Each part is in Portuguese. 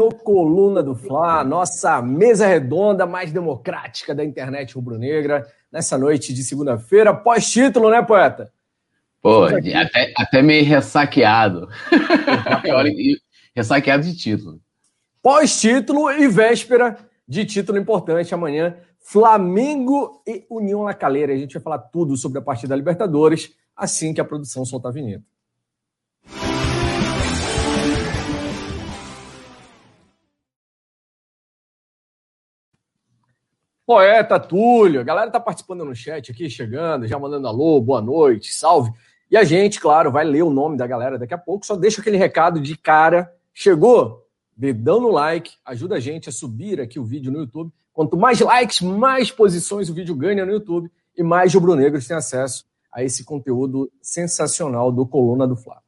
No Coluna do Fla, nossa mesa redonda mais democrática da internet rubro-negra, nessa noite de segunda-feira, pós-título, né, poeta? Pô, até, até meio ressaqueado. ressaqueado de título. Pós-título e véspera de título importante amanhã. Flamengo e União La Calera. A gente vai falar tudo sobre a partida da Libertadores assim que a produção soltar a vinheta. Poeta Túlio, a galera tá participando no chat aqui, chegando, já mandando alô, boa noite, salve. E a gente, claro, vai ler o nome da galera daqui a pouco, só deixa aquele recado de cara. Chegou? Dedão no like, ajuda a gente a subir aqui o vídeo no YouTube. Quanto mais likes, mais posições o vídeo ganha no YouTube e mais rubro-negros têm acesso a esse conteúdo sensacional do Coluna do Fla.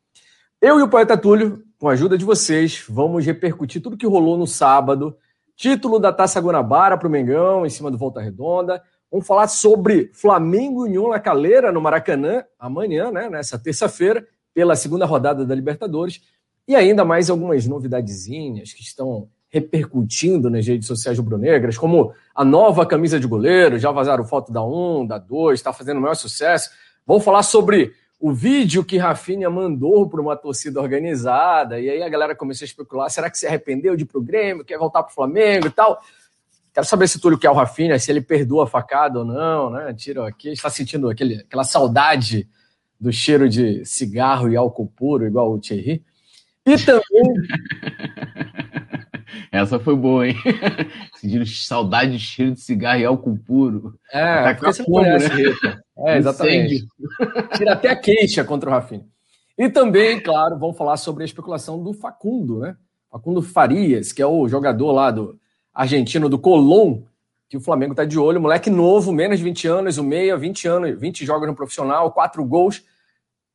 Eu e o Poeta Túlio, com a ajuda de vocês, vamos repercutir tudo que rolou no sábado Título da Taça Guanabara para o Mengão, em cima do Volta Redonda. Vamos falar sobre Flamengo e União La Calera no Maracanã, amanhã, né, nessa terça-feira, pela segunda rodada da Libertadores. E ainda mais algumas novidadezinhas que estão repercutindo nas redes sociais rubro-negras, como a nova camisa de goleiro, já vazaram foto da 1, da 2, está fazendo o maior sucesso. Vamos falar sobre o vídeo que Rafinha mandou para uma torcida organizada, e aí a galera começou a especular: será que se arrependeu de ir pro Grêmio, quer voltar pro Flamengo e tal? Quero saber se Túlio quer o Rafinha, se ele perdoa a facada ou não, né? Tira aqui, está sentindo aquele, aquela saudade do cheiro de cigarro e álcool puro, igual o Thierry. E também. Essa foi boa, hein? Sentindo saudade de cheiro de cigarro e álcool puro. É, tá você não conhece, né? É, exatamente. Tira até a queixa contra o Rafinha. E também, claro, vamos falar sobre a especulação do Facundo, né? Facundo Farias, que é o jogador lá do argentino do Colón, que o Flamengo tá de olho, moleque novo, menos de 20 anos, o meia, 20 anos, 20 jogos no profissional, 4 gols,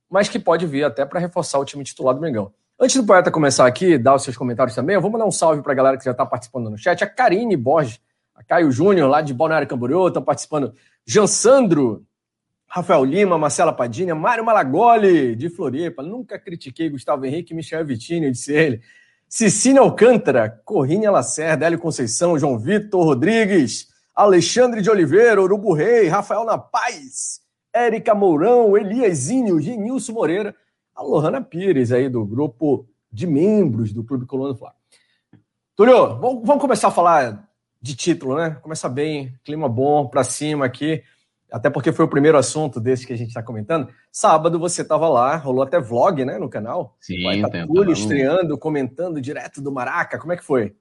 mas que pode vir até para reforçar o time titular do Mengão. Antes do poeta começar aqui, dar os seus comentários também, eu vou mandar um salve para a galera que já está participando no chat. A Karine Borges, a Caio Júnior, lá de Balneário Camboriú, estão participando. Jean Sandro, Rafael Lima, Marcela Padinha, Mário Malagoli, de Floripa. Nunca critiquei Gustavo Henrique Michel Vitinho, disse ele. Cecília Alcântara, Corrinha Lacerda, Hélio Conceição, João Vitor Rodrigues, Alexandre de Oliveira, Urubu Rei, Rafael Na Paz, Érica Mourão, Eliasinho, Genilson Moreira, a Lohana Pires aí do grupo de membros do Clube Coluna do Fla. Túlio, vamos começar a falar de título, né? Começa bem, clima bom para cima aqui, até porque foi o primeiro assunto desse que a gente está comentando. Sábado você estava lá, rolou até vlog, né, no canal. Sim, Vai tá Túlio estreando, comentando direto do Maraca. Como é que foi?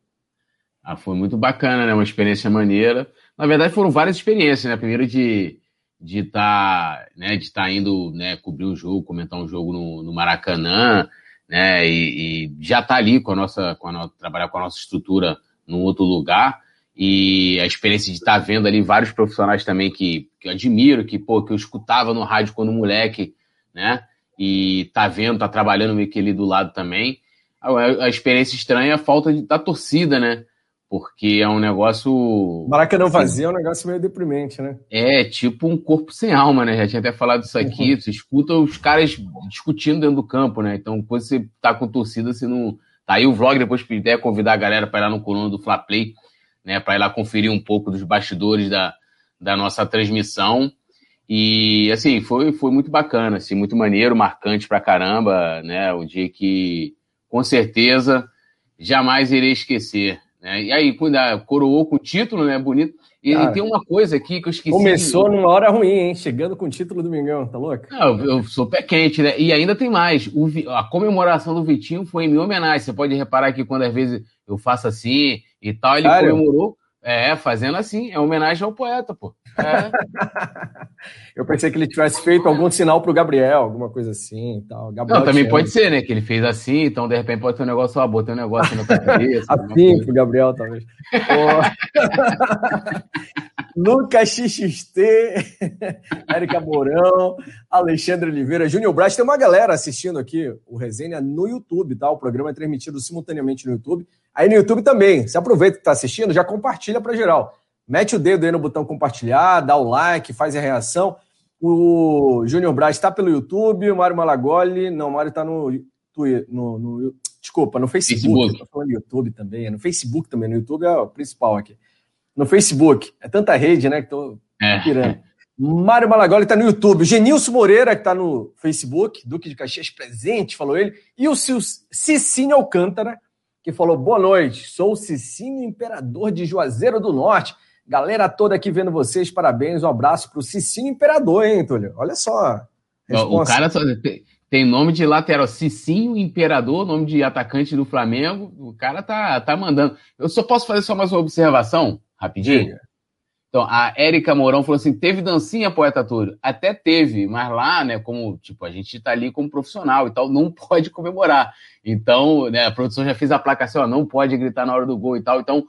Ah, foi muito bacana, né? Uma experiência maneira. Na verdade, foram várias experiências, né? Primeiro de de estar tá, né, de tá indo né, cobrir um jogo, comentar um jogo no, no Maracanã, né, e, e já tá ali com a nossa, com a no, trabalhar com a nossa estrutura num outro lugar e a experiência de estar tá vendo ali vários profissionais também que, que eu admiro, que pô, que eu escutava no rádio quando moleque, né, e tá vendo, tá trabalhando meio que ali do lado também. A, a experiência estranha é a falta de, da torcida, né? Porque é um negócio. Maracanã vazio é um negócio meio deprimente, né? É, tipo um corpo sem alma, né? Já tinha até falado isso aqui. Uhum. Você escuta os caras discutindo dentro do campo, né? Então, quando você tá com torcida, você não. Tá aí o vlog, depois se ideia convidar a galera para ir lá no coluna do Fla Play, né? Para ir lá conferir um pouco dos bastidores da, da nossa transmissão. E, assim, foi, foi muito bacana, assim, muito maneiro, marcante pra caramba, né? O dia que, com certeza, jamais irei esquecer né? E aí, quando coroou com o título, né? Bonito. E Cara, tem uma coisa aqui que eu esqueci. Começou numa hora ruim, hein? Chegando com o título do Mingão, tá louco? Não, eu sou pé quente, né? E ainda tem mais. O, a comemoração do Vitinho foi em minha homenagem. Você pode reparar que quando às vezes eu faço assim e tal, ele comemorou. É, fazendo assim, é homenagem ao poeta, pô. É. eu pensei que ele tivesse feito algum sinal pro Gabriel, alguma coisa assim e tal. Gabriel Não, também pode ser, né? Que ele fez assim, então de repente pode ter um negócio, ó, botei um negócio na cabeça. assim, pro Gabriel, talvez. Lucas XXT, Érica Mourão, Alexandre Oliveira, Júnior Braz. Tem uma galera assistindo aqui o Resenha no YouTube, tá? O programa é transmitido simultaneamente no YouTube. Aí no YouTube também. Se aproveita que está assistindo, já compartilha para geral. Mete o dedo aí no botão compartilhar, dá o like, faz a reação. O Júnior Braz está pelo YouTube, o Mário Malagoli. Não, o Mário está no, no, no, Desculpa, no Facebook. Facebook. No YouTube também. É no Facebook também. No YouTube é o principal aqui no Facebook. É tanta rede, né, que tô é. pirando. Mário Malagoli está no YouTube. Genilson Moreira, que está no Facebook, Duque de Caxias presente, falou ele. E o Cicinho Alcântara, que falou: boa noite, sou o Cicinho Imperador de Juazeiro do Norte. Galera toda aqui vendo vocês, parabéns. Um abraço para o Cicinho Imperador, hein, Túlio? Olha só. O cara só tem nome de lateral, Cicinho Imperador, nome de atacante do Flamengo. O cara tá, tá mandando. Eu só posso fazer só mais uma observação? rapidinho? Diga. Então, a Érica Mourão falou assim: teve dancinha, poeta Túlio? Até teve, mas lá, né, como, tipo, a gente tá ali como profissional e tal, não pode comemorar. Então, né, a produção já fez a placa assim, ó, não pode gritar na hora do gol e tal. Então,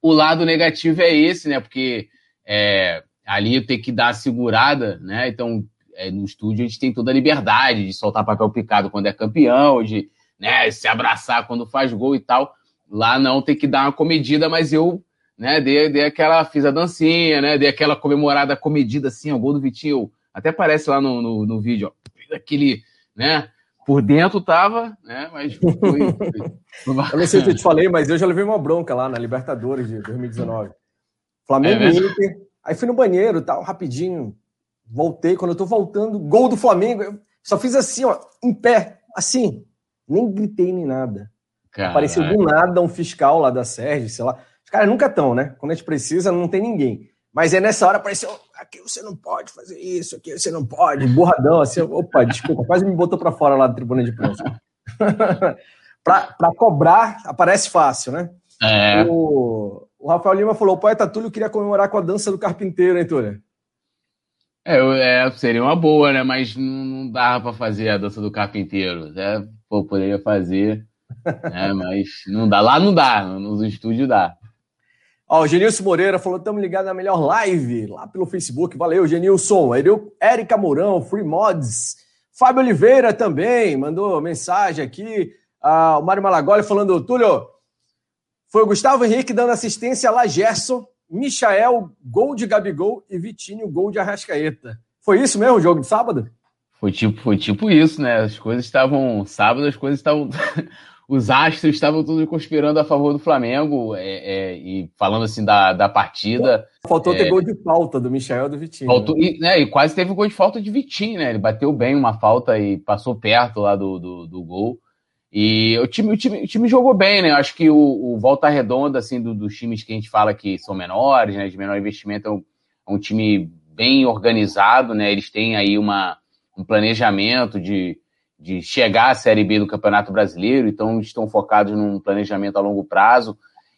o lado negativo é esse, né, porque é, ali tem que dar a segurada, né, então, é, no estúdio a gente tem toda a liberdade de soltar papel picado quando é campeão, de, né, se abraçar quando faz gol e tal. Lá não, tem que dar uma comedida, mas eu né? Dei, dei aquela, fiz a dancinha, né? Dei aquela comemorada comedida assim, o gol do Vitinho. Até aparece lá no, no, no vídeo, ó. Aquele, né? Por dentro tava, né? Mas foi. eu não sei se eu te falei, mas eu já levei uma bronca lá na Libertadores de 2019. Flamengo é Inter. Aí fui no banheiro tal, rapidinho. Voltei. Quando eu tô voltando, gol do Flamengo. Eu só fiz assim, ó, em pé, assim. Nem gritei nem nada. Caralho. Apareceu do nada um fiscal lá da Sérgio, sei lá. Os caras nunca estão, né? Quando a gente precisa, não tem ninguém. Mas é nessa hora apareceu, aqui você não pode fazer isso, aqui você não pode, borradão, assim, opa, desculpa, quase me botou para fora lá da tribuna de imprensa. para cobrar, aparece fácil, né? É. O, o, Rafael Lima falou, o poeta Túlio queria comemorar com a dança do carpinteiro, hein, Túlio? É, é, seria uma boa, né? Mas não, não dava para fazer a dança do carpinteiro. Né? Pô, poderia fazer, né? mas não dá. Lá não dá, nos estúdios dá. Ó, o Genilson Moreira falou: estamos ligados na melhor live lá pelo Facebook. Valeu, Genilson. Érica Mourão, Free Mods. Fábio Oliveira também mandou mensagem aqui. Ah, o Mário Malagoli falando: Túlio, foi o Gustavo Henrique dando assistência lá, Gerson, Michael, gol de Gabigol e Vitinho, gol de Arrascaeta. Foi isso mesmo o jogo de sábado? Foi tipo, foi tipo isso, né? As coisas estavam. Sábado as coisas estavam. os astros estavam todos conspirando a favor do Flamengo é, é, e falando assim da, da partida. Faltou ter é, gol de falta do Michel e do Vitinho. Faltou, né? E, né, e, quase teve gol de falta de Vitinho, né? Ele bateu bem uma falta e passou perto lá do, do, do gol. E o time, o, time, o time jogou bem, né? Acho que o, o Volta Redonda, assim, do, dos times que a gente fala que são menores, né? De menor investimento, é um, é um time bem organizado, né? Eles têm aí uma, um planejamento de de chegar à Série B do Campeonato Brasileiro, então estão focados num planejamento a longo prazo.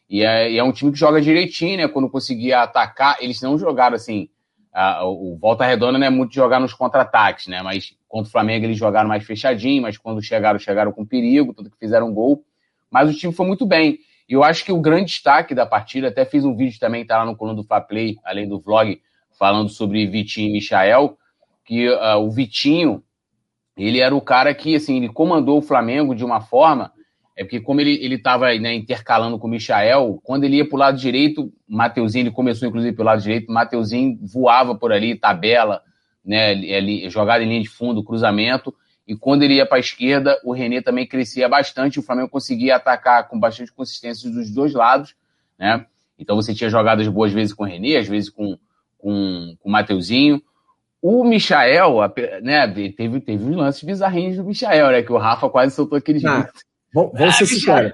E é, e é um time que joga direitinho, né? Quando conseguia atacar, eles não jogaram assim. A, o Volta Redonda não é muito jogar nos contra-ataques, né? Mas contra o Flamengo eles jogaram mais fechadinho, mas quando chegaram, chegaram com perigo, tudo que fizeram gol. Mas o time foi muito bem. E eu acho que o grande destaque da partida, até fiz um vídeo também, tá lá no coluna do Fla Play, além do vlog, falando sobre Vitinho e Michael, que uh, o Vitinho, ele era o cara que, assim, ele comandou o Flamengo de uma forma, é porque como ele ele né, intercalando com o Michael, quando ele ia para o lado direito, Mateuzinho, ele começou inclusive pelo lado direito, Mateuzinho voava por ali, tabela, né, ali, jogada em linha de fundo, cruzamento, e quando ele ia para a esquerda, o René também crescia bastante, o Flamengo conseguia atacar com bastante consistência dos dois lados, né? Então você tinha jogadas boas vezes com o René, às vezes com, com, com o Mateuzinho, o Michael, né, teve, teve uns lances bizarrinhos do Michael, né? Que o Rafa quase soltou aquele ah, Vamos, vamos ser sinceros.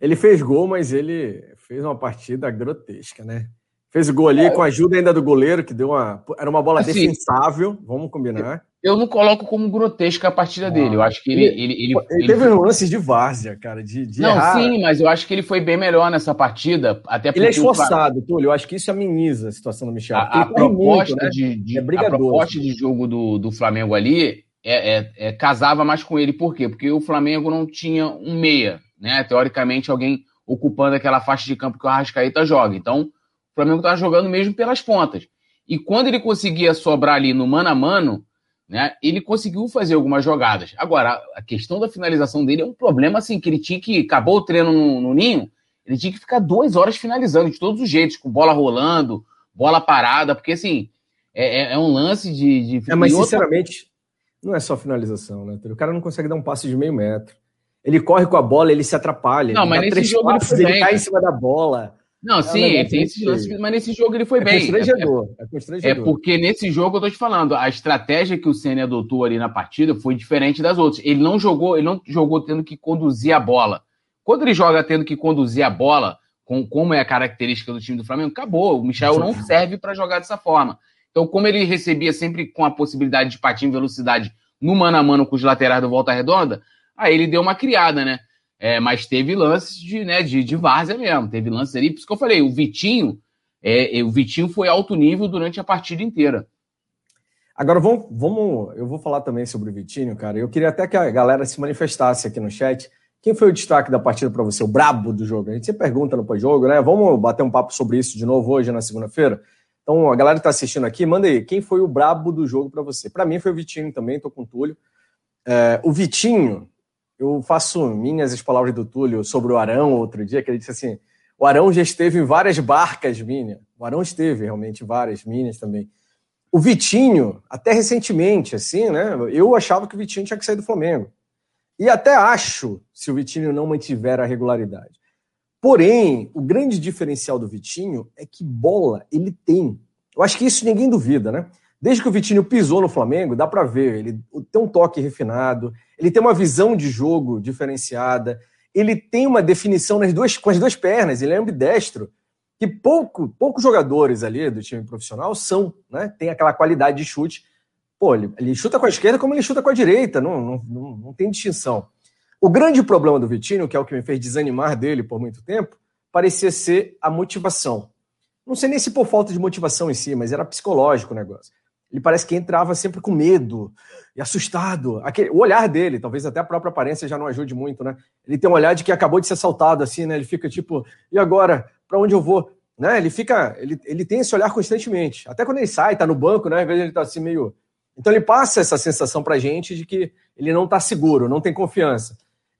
Ele fez gol, mas ele fez uma partida grotesca, né? Fez gol ali é. com a ajuda ainda do goleiro, que deu uma. Era uma bola assim, defensável, vamos combinar. Eu não coloco como grotesca a partida ah, dele. Eu acho que ele. Ele, ele, ele, ele teve foi... lances de várzea, cara. De, de não, errar. sim, mas eu acho que ele foi bem melhor nessa partida. Até ele é esforçado, o... Túlio. Eu acho que isso ameniza a situação do Michel. A, a proposta, muito, né? de, de, é a proposta de jogo do, do Flamengo ali é, é, é, casava mais com ele. Por quê? Porque o Flamengo não tinha um meia, né? Teoricamente, alguém ocupando aquela faixa de campo que o Arrascaeta joga. Então, o Flamengo estava jogando mesmo pelas pontas. E quando ele conseguia sobrar ali no mano a mano né? Ele conseguiu fazer algumas jogadas. Agora, a questão da finalização dele é um problema assim, que ele tinha que. Acabou o treino no, no ninho, ele tinha que ficar duas horas finalizando, de todos os jeitos, com bola rolando, bola parada, porque assim, é, é, é um lance de. de... É, mas sinceramente, não é só finalização, né? O cara não consegue dar um passe de meio metro. Ele corre com a bola, ele se atrapalha. Não, mas nesse jogo passos, ele, ele cai em cima da bola. Não, é sim, um tem esse lance, mas nesse jogo ele foi é bem. Constrangedor, é, é, constrangedor. É porque nesse jogo eu tô te falando, a estratégia que o Senna adotou ali na partida foi diferente das outras. Ele não jogou, ele não jogou tendo que conduzir a bola. Quando ele joga tendo que conduzir a bola, com, como é a característica do time do Flamengo, acabou. O Michel não serve para jogar dessa forma. Então, como ele recebia sempre com a possibilidade de patinho velocidade no mano a mano com os laterais do Volta Redonda, aí ele deu uma criada, né? É, mas teve lances de, né, de, de várzea mesmo. Teve lances ali. Por isso que eu falei, o Vitinho, é, o Vitinho foi alto nível durante a partida inteira. Agora vamos, vamos. Eu vou falar também sobre o Vitinho, cara. Eu queria até que a galera se manifestasse aqui no chat. Quem foi o destaque da partida para você? O brabo do jogo? A gente sempre pergunta no pós-jogo, né? Vamos bater um papo sobre isso de novo hoje na segunda-feira. Então, a galera que está assistindo aqui, manda aí. Quem foi o brabo do jogo para você? Para mim foi o Vitinho também, tô com o Túlio. É, o Vitinho, eu faço minhas as palavras do Túlio sobre o Arão outro dia, que ele disse assim: o Arão já esteve em várias barcas minha. O Arão esteve realmente várias minhas também. O Vitinho, até recentemente, assim, né? Eu achava que o Vitinho tinha que sair do Flamengo. E até acho se o Vitinho não mantiver a regularidade. Porém, o grande diferencial do Vitinho é que bola ele tem. Eu acho que isso ninguém duvida, né? Desde que o Vitinho pisou no Flamengo, dá para ver, ele tem um toque refinado, ele tem uma visão de jogo diferenciada, ele tem uma definição nas duas, com as duas pernas, ele é ambidestro, que pouco, poucos jogadores ali do time profissional são, né? Tem aquela qualidade de chute. Pô, ele, ele chuta com a esquerda como ele chuta com a direita, não, não, não, não tem distinção. O grande problema do Vitinho, que é o que me fez desanimar dele por muito tempo, parecia ser a motivação. Não sei nem se por falta de motivação em si, mas era psicológico o negócio ele parece que entrava sempre com medo e assustado. Aquele, o olhar dele, talvez até a própria aparência já não ajude muito, né? Ele tem um olhar de que acabou de ser assaltado, assim, né? Ele fica tipo, e agora? Para onde eu vou? Né? Ele fica, ele, ele tem esse olhar constantemente. Até quando ele sai, tá no banco, né? Às vezes ele tá assim meio. Então ele passa essa sensação pra gente de que ele não tá seguro, não tem confiança.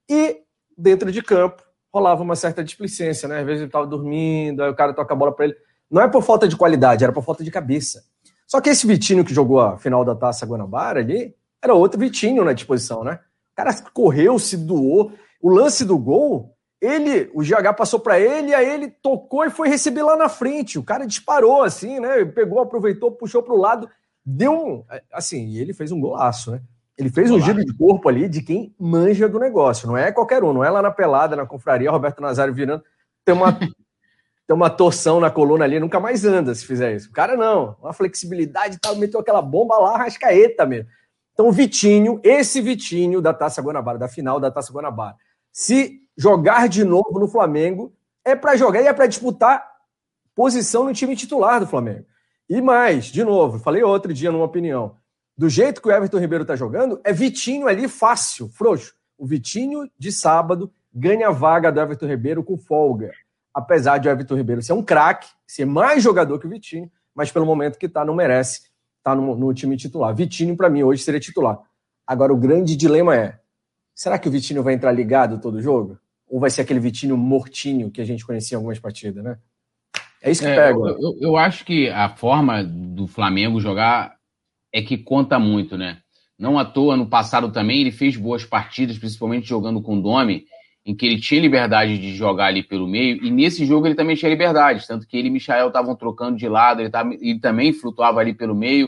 E dentro de campo rolava uma certa displicência, né? Às vezes ele tava dormindo, aí o cara toca a bola para ele. Não é por falta de qualidade, era por falta de cabeça. Só que esse Vitinho que jogou a final da Taça Guanabara ali, era outro Vitinho na disposição, né? O cara correu, se doou. O lance do gol, ele, o GH passou para ele, aí ele tocou e foi receber lá na frente. O cara disparou assim, né? Pegou, aproveitou, puxou para o lado, deu um. Assim, e ele fez um golaço, né? Ele fez um giro de corpo ali de quem manja do negócio. Não é qualquer um, não é lá na pelada, na confraria, Roberto Nazário virando. Tem uma tem uma torção na coluna ali, nunca mais anda se fizer isso. O cara não, uma flexibilidade e tal, meteu aquela bomba lá, rascaeta mesmo. Então o Vitinho, esse Vitinho da Taça Guanabara, da final da Taça Guanabara, se jogar de novo no Flamengo, é para jogar e é para disputar posição no time titular do Flamengo. E mais, de novo, falei outro dia numa opinião, do jeito que o Everton Ribeiro tá jogando, é Vitinho ali fácil, frouxo. O Vitinho de sábado ganha a vaga do Everton Ribeiro com folga apesar de o Everton Ribeiro ser um craque, ser mais jogador que o Vitinho, mas pelo momento que está, não merece estar tá no, no, time titular. Vitinho, para mim, hoje seria titular. Agora, o grande dilema é: será que o Vitinho vai entrar ligado todo jogo? Ou vai ser aquele Vitinho mortinho que a gente conhecia em algumas partidas, né? É isso que é, pega. Eu, eu, eu acho que a forma do Flamengo jogar é que conta muito, né? Não à toa, no passado também, ele fez boas partidas, principalmente jogando com o Domi em que ele tinha liberdade de jogar ali pelo meio, e nesse jogo ele também tinha liberdade, tanto que ele e Michael estavam trocando de lado, ele, tava, ele também flutuava ali pelo meio.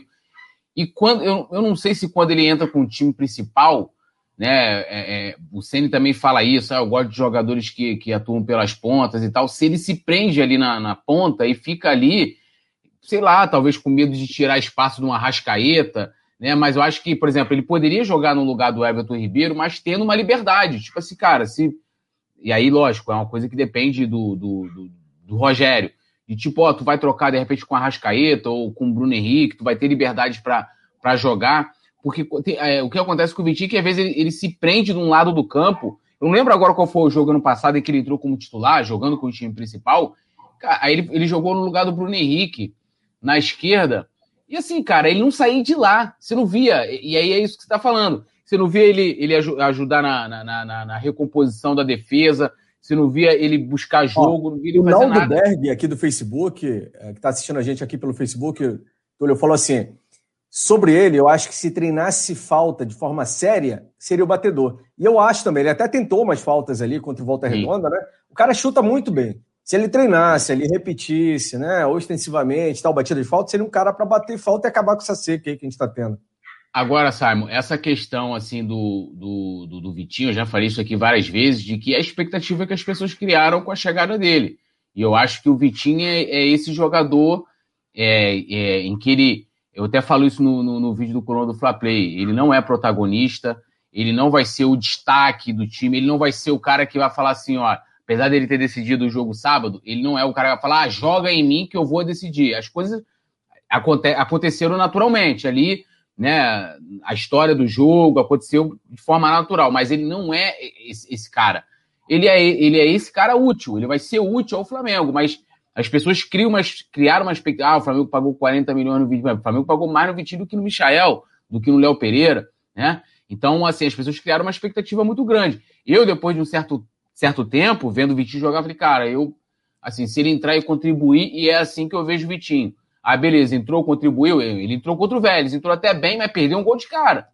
E quando eu, eu não sei se quando ele entra com o time principal, né, é, é, o Ceni também fala isso, ah, eu gosto de jogadores que, que atuam pelas pontas e tal. Se ele se prende ali na, na ponta e fica ali, sei lá, talvez com medo de tirar espaço de uma rascaeta, né? Mas eu acho que, por exemplo, ele poderia jogar no lugar do Everton Ribeiro, mas tendo uma liberdade. Tipo assim, cara, se. E aí, lógico, é uma coisa que depende do, do, do, do Rogério. De tipo, ó, tu vai trocar de repente com a Rascaeta ou com o Bruno Henrique, tu vai ter liberdade para jogar. Porque é, o que acontece com o Vitinho é que às vezes ele, ele se prende de um lado do campo. Eu não lembro agora qual foi o jogo ano passado em que ele entrou como titular, jogando com o time principal. Aí ele, ele jogou no lugar do Bruno Henrique, na esquerda. E assim, cara, ele não saía de lá. Você não via. E aí é isso que você está falando. Você não via ele, ele ajudar na, na, na, na, recomposição da defesa. Você não via ele buscar jogo, Ó, não via ele fazer Naldo nada. Berg, aqui do Facebook, é, que está assistindo a gente aqui pelo Facebook, Túlio, falou assim: sobre ele, eu acho que se treinasse falta de forma séria, seria o batedor. E eu acho também, ele até tentou umas faltas ali contra o Volta Redonda, né? O cara chuta muito bem. Se ele treinasse, ele repetisse, né, ostensivamente, tal, batida de falta, seria um cara para bater falta e acabar com essa seca aí que a gente está tendo. Agora, Simon, essa questão assim do, do, do, do, Vitinho, eu já falei isso aqui várias vezes, de que a expectativa que as pessoas criaram com a chegada dele. E eu acho que o Vitinho é, é esse jogador é, é, em que ele. Eu até falo isso no, no, no vídeo do Corona do Fla Play. Ele não é protagonista, ele não vai ser o destaque do time, ele não vai ser o cara que vai falar assim, ó, apesar dele ter decidido o jogo sábado, ele não é o cara que vai falar, ah, joga em mim que eu vou decidir. As coisas aconte aconteceram naturalmente ali, né? A história do jogo aconteceu de forma natural, mas ele não é esse, esse cara. Ele é, ele é esse cara útil, ele vai ser útil ao Flamengo, mas as pessoas criam umas, criaram uma expectativa. Ah, o Flamengo pagou 40 milhões no vídeo. O Flamengo pagou mais no Vitinho do que no Michael, do que no Léo Pereira, né? Então, assim, as pessoas criaram uma expectativa muito grande. Eu, depois de um certo certo tempo, vendo o Vitinho jogar, falei, cara, eu, assim, se ele entrar e contribuir, e é assim que eu vejo o Vitinho. Ah, beleza, entrou, contribuiu, ele entrou contra o Vélez, entrou até bem, mas perdeu um gol de cara.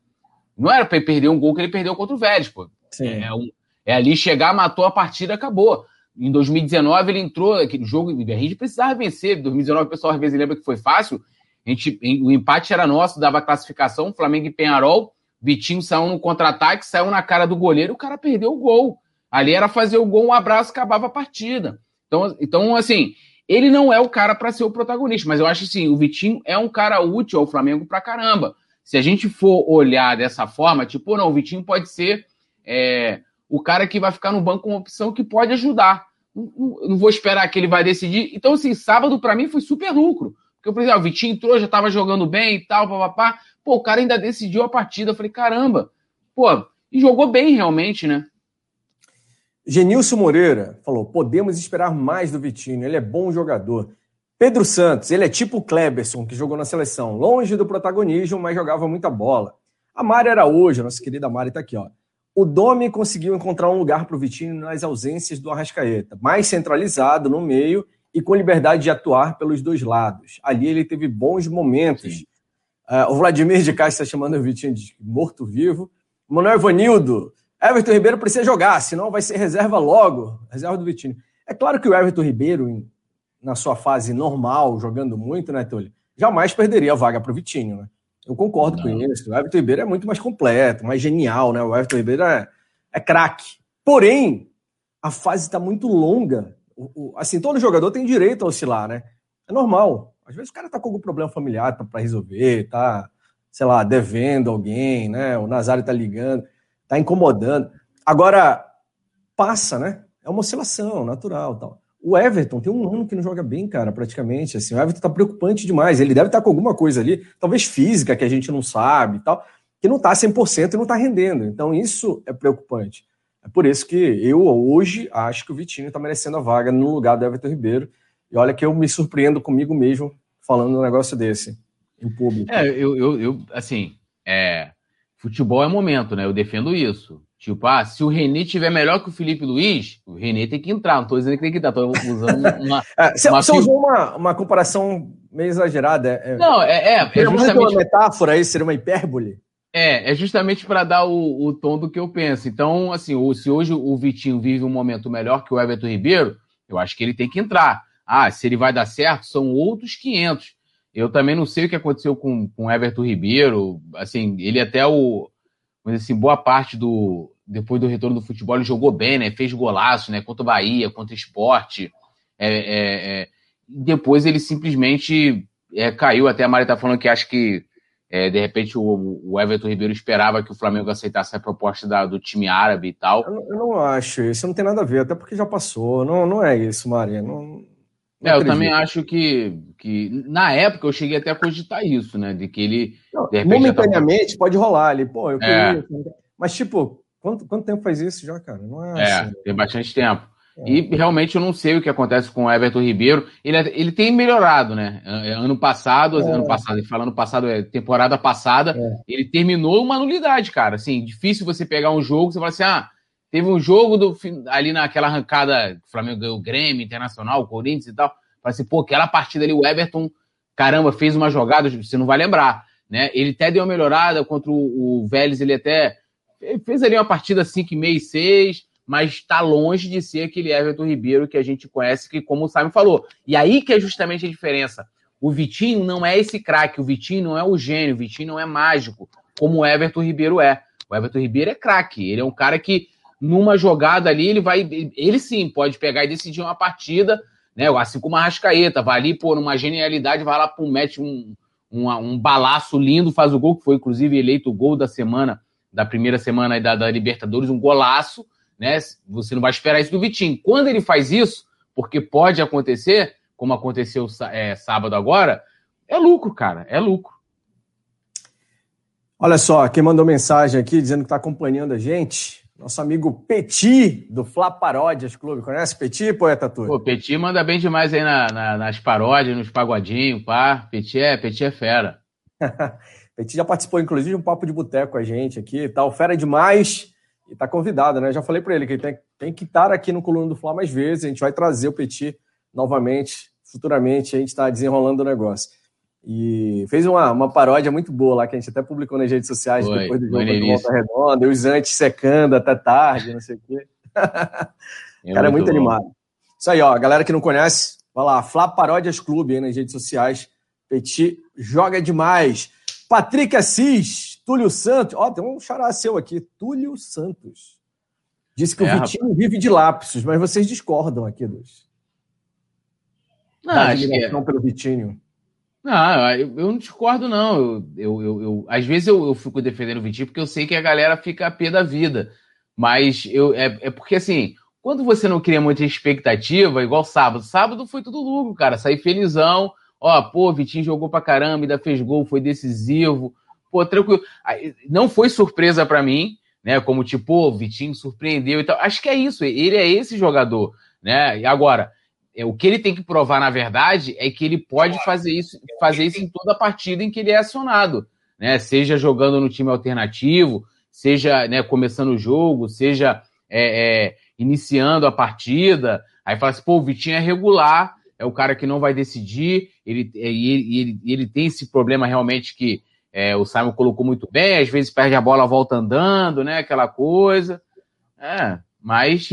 Não era para ele perder um gol que ele perdeu contra o Vélez, pô. É, é, ali chegar, matou a partida, acabou. Em 2019 ele entrou, aquele jogo, a gente precisava vencer. Em 2019 o pessoal às vezes lembra que foi fácil. A gente, o empate era nosso, dava classificação, Flamengo e Penharol. Vitinho saiu no contra-ataque, saiu na cara do goleiro, o cara perdeu o gol. Ali era fazer o gol, um abraço, acabava a partida. Então, então assim, ele não é o cara para ser o protagonista, mas eu acho assim, o Vitinho é um cara útil ao Flamengo pra caramba. Se a gente for olhar dessa forma, tipo, não, o Vitinho pode ser é, o cara que vai ficar no banco com uma opção que pode ajudar. Não, não vou esperar que ele vai decidir. Então, assim, sábado para mim foi super lucro. Porque, por exemplo, o Vitinho entrou, já estava jogando bem e tal, papapá. Pô, o cara ainda decidiu a partida. Eu falei, caramba, pô, e jogou bem realmente, né? Genilson Moreira falou: podemos esperar mais do Vitinho, ele é bom jogador. Pedro Santos, ele é tipo o Kleberson, que jogou na seleção, longe do protagonismo, mas jogava muita bola. A Mari Araújo, nossa querida Mari, está aqui, ó. O Domi conseguiu encontrar um lugar para o Vitinho nas ausências do Arrascaeta, mais centralizado no meio e com liberdade de atuar pelos dois lados. Ali ele teve bons momentos. Uh, o Vladimir de Castro está chamando o Vitinho de morto-vivo. Manuel Vanildo, Everton Ribeiro precisa jogar, senão vai ser reserva logo, reserva do Vitinho. É claro que o Everton Ribeiro, na sua fase normal, jogando muito, né, Túlio? Jamais perderia a vaga para o Vitinho, né? Eu concordo Não. com isso. O Everton Ribeiro é muito mais completo, mais genial, né? O Everton Ribeiro é, é craque. Porém, a fase está muito longa. O, o, assim, todo jogador tem direito a oscilar, né? É normal. Às vezes o cara tá com algum problema familiar para resolver, tá, sei lá, devendo alguém, né? O Nazário tá ligando tá incomodando. Agora, passa, né? É uma oscilação natural tal. O Everton tem um ano que não joga bem, cara, praticamente. Assim, o Everton tá preocupante demais. Ele deve estar tá com alguma coisa ali, talvez física, que a gente não sabe e tal, que não tá 100% e não tá rendendo. Então, isso é preocupante. É por isso que eu hoje acho que o Vitinho tá merecendo a vaga no lugar do Everton Ribeiro. E olha que eu me surpreendo comigo mesmo falando um negócio desse em público. É, eu, eu, eu assim, é, Futebol é momento, né? Eu defendo isso. Tipo, ah, se o René tiver melhor que o Felipe Luiz, o René tem que entrar. Não tô dizendo que tem que entrar, tô usando uma. é, você, uma você usou uma, uma comparação meio exagerada. É, não, é. É, é justamente uma metáfora aí, seria uma hipérbole. É, é justamente para dar o, o, tom do que eu penso. Então, assim, se hoje o Vitinho vive um momento melhor que o Everton Ribeiro, eu acho que ele tem que entrar. Ah, se ele vai dar certo, são outros 500. Eu também não sei o que aconteceu com o Everton Ribeiro. Assim, ele até o. Mas assim, boa parte do. Depois do retorno do futebol, ele jogou bem, né? Fez golaço, né? Contra o Bahia, contra o esporte. É, é, é... Depois ele simplesmente é, caiu. Até a Mari tá falando que acho que É, de repente o, o, Everton Ribeiro esperava que o Flamengo aceitasse a proposta da, do time árabe e tal. Eu não, eu não, acho, isso não tem nada a ver, até porque já passou. Não, não é isso, Maria. Não, não é, eu também acho que, que na época eu cheguei até a cogitar isso, né? De que ele. Não, de momentaneamente tava... pode rolar ali, pô, eu queria. É. Mas, tipo, quanto, quanto tempo faz isso já, cara? Não é, é assim. tem bastante tempo. É. E realmente eu não sei o que acontece com o Everton Ribeiro. Ele, ele tem melhorado, né? Ano passado, é. ano passado, falando passado, é temporada passada, é. ele terminou uma nulidade, cara. Assim, difícil você pegar um jogo, você fala assim, ah, teve um jogo do, ali naquela arrancada, o Flamengo ganhou o Grêmio, Internacional, Corinthians e tal. Fala assim, pô, aquela partida ali, o Everton, caramba, fez uma jogada, você não vai lembrar, né? Ele até deu uma melhorada contra o, o Vélez, ele até fez ali uma partida 5 e meio, 6 mas está longe de ser aquele Everton Ribeiro que a gente conhece, que como o Simon falou. E aí que é justamente a diferença. O Vitinho não é esse craque, o Vitinho não é o gênio, o Vitinho não é mágico, como o Everton Ribeiro é. O Everton Ribeiro é craque, ele é um cara que numa jogada ali, ele vai, ele sim pode pegar e decidir uma partida, né? Assim como a Rascaeta, vai ali, pô, numa genialidade, vai lá, pô, mete um, um, um balaço lindo, faz o gol, que foi inclusive eleito o gol da semana, da primeira semana da, da Libertadores, um golaço, né? Você não vai esperar isso do Vitinho. Quando ele faz isso, porque pode acontecer, como aconteceu é, sábado agora, é lucro, cara, é lucro. Olha só, quem mandou mensagem aqui dizendo que está acompanhando a gente, nosso amigo Petit, do Fla Paródias Clube. Conhece Petit, poeta Túlio? Pô, Petit manda bem demais aí na, na, nas paródias, nos pagodinhos, pá. Petit é, Petit é fera. Petit já participou, inclusive, de um papo de boteco com a gente aqui e tal. Fera demais. E tá convidado, né? Já falei para ele que ele tem, tem que estar aqui no Coluna do Fla mais vezes. A gente vai trazer o Petit novamente, futuramente. A gente está desenrolando o negócio. E fez uma, uma paródia muito boa lá, que a gente até publicou nas redes sociais Foi, depois do jogo do Volta Redonda, os antes secando até tarde, não sei o quê. É cara, é muito, muito animado. Isso aí, ó, a galera que não conhece, vai lá, Flá Paródias Clube aí nas redes sociais. Petit joga demais. Patrick Assis, Túlio Santos. Ó, tem um xará seu aqui, Túlio Santos. Disse que é, o Vitinho rapaz. vive de lapsos, mas vocês discordam aqui dos. Não, acho que é. pelo Vitinho. Não, eu, eu não discordo, não. Eu, eu, eu, às vezes eu, eu, fico defendendo o Vitinho porque eu sei que a galera fica a pé da vida. Mas eu, é, é porque, assim, quando você não cria muita expectativa, igual sábado, sábado foi tudo lucro, cara. Saí felizão. Ó, pô, Vitinho jogou pra caramba, ainda fez gol, foi decisivo. Pô, tranquilo. Não foi surpresa para mim, né? Como tipo, pô, Vitinho surpreendeu e tal. Acho que é isso. Ele é esse jogador, né? E agora, é, o que ele tem que provar, na verdade, é que ele pode fazer isso, fazer isso em toda a partida em que ele é acionado, né? Seja jogando no time alternativo, seja né, começando o jogo, seja é, é, iniciando a partida. Aí fala assim, pô, o Vitinho é regular, é o cara que não vai decidir, ele, é, ele, ele, ele tem esse problema realmente que é, o Simon colocou muito bem, às vezes perde a bola, volta andando, né? Aquela coisa. É, mas.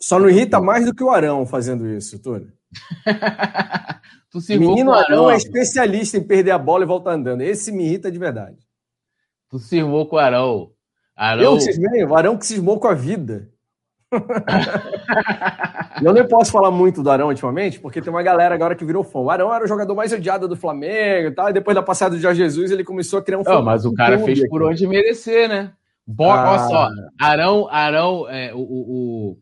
Só não irrita mais do que o Arão fazendo isso, Túlio. tu se Menino Arão, Arão é especialista em perder a bola e voltar andando. Esse me irrita de verdade. Tu cismou com o Arão. Arão... Eu cismei, o Arão que cismou com a vida. eu nem posso falar muito do Arão ultimamente, porque tem uma galera agora que virou fã. O Arão era o jogador mais odiado do Flamengo e tal, e depois da passada do Jorge Jesus ele começou a criar um fã. Mas o cara fez por onde merecer, né? Bo ah. Olha só, Arão, Arão, é, o, o,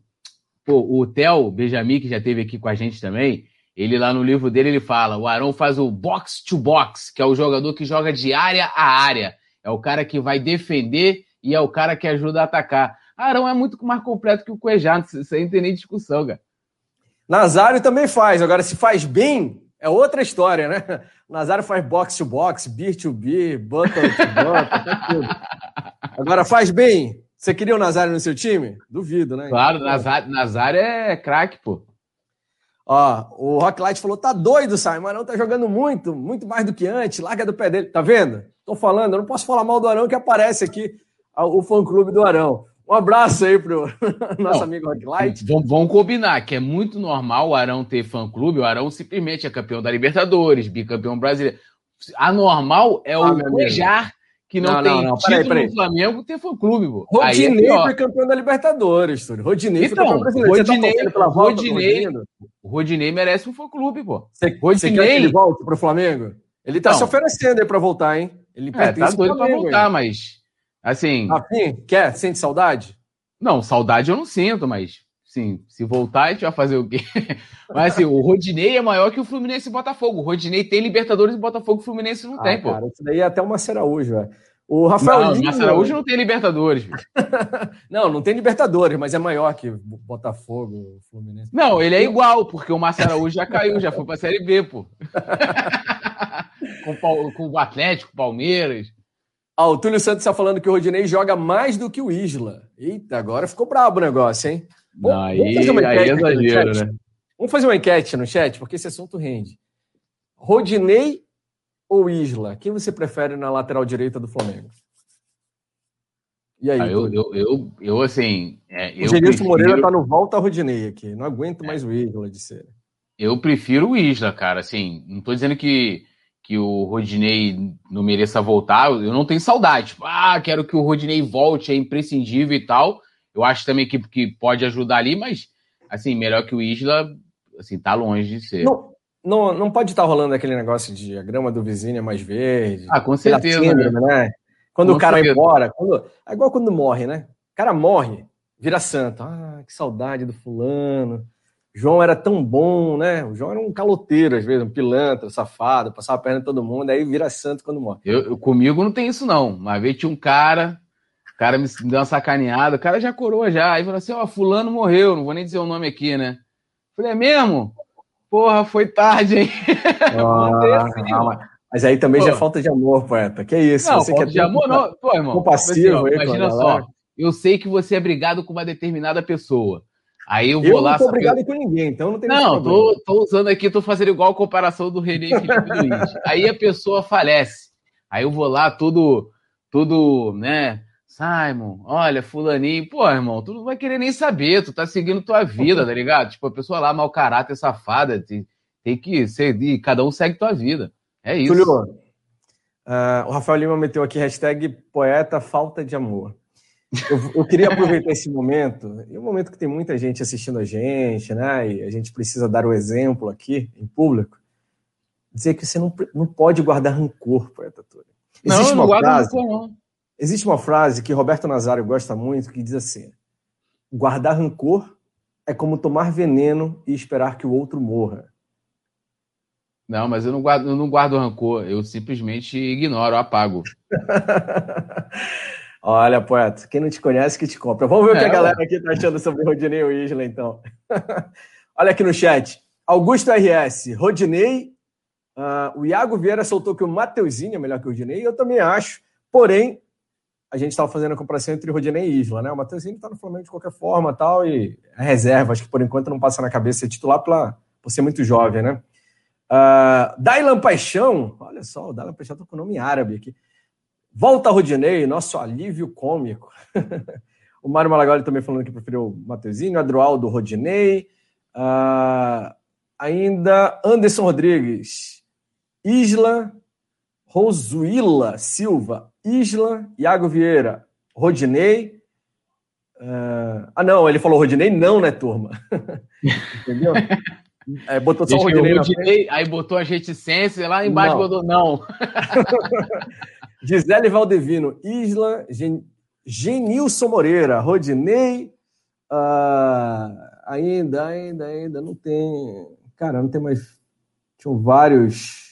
Pô, o Theo Benjamin, que já esteve aqui com a gente também, ele lá no livro dele, ele fala: o Arão faz o box to box, que é o jogador que joga de área a área. É o cara que vai defender e é o cara que ajuda a atacar. Arão é muito mais completo que o Cuejá, isso aí não tem nem discussão, cara. Nazário também faz, agora se faz bem, é outra história, né? Nazário faz box to box, beer to beer, button to button, Agora faz bem, você queria o Nazário no seu time? Duvido, né? Claro, Nazário, Nazário é craque, pô. Ó, o Rocklight falou: tá doido, Simon. Arão tá jogando muito, muito mais do que antes. Larga do pé dele. Tá vendo? Tô falando, eu não posso falar mal do Arão que aparece aqui o fã-clube do Arão. Um abraço aí pro nosso não, amigo Rocklight. Vamos, vamos combinar que é muito normal o Arão ter fã-clube. O Arão simplesmente é campeão da Libertadores, bicampeão brasileiro. Anormal é ah, o Cuejar que não, não tem não, não. Peraí, título peraí. no Flamengo tem fã-clube, pô. Rodinei é foi campeão da Libertadores, Túlio. Rodinei então, foi campeão brasileiro. Rodinei, tá pela volta Rodinei, o Rodinei merece um fã-clube, pô. Você, Rodinei... você quer que ele volte pro Flamengo? Ele tá se oferecendo aí pra voltar, hein? Ele é, tá doido pra voltar, mas. Assim. Rafinha, quer? Sente saudade? Não, saudade eu não sinto, mas. Sim, se voltar, a gente vai fazer o quê? Mas assim, o Rodinei é maior que o Fluminense e o Botafogo. O Rodinei tem Libertadores e o Botafogo e o Fluminense não ah, tem, cara, pô. Isso daí é até uma Araújo, velho. O Rafael não, Lima... Araújo não tem Libertadores. não, não tem Libertadores, mas é maior que Botafogo, Fluminense. Não, ele é igual, porque o Márcio Araújo já caiu, já foi pra Série B, pô. com, com o Atlético, Palmeiras. Ah, o Túlio Santos está falando que o Rodinei joga mais do que o Isla. Eita, agora ficou brabo o negócio, hein? Não, aí, aí é exagero, né? Vamos fazer uma enquete no chat, porque esse assunto rende. Rodinei ou Isla? Quem você prefere na lateral direita do Flamengo? E aí? Ah, eu, eu, eu, eu, assim. É, o Genilson prefiro... Moreira tá no volta Rodinei aqui. Não aguento é. mais o Isla de ser. Eu prefiro o Isla, cara. Assim, não tô dizendo que, que o Rodinei não mereça voltar. Eu não tenho saudade. Tipo, ah, quero que o Rodinei volte, é imprescindível e tal. Eu acho também que, que pode ajudar ali, mas, assim, melhor que o Isla, assim, tá longe de ser. Não, não, não pode estar tá rolando aquele negócio de a grama do vizinho é mais verde. Ah, com certeza. Síndrome, né? né? Quando com o cara certeza. vai embora, quando, é igual quando morre, né? O cara morre, vira santo. Ah, que saudade do fulano. João era tão bom, né? O João era um caloteiro, às vezes, um pilantra, safado, passava a perna em todo mundo, aí vira santo quando morre. Eu, eu comigo não tem isso, não. Uma vez tinha um cara o cara me deu uma sacaneada, o cara já coroa já. Aí falou assim: ó, Fulano morreu, não vou nem dizer o nome aqui, né? Falei, é mesmo? Porra, foi tarde, hein? Ah, mas aí também Pô. já é falta de amor, poeta. Que isso? Não, você falta quer de amor, não. Pô, irmão. Compassivo, assim, imagina só. Eu sei que você é brigado com uma determinada pessoa. Aí eu vou eu lá. Não tô brigado com ninguém, então não tem Não, tô, tô, usando aqui, tô fazendo igual a comparação do René e Felipe Luiz. Aí a pessoa falece. Aí eu vou lá, tudo, tudo, né? Simon, olha, fulaninho, pô, irmão, tu não vai querer nem saber, tu tá seguindo tua vida, tá ligado? Tipo, a pessoa lá, mau caráter, safada, tem, tem que seguir, cada um segue tua vida. É isso. Julio, uh, o Rafael Lima meteu aqui hashtag poeta falta de amor. Eu, eu queria aproveitar esse momento, e um momento que tem muita gente assistindo a gente, né? E a gente precisa dar o exemplo aqui, em público, dizer que você não, não pode guardar rancor, poeta Túlio. Existe não, não guarda rancor, não Existe uma frase que Roberto Nazário gosta muito que diz assim: guardar rancor é como tomar veneno e esperar que o outro morra. Não, mas eu não guardo, eu não guardo rancor, eu simplesmente ignoro, apago. Olha, poeta, quem não te conhece que te compra. Vamos ver é, o que a galera aqui tá achando sobre Rodinei e Isla, então. Olha aqui no chat. Augusto RS, Rodinei. Uh, o Iago Vieira soltou que o Mateuzinho é melhor que o Rodinei, eu também acho. Porém, a gente estava fazendo a comparação entre Rodinei e Isla, né? O Matheusinho está no Flamengo de qualquer forma tal, e é reserva, acho que por enquanto não passa na cabeça ser titular pela, por ser muito jovem, né? Uh, Dailan Paixão, olha só, o Dailan Paixão está com nome árabe aqui. Volta Rodinei, nosso alívio cômico. o Mário Malagoli também falando que preferiu o Matheusinho, Adroaldo Rodinei. Uh, ainda Anderson Rodrigues, Isla, Rosuila Silva, Isla, Iago Vieira, Rodinei. Uh... Ah, não, ele falou Rodinei, não, né, turma? Entendeu? É, botou só o Rodinei, Rodinei aí botou a reticência lá embaixo não. botou não. Gisele Valdevino, Isla, Gen... Genilson Moreira, Rodinei, uh... ainda, ainda, ainda, não tem. Cara, não tem mais. Tinham vários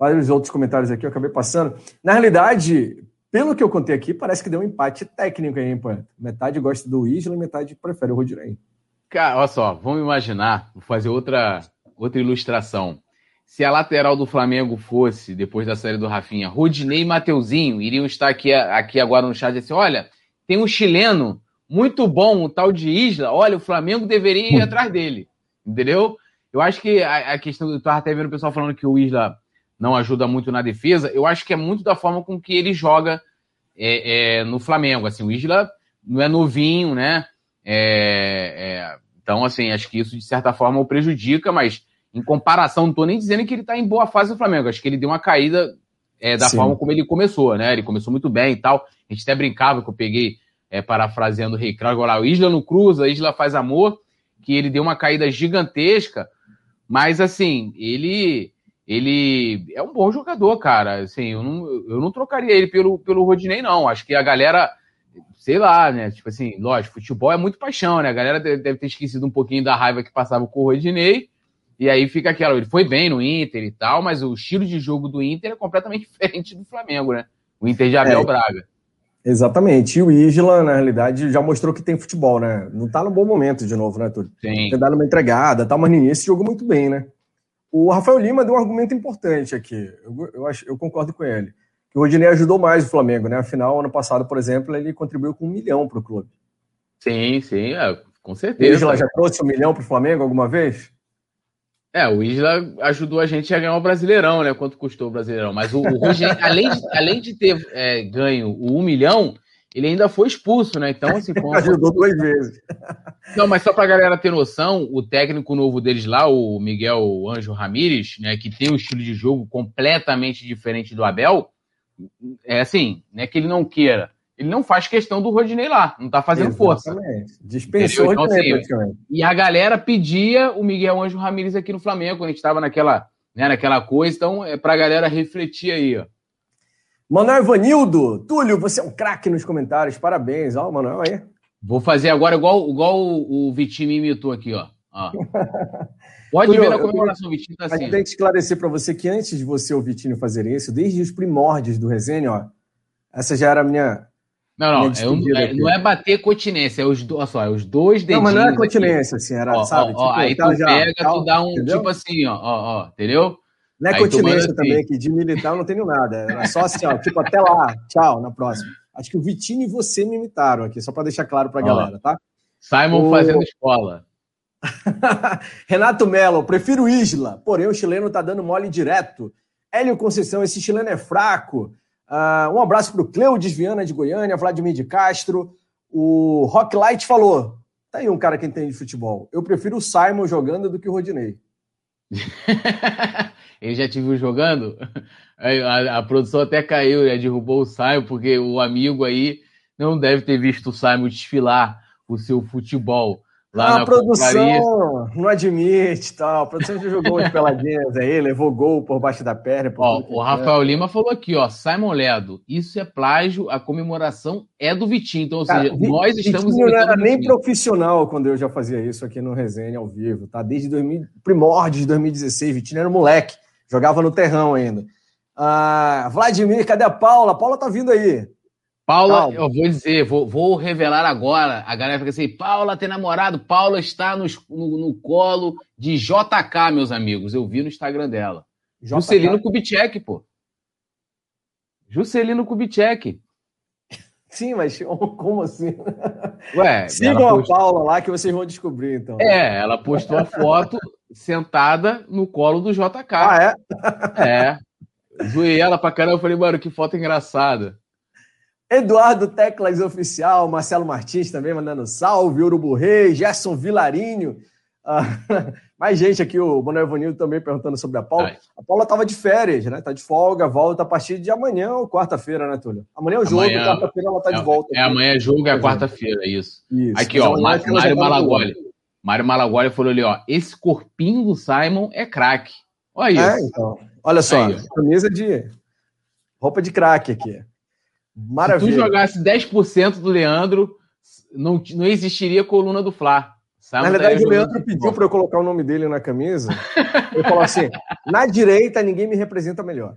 vários outros comentários aqui, eu acabei passando. Na realidade, pelo que eu contei aqui, parece que deu um empate técnico aí, hein, Metade gosta do Isla e metade prefere o Rodinei. Cara, olha só, vamos imaginar, vou fazer outra, outra ilustração. Se a lateral do Flamengo fosse, depois da série do Rafinha, Rodinei e Mateuzinho, iriam estar aqui, aqui agora no chat e assim: olha, tem um chileno muito bom, o tal de Isla, olha, o Flamengo deveria ir atrás dele. Entendeu? Eu acho que a, a questão, eu estava até vendo o pessoal falando que o Isla não ajuda muito na defesa, eu acho que é muito da forma com que ele joga é, é, no Flamengo. Assim, o Isla não é novinho, né? É, é, então, assim, acho que isso de certa forma o prejudica, mas em comparação, não estou nem dizendo que ele está em boa fase no Flamengo. Acho que ele deu uma caída é, da Sim. forma como ele começou, né? Ele começou muito bem e tal. A gente até brincava que eu peguei, é, parafraseando o Rei Kraus, agora o Isla no cruza, Isla faz amor, que ele deu uma caída gigantesca, mas assim, ele ele é um bom jogador, cara. Assim, eu não, eu não trocaria ele pelo, pelo Rodinei, não. Acho que a galera, sei lá, né? Tipo assim, lógico, futebol é muito paixão, né? A galera deve ter esquecido um pouquinho da raiva que passava com o Rodinei. E aí fica aquela, ele foi bem no Inter e tal, mas o estilo de jogo do Inter é completamente diferente do Flamengo, né? O Inter de Abel é, Braga. Exatamente. E o Isla, na realidade, já mostrou que tem futebol, né? Não tá no bom momento de novo, né, Túlio? Tem. Tem dado uma entregada, tal, mas no início jogou muito bem, né? O Rafael Lima deu um argumento importante aqui. Eu, eu, acho, eu concordo com ele. Que o Rodinei ajudou mais o Flamengo, né? Afinal, ano passado, por exemplo, ele contribuiu com um milhão para o clube. Sim, sim, é, com certeza. O Isla já trouxe um milhão para o Flamengo alguma vez? É, o Isla ajudou a gente a ganhar o Brasileirão, né? Quanto custou o Brasileirão. Mas o, o Rogério, além, de, além de ter é, ganho o um milhão, ele ainda foi expulso, né? Então, assim, foi ajudou duas vezes. Não, mas só pra galera ter noção, o técnico novo deles lá, o Miguel Anjo Ramírez, né? Que tem um estilo de jogo completamente diferente do Abel, é assim, não é que ele não queira ele não faz questão do Rodinei lá, não tá fazendo Exatamente. força. Dispensou então, assim, E a galera pedia o Miguel Anjo Ramírez aqui no Flamengo, quando a gente estava naquela, né, naquela coisa, então é pra galera refletir aí, ó. Manuel Ivanildo, Túlio, você é um craque nos comentários, parabéns, ó, Manuel aí. Vou fazer agora igual, igual o, o Vitinho imitou aqui, ó. ó. Pode Túlio, ver na comemoração, eu, Vitinho tá assim. Mas tem que esclarecer para você que antes de você ou o Vitinho fazer isso, desde os primórdios do resenha, ó, essa já era a minha não, não, é um, é, não é bater continência, é os, olha só, é os dois dedinhos. Não, mas não é continência, aqui. assim, era, ó, sabe? Ó, tipo, aí tu já, pega, tal, tu dá um, entendeu? tipo assim, ó, ó, ó, entendeu? Não é aí continência assim. também, que de militar eu não tenho nada. Era só assim, ó, tipo, até lá, tchau, na próxima. Acho que o Vitinho e você me imitaram aqui, só para deixar claro pra ó, galera, tá? Simon o... fazendo escola. Renato Melo, prefiro Isla, porém o chileno tá dando mole direto. Hélio Conceição, esse chileno é fraco. Uh, um abraço para o Cleudes Viana de Goiânia, Vladimir de Castro. O Rock Light falou: tá aí um cara que entende de futebol. Eu prefiro o Simon jogando do que o Rodinei. Ele já te viu jogando? A, a, produção até caiu, já derrubou o Simon, porque o amigo aí não deve ter visto o Simon desfilar o seu futebol. Lá a produção não admite tal. A produção já jogou uns peladinhas aí, levou gol por baixo da perna. Ó, o Rafael Lima falou aqui, ó, Simon Ledo, isso é plágio, a comemoração é do Vitinho. Então, ou Cara, seja, nós estamos. Vitinho não era nem profissional quando eu já fazia isso aqui no Resenha ao vivo, tá? Desde 2000, primórdios de 2016, Vitinho era moleque, jogava no terrão ainda. Ah, Vladimir, cadê a Paula? A Paula tá vindo aí. Paula, Calma. eu vou dizer, vou, vou, revelar agora. A galera fica assim: Paula tem namorado, Paula está no, no, no colo de JK, meus amigos. Eu vi no Instagram dela. JK? Juscelino Kubitschek, pô. Juscelino Kubitschek. Sim, mas como assim? Ué, Sigam postou... a Paula lá que vocês vão descobrir, então. É, ela postou a foto sentada no colo do JK. Ah, é? É. Zoei ela pra caramba. Eu falei, mano, que foto engraçada. Eduardo Teclas Oficial, Marcelo Martins também mandando salve, Urubu Rei, Gerson Vilarinho. Uh, mais gente aqui, o Manuel Vanildo também perguntando sobre a Paula. A Paula estava de férias, né? Tá de folga, volta a partir de amanhã ou quarta-feira, né, Túlio? Amanhã é o jogo, quarta-feira ela tá é, de volta. É, amanhã é jogo, é quarta-feira, isso. isso. Aqui, ó, é Mário Malagoli. Mário Malagoli falou ali, ó, esse corpinho do Simon é craque. Olha é, isso. É, então. Olha só, Aí, camisa de roupa de craque aqui. Maravilha. Se tu jogasse 10% do Leandro, não, não existiria coluna do Fla. Sabe? Na verdade, o Leandro pediu para eu colocar o nome dele na camisa. Ele falou assim: na direita ninguém me representa melhor.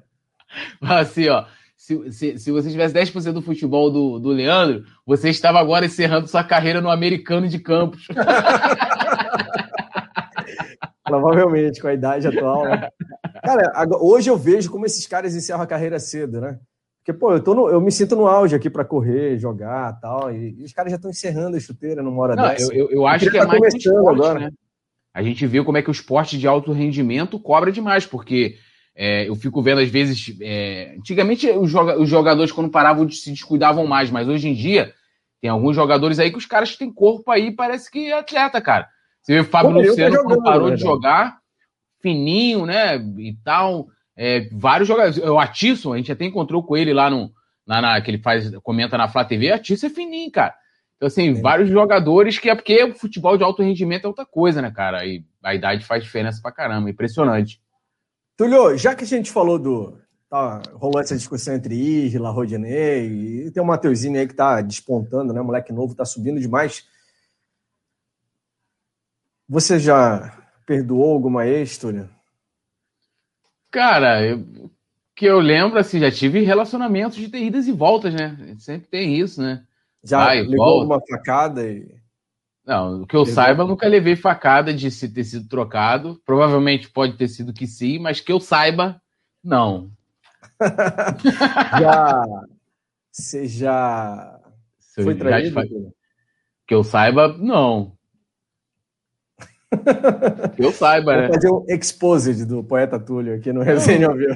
Assim, ó. Se, se, se você tivesse 10% do futebol do, do Leandro, você estava agora encerrando sua carreira no americano de campos. Provavelmente, com a idade atual. Né? Cara, hoje eu vejo como esses caras encerram a carreira cedo, né? Porque, pô, eu, tô no, eu me sinto no auge aqui para correr, jogar tal, e, e os caras já estão encerrando a chuteira numa hora Não, dessa. Eu, eu, eu acho que é tá mais esporte, agora. né? A gente vê como é que o esporte de alto rendimento cobra demais, porque é, eu fico vendo às vezes. É, antigamente os, joga, os jogadores, quando paravam, se descuidavam mais, mas hoje em dia tem alguns jogadores aí que os caras têm corpo aí, parece que é atleta, cara. Você vê o Fábio Luciano, tá quando parou de jogar, fininho, né? E tal é, vários jogadores. O Atisson, a gente até encontrou com ele lá no. Lá na, que ele faz, comenta na Flá TV, Atisson é fininho, cara. Então, assim, é. vários jogadores que é porque o futebol de alto rendimento é outra coisa, né, cara? E a idade faz diferença pra caramba, impressionante. Tulio, já que a gente falou do. Tá, rolou essa discussão entre Isla, Rodinei, e tem o Mateuzinho aí que tá despontando, né? Moleque novo, tá subindo demais. Você já perdoou alguma ex, Tulio? Cara, eu, que eu lembro, assim, já tive relacionamentos de ter idas e voltas, né? Sempre tem isso, né? Já Vai, levou volta. alguma facada e. Não, que eu Levou. saiba, eu nunca levei facada de se ter sido trocado. Provavelmente pode ter sido que sim, mas que eu saiba, não. já. Você já. Foi traído? Já... Que eu saiba, não. eu saiba, Vou né? fazer um exposed do poeta Túlio aqui no Resenha ao Vivo.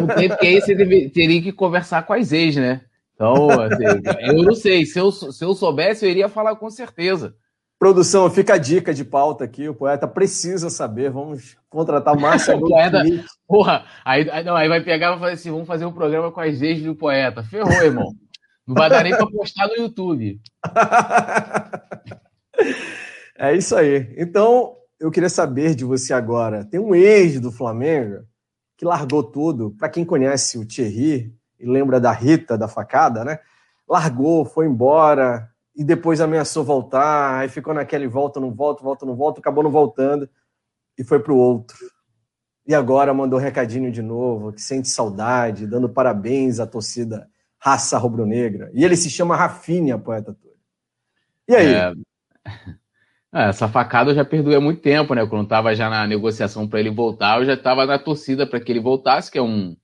Não tem, porque aí você deve, teria que conversar com as ex, né? Então, assim, eu não sei. Se eu, se eu soubesse, eu iria falar com certeza. Produção, fica a dica de pauta aqui. O poeta precisa saber. Vamos contratar o Márcio. poeta, porra, aí, aí, não, aí vai pegar e fazer assim: vamos fazer um programa com as ex do poeta. Ferrou, irmão. Não vai dar nem para postar no YouTube. é isso aí. Então, eu queria saber de você agora. Tem um ex do Flamengo que largou tudo. Para quem conhece o Thierry e lembra da Rita, da facada, né? Largou, foi embora, e depois ameaçou voltar, aí ficou naquele volta, não volta, volta, não volta, acabou não voltando e foi para o outro. E agora mandou recadinho de novo, que sente saudade, dando parabéns à torcida raça rubro-negra. E ele se chama Rafinha, poeta. E aí? É... É, essa facada eu já perdoei há muito tempo, né? Quando estava já na negociação para ele voltar, eu já estava na torcida para que ele voltasse, que é um,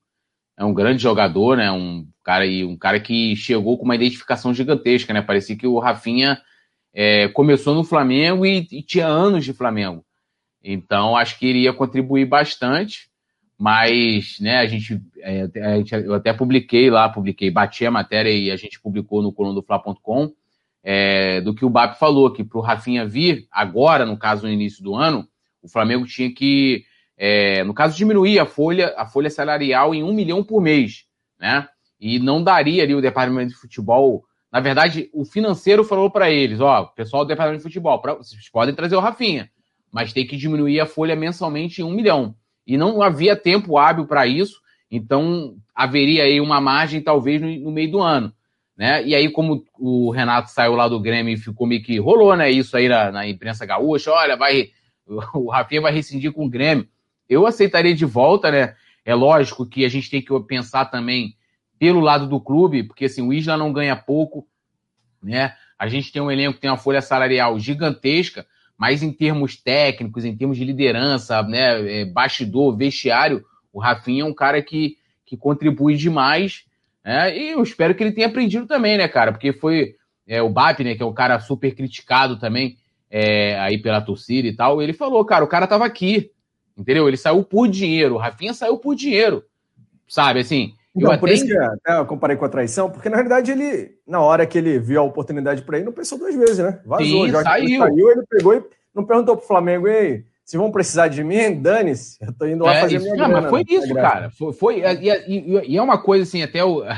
é um grande jogador, né? Um cara e um cara que chegou com uma identificação gigantesca, né? Parecia que o Rafinha é, começou no Flamengo e, e, tinha anos de Flamengo. Então acho que iria contribuir bastante, mas né, a gente, é, a gente eu até publiquei lá, publiquei, bati a matéria e a gente publicou no coluna do Fla.com é, do que o BAP falou, que para o Rafinha vir agora, no caso no início do ano, o Flamengo tinha que, é, no caso, diminuir a folha, a folha salarial em um milhão por mês, né? e não daria ali o departamento de futebol. Na verdade, o financeiro falou para eles: ó, pessoal do departamento de futebol, pra, vocês podem trazer o Rafinha, mas tem que diminuir a folha mensalmente em um milhão. E não havia tempo hábil para isso, então haveria aí uma margem, talvez, no, no, meio do ano. Né? E aí, como o Renato saiu lá do Grêmio e ficou meio que rolou, né? Isso aí na, na imprensa gaúcha, olha, vai. O Rafinha vai rescindir com o Grêmio. Eu aceitaria de volta, né? É lógico que a gente tem que pensar também pelo lado do clube, porque assim, o Isla não ganha pouco, né? A gente tem um elenco que tem uma folha salarial gigantesca, mas em termos técnicos, em termos de liderança, né, é, bastidor, vestiário, o Rafinha é um cara que, que contribui demais, né? E eu espero que ele tenha aprendido também, né, cara? Porque foi é, o BAP, né, que é um cara super criticado também é, aí pela torcida e tal, ele falou, cara, o cara tava aqui, entendeu? Ele saiu por dinheiro, o Rafinha saiu por dinheiro, sabe, assim, não, por isso que até eu comparei com a traição, porque na realidade ele, na hora que ele viu a oportunidade para ele, não pensou duas vezes, né? Vazou. Sim, já saiu. ele saiu, ele pegou e não perguntou pro Flamengo, ei, se vão precisar de mim, dane-se, eu tô indo lá é, fazer isso, minha não, grana, Mas foi né? isso, cara. Foi, foi e, e, e, é uma coisa assim, até o.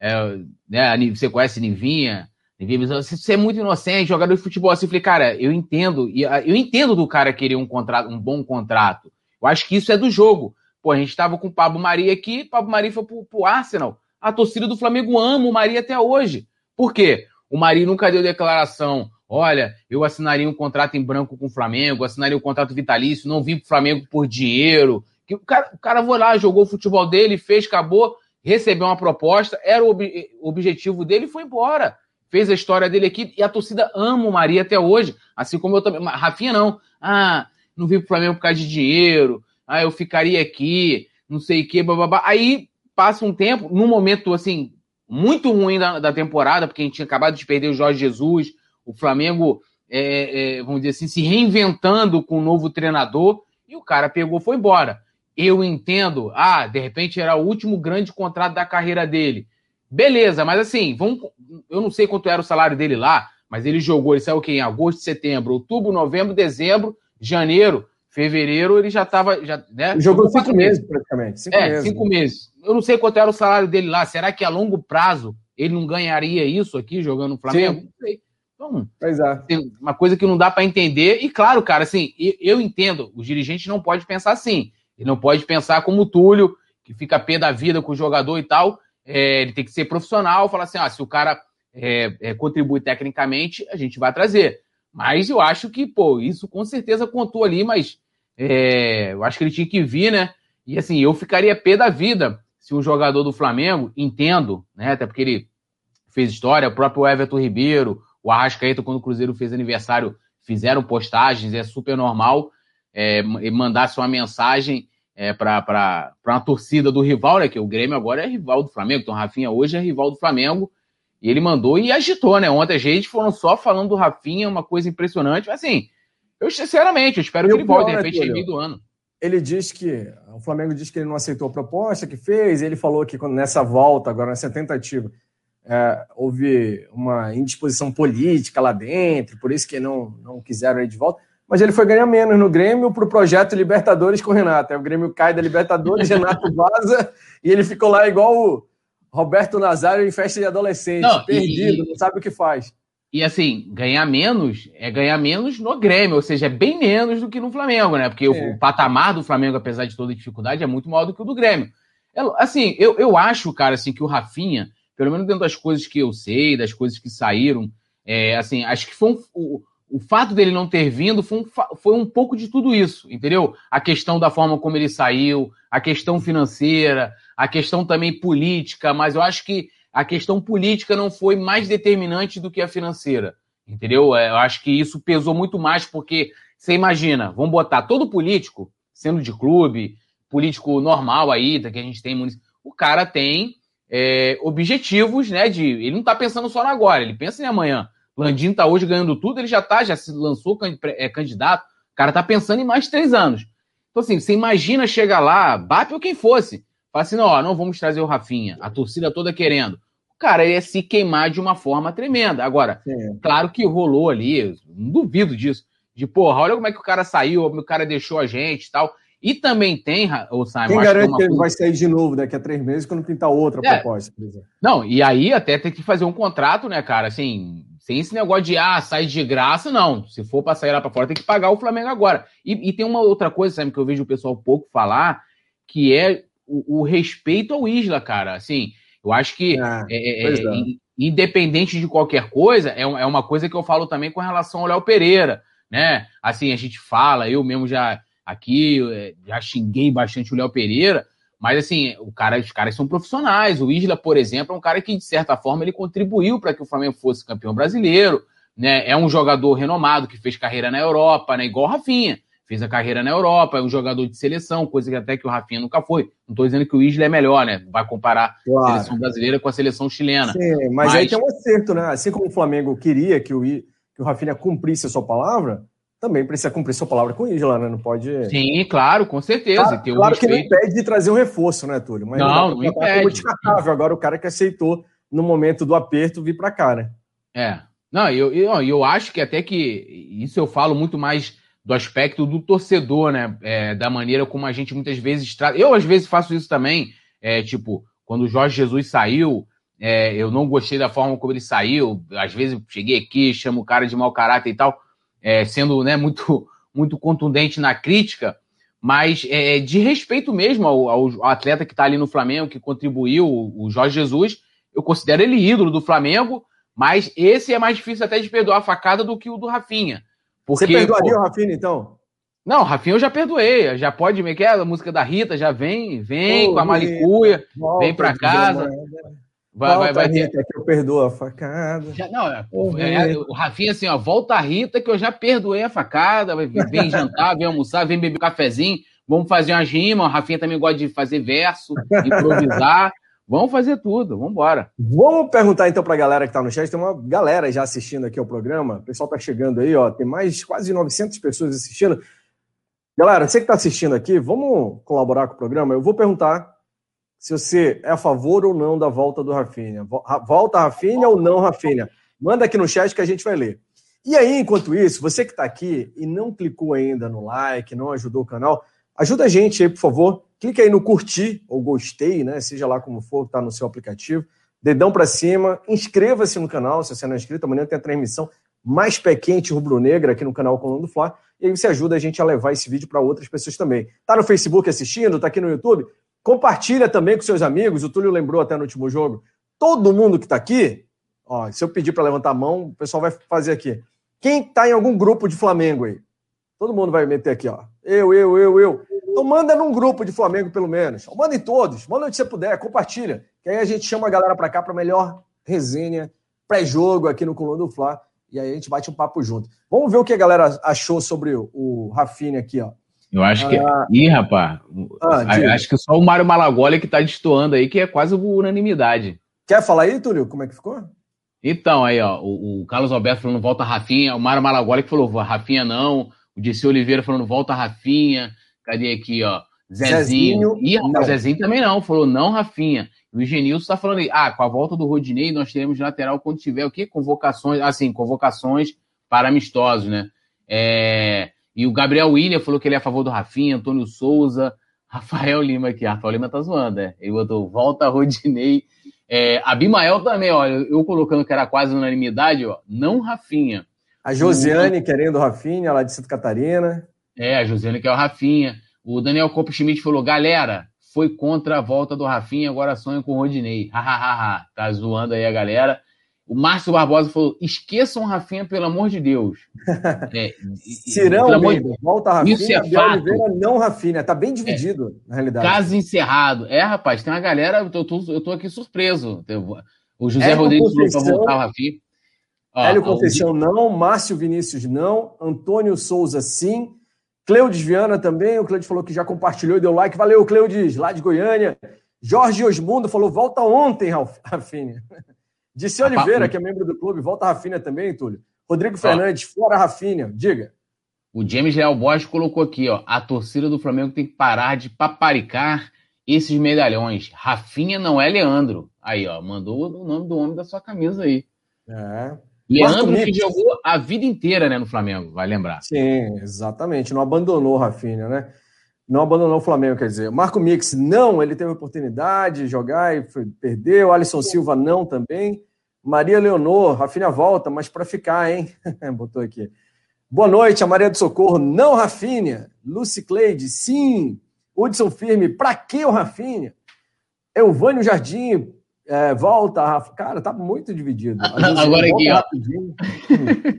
É, né, você conhece Nivinha, Nivinha, você é muito inocente, jogador de futebol assim. Eu falei, cara, eu entendo, eu entendo do cara querer um contrato, um bom contrato. Eu acho que isso é do jogo. Pô, a gente estava com o Pablo Maria aqui, Pablo Maria foi pro, pro Arsenal. A torcida do Flamengo ama o Maria até hoje. Por quê? O Maria nunca deu declaração. Olha, eu assinaria um contrato em branco com o Flamengo, assinaria um contrato vitalício, não vim pro Flamengo por dinheiro. Que o cara, o cara foi lá, jogou o futebol dele, fez, acabou, recebeu uma proposta, era o, ob objetivo dele e foi embora. Fez a história dele aqui e a torcida ama o Maria até hoje. Assim como eu também. Rafinha não. Ah, não vim pro Flamengo por causa de dinheiro, ah, eu ficaria aqui, não sei o que, babá. Aí passa um tempo, num momento assim, muito ruim da, da, temporada, porque a gente tinha acabado de perder o Jorge Jesus, o Flamengo, é, é, vamos dizer assim, se reinventando com um novo treinador, e o cara pegou foi embora. Eu entendo, ah, de repente era o último grande contrato da carreira dele. Beleza, mas assim, vamos, eu não sei quanto era o salário dele lá, mas ele jogou, ele saiu o quê? Em agosto, setembro, outubro, novembro, dezembro, janeiro fevereiro ele já estava. Já, né? Jogou cinco meses, praticamente. Cinco é, meses, cinco né? meses. Eu não sei quanto era o salário dele lá. Será que a longo prazo ele não ganharia isso aqui jogando no Flamengo? Sim. Não sei. Então, pois é. uma coisa que não dá para entender. E claro, cara, assim, eu entendo, os dirigentes não podem pensar assim. Ele não pode pensar como o Túlio, que fica pé da vida com o jogador e tal. É, ele tem que ser profissional, falar assim: ah, se o cara é, é, contribui tecnicamente, a gente vai trazer. Mas eu acho que, pô, isso com certeza contou ali, mas é, eu acho que ele tinha que vir, né? E assim, eu ficaria pé da vida se um jogador do Flamengo, entendo, né? Até porque ele fez história, o próprio Everton Ribeiro, o Arrascaeta, quando o Cruzeiro fez aniversário, fizeram postagens, é super normal é, mandasse uma mensagem é, para uma torcida do rival, né? Que o Grêmio agora é rival do Flamengo, então o Rafinha hoje é rival do Flamengo. E ele mandou e agitou, né? Ontem a gente foram só falando do Rafinha, uma coisa impressionante. Mas assim, eu sinceramente, eu espero que ele volte, de repente, no meio do ano. Ele diz que. O Flamengo diz que ele não aceitou a proposta que fez. Ele falou que nessa volta, agora nessa tentativa, é, houve uma indisposição política lá dentro, por isso que não, não quiseram ir de volta. Mas ele foi ganhar menos no Grêmio para o projeto Libertadores com o Renato. Aí o Grêmio cai da Libertadores, Renato vaza e ele ficou lá igual o Roberto Nazário em festa de adolescente, não, perdido, e, não sabe o que faz. E assim, ganhar menos é ganhar menos no Grêmio, ou seja, é bem menos do que no Flamengo, né? Porque é. o, o, patamar do Flamengo, apesar de toda dificuldade, é muito maior do que o do Grêmio. É, assim, eu, eu acho, cara, assim, que o Rafinha, pelo menos dentro das coisas que eu sei, das coisas que saíram, é, assim, acho que foi um, o, o fato dele não ter vindo foi um, foi um pouco de tudo isso, entendeu? A questão da forma como ele saiu, a questão financeira, a questão também política, mas eu acho que a questão política não foi mais determinante do que a financeira, entendeu? É, eu acho que isso pesou muito mais, porque você imagina, vamos botar todo político, sendo de clube, político normal aí, que a gente tem, o cara tem é, objetivos, né? De, ele não está pensando só no agora, ele pensa em amanhã. Landim tá hoje ganhando tudo, ele já tá, já se lançou é, candidato. O cara tá pensando em mais três anos. Então, assim, você imagina chegar lá, BAP ou quem fosse, fala assim: não, não vamos trazer o Rafinha, a torcida toda querendo. O cara ia se queimar de uma forma tremenda. Agora, Sim. claro que rolou ali, não duvido disso, de porra, olha como é que o cara saiu, o cara deixou a gente e tal. E também tem, o Simon. Quem garante que, é que ele vai sair de novo daqui a três meses quando pintar outra é. proposta, por exemplo? Não, e aí até tem que fazer um contrato, né, cara? Assim, sem esse negócio de, ah, sai de graça, não. Se for para sair lá para fora, tem que pagar o Flamengo agora. E, e, tem uma outra coisa, sabe, que eu vejo o pessoal pouco falar, que é o, o respeito ao Isla, cara. Assim, eu acho que, ah, é, é, é, independente de qualquer coisa, é, é uma coisa que eu falo também com relação ao Léo Pereira, né? Assim, a gente fala, eu mesmo já aqui, é, já xinguei bastante o Léo Pereira, mas assim, o cara, os caras são profissionais. O Isla, por exemplo, é um cara que, de certa forma, ele contribuiu para que o Flamengo fosse campeão brasileiro. Né? É um jogador renomado que fez carreira na Europa, né? igual o Rafinha. Fez a carreira na Europa, é um jogador de seleção, coisa que até que o Rafinha nunca foi. Não estou dizendo que o Isla é melhor, né? Vai comparar claro. a seleção brasileira com a seleção chilena. Sim, mas, mas, aí tem um acerto, né? Assim como o Flamengo queria que o, que o Rafinha cumprisse a sua palavra, também precisa cumprir sua palavra com o Isla, né? Não pode. Sim, claro, com certeza. Claro, um claro que não impede de trazer um reforço, né, Túlio? Mas não, não, não impede. Como descartável. Agora o cara que aceitou no momento do aperto vir para cá, né? É. Não, eu, eu, eu acho que até que isso eu falo muito mais do aspecto do torcedor, né? É, da maneira como a gente muitas vezes trata. Eu, às vezes, faço isso também. É, tipo, quando o Jorge Jesus saiu, é, eu não gostei da forma como ele saiu. Às vezes cheguei aqui, chamo o cara de mau caráter e tal é, sendo né, muito, muito contundente na crítica, mas é, de respeito mesmo ao, ao atleta que está ali no Flamengo, que contribuiu, o Jorge Jesus, eu considero ele ídolo do Flamengo, mas esse é mais difícil até de perdoar a facada do que o do Rafinha. Porque, Você perdoaria pô, o Rafinha, então? Não, Rafinha eu já perdoei, já pode, me quer a música da Rita, já vem, vem com a malicuia, vem para casa. Vai, volta vai, vai. Rita, que eu perdoo a facada. Já, não, é, é, o Rafinha assim, ó, volta a Rita que eu já perdoei a facada. Vem jantar, vem almoçar, vem beber um cafezinho. Vamos fazer uma rima. O Rafinha também gosta de fazer verso, improvisar. Vamos fazer tudo, vamos embora. Vamos perguntar então para a galera que está no chat. Tem uma galera já assistindo aqui ao programa. O pessoal está chegando aí, ó. Tem mais quase 900 pessoas assistindo. Galera, você que está assistindo aqui, vamos colaborar com o programa. Eu vou perguntar se você é a favor ou não da volta do Rafinha. Volta Rafinha ou não Rafinha? Manda aqui no chat que a gente vai ler. E aí, enquanto isso, você que está aqui e não clicou ainda no like, não ajudou o canal, ajuda a gente aí, por favor. Clique aí no curtir ou gostei, né? Seja lá como for, está no seu aplicativo. Dedão para cima, inscreva-se no canal se você não é inscrito. Amanhã tem a transmissão mais pé quente rubro-negra aqui no canal Coluna do Fla. E aí você ajuda a gente a levar esse vídeo para outras pessoas também. Tá no Facebook assistindo, tá aqui no YouTube? Compartilha também com seus amigos. O Túlio lembrou até no último jogo. Todo mundo que está aqui, ó, se eu pedir para levantar a mão, o pessoal vai fazer aqui. Quem está em algum grupo de Flamengo aí? Todo mundo vai meter aqui, ó. Eu, eu, eu, eu. Então manda num grupo de Flamengo, pelo menos. Manda em todos. Manda onde você puder. Compartilha. Que aí a gente chama a galera para cá para melhor resenha, pré-jogo aqui no Coluna do Fla. E aí a gente bate um papo junto. Vamos ver o que a galera achou sobre o, Rafinha aqui, ó. Eu acho que. Ah, Ih, rapaz. Ah, acho que só o Mário Malagoli que tá destoando aí, que é quase unanimidade. Quer falar aí, Túlio? Como é que ficou? Então, aí, ó, o, o Carlos Alberto falando volta Rafinha, o Mário Malagoli que falou Rafinha não, o Disse Oliveira falando volta Rafinha, cadê aqui, ó? Zezinho. Zezinho Ih, o Zezinho também não, falou não Rafinha. O Genilson tá falando aí, ah, com a volta do Rodinei nós teremos lateral quando tiver o quê? Convocações, assim, convocações para amistosos, né? É... E o Gabriel William falou que ele é a favor do Rafinha, Antônio Souza, Rafael Lima aqui. Rafael Lima tá zoando, né? Ele botou volta Rodinei. É, Abimael também, olha, eu colocando que era quase unanimidade, ó, não Rafinha. A Josiane o... querendo o Rafinha, lá de Santa Catarina. É, a Josiane quer o Rafinha. O Daniel Copo Schmidt falou: galera, foi contra a volta do Rafinha, agora sonha com o Rodinei. Hahaha, tá zoando aí a galera. O Márcio Barbosa falou: esqueçam Rafinha, pelo amor de Deus. É, Cirão, amor de... volta Rafinha, Isso é fato. Oliveira não Rafinha. Tá bem dividido, é. na realidade. Caso encerrado. É, rapaz, tem uma galera, eu tô, eu tô aqui surpreso. O José Hélio Rodrigues falou para voltar o Rafinha. Ó, Hélio Conceição não, Márcio Vinícius não, Antônio Souza sim, Cleudes Viana também, o Cleudes falou que já compartilhou e deu like. Valeu, Cleudes, lá de Goiânia. Jorge Osmundo falou, volta ontem, Rafinha. Disse Oliveira, que é membro do clube, volta a Rafinha também, Túlio. Rodrigo Fernandes, fora Rafinha, diga. O James Leal Borges colocou aqui, ó, a torcida do Flamengo tem que parar de paparicar esses medalhões. Rafinha não é Leandro. Aí, ó, mandou o nome do homem da sua camisa aí. É. Leandro que jogou a vida inteira, né, no Flamengo, vai lembrar. Sim, exatamente. Não abandonou o Rafinha, né? Não abandonou o Flamengo, quer dizer. Marco Mix, não, ele teve oportunidade de jogar e foi, perdeu. Alisson Silva, não também. Maria Leonor, Rafinha volta, mas para ficar, hein? Botou aqui. Boa noite, a Maria do Socorro. Não, Rafinha. Lucy Cleide, sim. Hudson Firme, para que o Rafinha? Elvânio Jardim, é, volta, Rafa. Cara, tá muito dividido. Agora aqui, ó.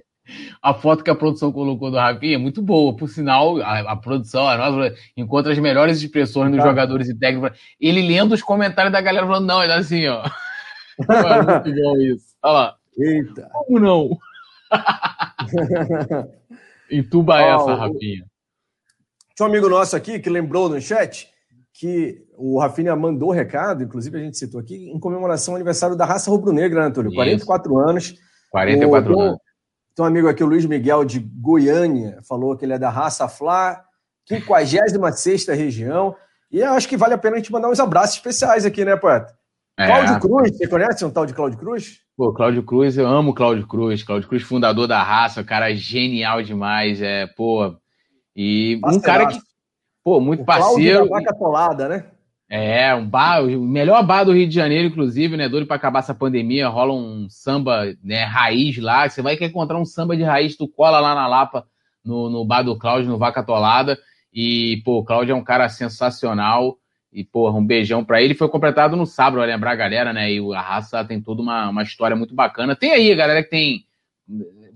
a foto que a produção colocou do Rafinha é muito boa. Por sinal, a, a produção, a nossa, encontra as melhores expressões dos jogadores e técnicos. Ele lendo os comentários da galera falando, não, ele é assim, ó. É muito bom isso. Olha lá. Eita. Como não? Entuba oh, essa, Rafinha. Tinha um amigo nosso aqui que lembrou no chat que o Rafinha mandou recado, inclusive a gente citou aqui, em comemoração ao aniversário da raça rubro-negra, né, Antônio? 44 anos. 44 o, anos. Tem um amigo aqui, o Luiz Miguel de Goiânia, falou que ele é da raça Flá, 56 região. E eu acho que vale a pena a gente mandar uns abraços especiais aqui, né, poeta? É. Cláudio Cruz, você conhece um tal de Cláudio Cruz? Pô, Cláudio Cruz, eu amo Cláudio Cruz. Cláudio Cruz, fundador da raça, cara genial demais. É, pô. E um cara que. Pô, muito o parceiro. Da vaca tolada, né? É, um bar, o melhor bar do Rio de Janeiro, inclusive, né? Doido para acabar essa pandemia, rola um samba né, raiz lá. Você vai encontrar um samba de raiz, tu cola lá na Lapa, no, no bar do Cláudio, no Vaca Tolada. E, pô, o Cláudio é um cara sensacional. E, porra, um beijão para ele. Foi completado no sábado, vai lembrar a galera, né? E a raça tem toda uma, uma história muito bacana. Tem aí, galera que tem.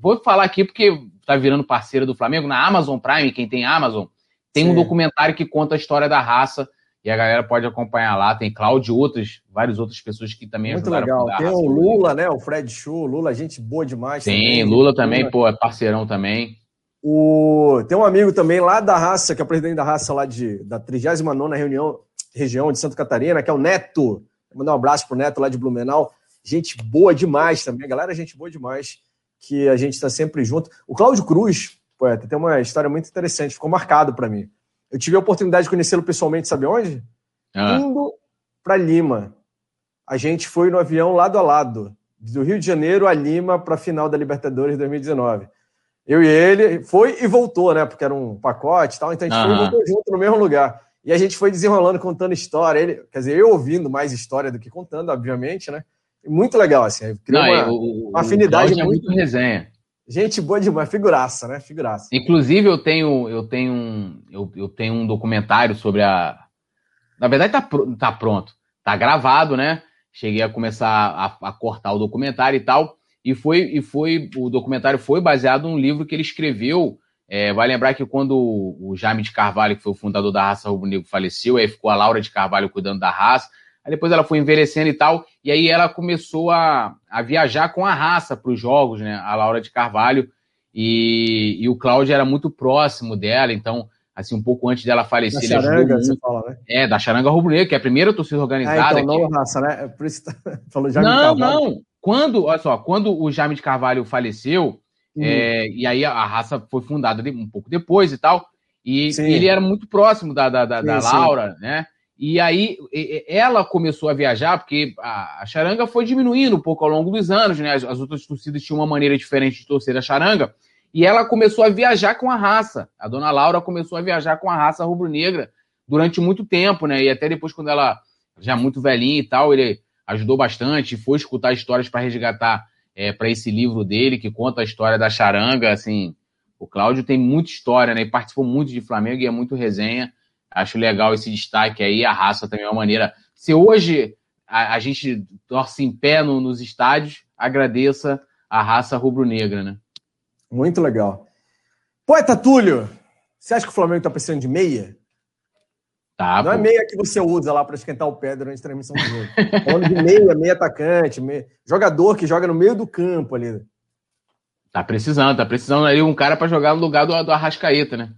Vou falar aqui porque tá virando parceira do Flamengo. Na Amazon Prime, quem tem Amazon, tem Sim. um documentário que conta a história da raça. E a galera pode acompanhar lá. Tem Cláudio e outros, várias outras pessoas que também Muito legal. Tem o Lula, né? O Fred Chu. Lula, gente boa demais. Tem, também. Lula também, pô, é parceirão também. O... Tem um amigo também lá da raça, que é o presidente da raça lá de, da 39 reunião região de Santa Catarina, que é o Neto. Vou mandar um abraço pro Neto lá de Blumenau. Gente boa demais também, galera, gente boa demais, que a gente está sempre junto. O Cláudio Cruz, poeta, tem uma história muito interessante, ficou marcado para mim. Eu tive a oportunidade de conhecê-lo pessoalmente, sabe onde? Ah. Indo para Lima. A gente foi no avião lado a lado, do Rio de Janeiro a Lima para a final da Libertadores 2019. Eu e ele foi e voltou, né? Porque era um pacote e tal, então a gente foi e voltou junto no mesmo lugar. E a gente foi desenrolando, contando história. Ele, quer dizer, eu ouvindo mais história do que contando, obviamente, né? Muito legal, assim. Criou Não, uma, o, uma afinidade muito... É muito resenha. Gente boa demais, figuraça, né? Figuraça. Inclusive, eu tenho, eu tenho, um, eu, eu tenho um documentário sobre a. Na verdade, tá, tá pronto. Tá gravado, né? Cheguei a começar a, a cortar o documentário e tal. E foi, e foi. O documentário foi baseado num livro que ele escreveu. É, vai lembrar que quando o Jaime de Carvalho, que foi o fundador da raça rubro-negro, faleceu, aí ficou a Laura de Carvalho cuidando da raça. Aí depois ela foi envelhecendo e tal, e aí ela começou a, a viajar com a raça para os jogos, né? A Laura de Carvalho. E, e o Cláudio era muito próximo dela, então, assim, um pouco antes dela falecer. Da charanga, você fala, né? É, da charanga rubro-negra, que é a primeira torcida organizada. Ah, então, não raça, né? É por isso falou Jaime não, não. Quando, olha só, quando o Jaime de Carvalho faleceu, uhum. é, e aí a, raça foi fundada um pouco depois e tal, e sim. ele era muito próximo da, da, da, sim, da Laura, sim. né? E aí ela começou a viajar, porque a, charanga foi diminuindo um pouco ao longo dos anos, né? As, as, outras torcidas tinham uma maneira diferente de torcer a charanga. E ela começou a viajar com a raça. A dona Laura começou a viajar com a raça rubro-negra durante muito tempo, né? E até depois, quando ela já muito velhinha e tal, ele ajudou bastante, foi escutar histórias para resgatar é, para esse livro dele, que conta a história da charanga. Assim, o Cláudio tem muita história, né? E participou muito de Flamengo e é muito resenha. Acho legal esse destaque aí. A raça também é uma maneira. Se hoje a, a gente torce em pé no, nos estádios, agradeça a raça rubro-negra, né? Muito legal. Poeta Túlio, você acha que o Flamengo está precisando de meia? Tá, Não é pô. é meia que você usa lá para esquentar o pé durante a transmissão do jogo. Falando de meia, meia atacante, meia... jogador que joga no meio do campo ali. Tá precisando, tá precisando ali um cara para jogar no lugar do, do Arrascaeta, né?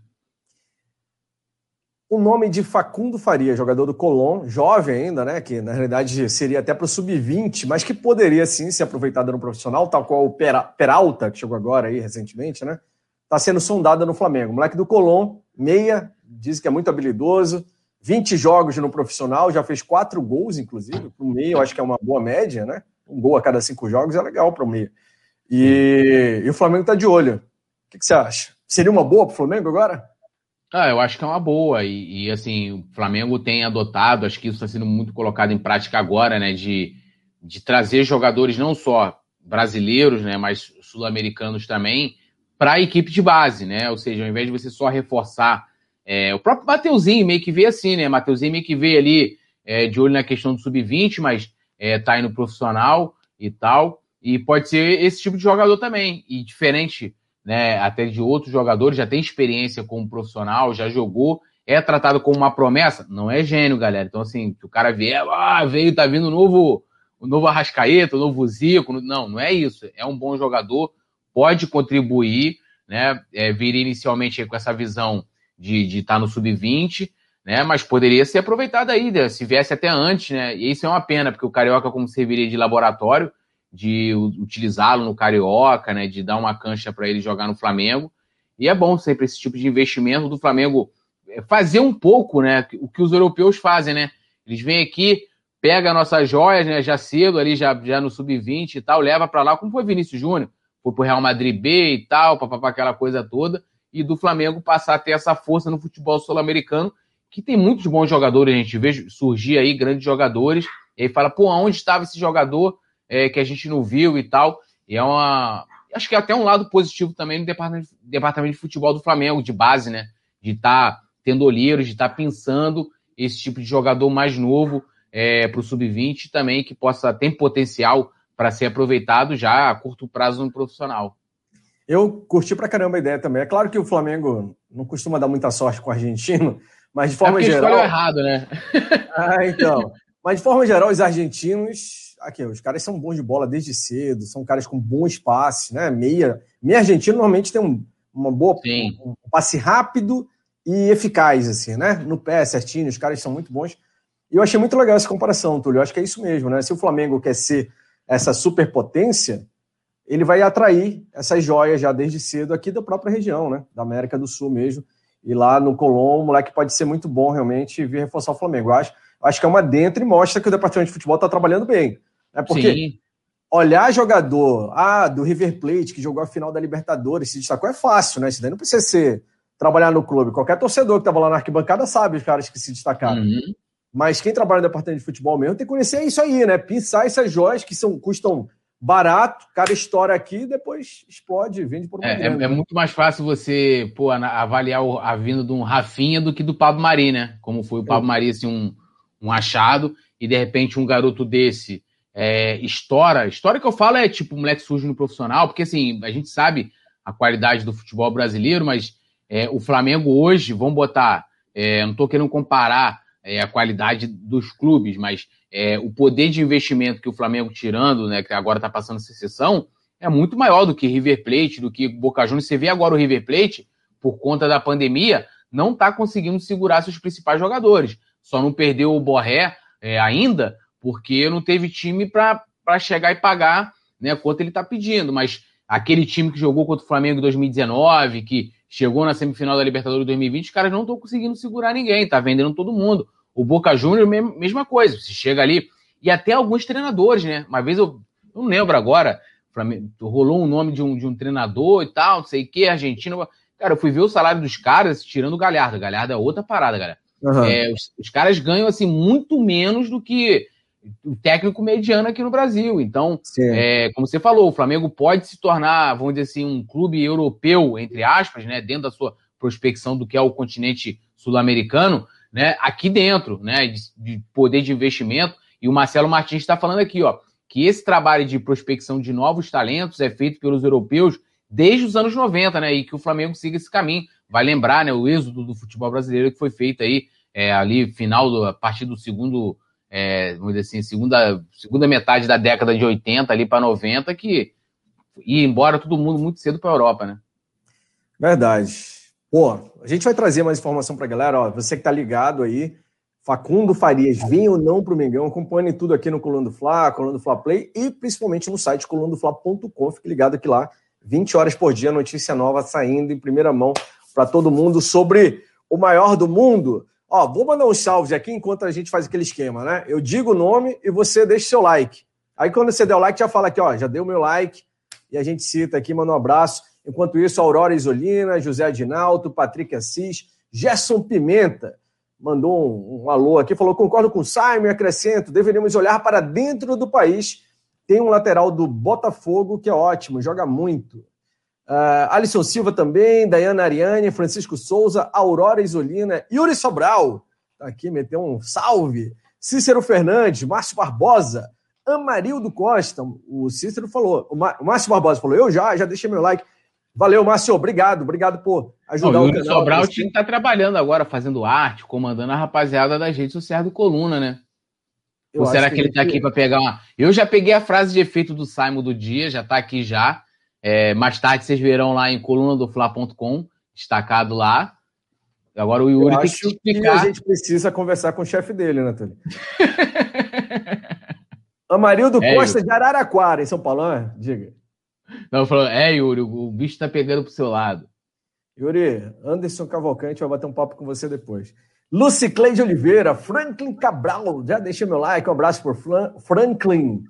o nome de Facundo Faria, jogador do Colón, jovem ainda, né? Que na realidade seria até para o sub-20, mas que poderia sim ser aproveitado no profissional, tal qual o Peralta, que chegou agora aí recentemente, né? Está sendo sondado no Flamengo. moleque do Colón, meia, diz que é muito habilidoso, 20 jogos no profissional, já fez quatro gols, inclusive. Para o meia, eu acho que é uma boa média, né? Um gol a cada cinco jogos é legal para o meia. E, e, o Flamengo está de olho. O que, que você acha? Seria uma boa para o Flamengo agora? Ah, eu acho que é uma boa. E, e, assim, o Flamengo tem adotado, acho que isso está sendo muito colocado em prática agora, né? De, de trazer jogadores não só brasileiros, né? Mas sul-americanos também, para a equipe de base, né? Ou seja, ao invés de você só reforçar. É, o próprio Mateuzinho meio que vê assim, né? Mateuzinho meio que vê ali é, de olho na questão do sub-20, mas é, tá indo profissional e tal. E pode ser esse tipo de jogador também. E diferente né, até de outros jogadores, já tem experiência como profissional, já jogou, é tratado como uma promessa, não é gênio, galera. Então, assim, que o cara vier, ah, veio, tá vindo o novo, o novo Arrascaeta, o novo Zico, não, não é isso. É um bom jogador, pode contribuir, né, é, viria inicialmente com essa visão de estar tá no sub-20, né, mas poderia ser aproveitado aí, né, se viesse até antes, né, e isso é uma pena, porque o Carioca, como serviria de laboratório, de utilizá-lo no Carioca, né, de dar uma cancha para ele jogar no Flamengo. E é bom sempre esse tipo de investimento do Flamengo é, fazer um pouco, né, o que os europeus fazem, né? Eles vêm aqui, pega nossas joias, né, já cedo ali, já, já no sub-20 e tal, leva para lá, como foi Vinícius Júnior, foi pro Real Madrid B e tal, para aquela coisa toda, e do Flamengo passar a ter essa força no futebol sul-americano, que tem muitos bons jogadores, a gente vê surgir aí grandes jogadores, e aí fala, pô, onde estava esse jogador é, que a gente não viu e tal. E é uma. Acho que é até um lado positivo também no departamento, departamento de futebol do Flamengo, de base, né? De estar tá tendo olheiros, de estar tá pensando esse tipo de jogador mais novo é, para o sub-20 também, que possa ter potencial para ser aproveitado já a curto prazo no profissional. Eu curti pra caramba a ideia também. É claro que o Flamengo não costuma dar muita sorte com o argentino, mas de forma é geral. errado, né? ah, então. Mas de forma geral, os argentinos aqui, os caras são bons de bola desde cedo, são caras com bom espaço, né? Meia, meia argentino normalmente tem um, uma boa um passe rápido e eficaz, assim, né? No pé, certinho, os caras são muito bons. E eu achei muito legal essa comparação, Túlio. Eu acho que é isso mesmo, né? Se o Flamengo quer ser essa superpotência, ele vai atrair essas joias já desde cedo aqui da própria região, né? Da América do Sul mesmo. E lá no Colom, o moleque pode ser muito bom realmente vir reforçar o Flamengo. Eu acho, acho que é uma dentro e mostra que o departamento de futebol está trabalhando bem. É porque Sim. olhar jogador ah, do River Plate, que jogou a final da Libertadores, se destacou, é fácil, né? Isso daí não precisa ser trabalhar no clube. Qualquer torcedor que estava lá na arquibancada sabe os caras que se destacaram. Uhum. Mas quem trabalha no departamento de futebol mesmo tem que conhecer isso aí, né? Pensar essas joias que são, custam barato, cara estoura aqui depois explode, vende por uma é, é, é, muito mais fácil você pô, avaliar a vinda de um Rafinha do que do Pablo Mari, né? Como foi o Pablo Mari, assim, um, um achado, e de repente um garoto desse é, estoura. História que eu falo é tipo moleque sujo no profissional, porque assim, a gente sabe a qualidade do futebol brasileiro, mas é, o Flamengo hoje, vamos botar, é, não estou querendo comparar é, a qualidade dos clubes, mas é, o poder de investimento que o Flamengo tirando, né, que agora está passando essa sessão, é muito maior do que River Plate, do que Boca Juniors. Você vê agora o River Plate, por conta da pandemia, não está conseguindo segurar seus principais jogadores. Só não perdeu o Borré é, ainda, porque não teve time para chegar e pagar né, quanto ele está pedindo. Mas aquele time que jogou contra o Flamengo em 2019, que chegou na semifinal da Libertadores 2020, os caras não estão conseguindo segurar ninguém, tá vendendo todo mundo. O Boca Júnior, mesma coisa, você chega ali, e até alguns treinadores, né? Uma vez eu não lembro agora, rolou um nome de um, de um treinador e tal, não sei o que, argentino. Cara, eu fui ver o salário dos caras tirando o Galhardo. Galhardo é outra parada, galera. Uhum. É, os, os, caras ganham assim muito menos do que o técnico mediano aqui no Brasil. Então, é, como você falou, o Flamengo pode se tornar, vamos dizer assim, um clube europeu, entre aspas, né, dentro da sua prospecção do que é o continente sul-americano, né, aqui dentro, né, de, de, poder de investimento. E o Marcelo Martins está falando aqui, ó, que esse trabalho de prospecção de novos talentos é feito pelos europeus desde os anos 90, né, e que o Flamengo siga esse caminho. Vai lembrar, né, o êxodo do futebol brasileiro que foi feito aí é, ali final do, a partir do segundo é, vamos dizer assim, segunda, segunda metade da década de 80 ali para 90, que ia embora todo mundo muito cedo para a Europa, né? Verdade. Pô, a gente vai trazer mais informação para a galera. Ó, você que tá ligado aí, Facundo Farias, vem ou não para o Mengão, acompanhe tudo aqui no Coluna do Fla, Coluna Fla Play e principalmente no site colunadofla.com. Fique ligado aqui lá, 20 horas por dia, notícia nova saindo em primeira mão para todo mundo sobre o maior do mundo. Ó, vou mandar um salve aqui enquanto a gente faz aquele esquema, né? Eu digo o nome e você deixa seu like. Aí quando você der o like, já fala aqui, ó, já deu meu like e a gente cita aqui, manda um abraço. Enquanto isso, Aurora Isolina, José Adinalto, Patrick Assis, Gerson Pimenta mandou um, um alô aqui, falou: concordo com o Simon acrescento, deveríamos olhar para dentro do país. Tem um lateral do Botafogo que é ótimo, joga muito. Uh, Alisson Silva também, Dayana Ariane, Francisco Souza, Aurora Isolina, Yuri Sobral, tá aqui, meteu um salve. Cícero Fernandes, Márcio Barbosa, Amarildo Costa, o Cícero falou, o, Márcio Barbosa falou, eu já, já deixei meu like. Valeu, Márcio, obrigado, obrigado por ajudar Não, o, o Yuri canal. Sobral que estar tá trabalhando agora, fazendo arte, comandando a rapaziada das redes sociais do Coluna, né? Eu Ou será que, que ele está aqui para pegar uma... Eu já peguei a frase de efeito do Simon do dia, já está aqui já. É, mais tarde vocês verão lá em colunadofla.com, destacado lá. Agora o Yuri Eu tem que explicar. Que a gente precisa conversar com o chefe dele, né, Túlio? Amarildo é, Costa Yuri. de Araraquara, em São Paulo, né? diga. Não, falou, é, Yuri, o bicho tá pegando pro seu lado. Yuri, Anderson Cavalcante vai bater um papo com você depois. Lucicleide Oliveira, Franklin Cabral, já deixa meu like, um abraço por Franklin.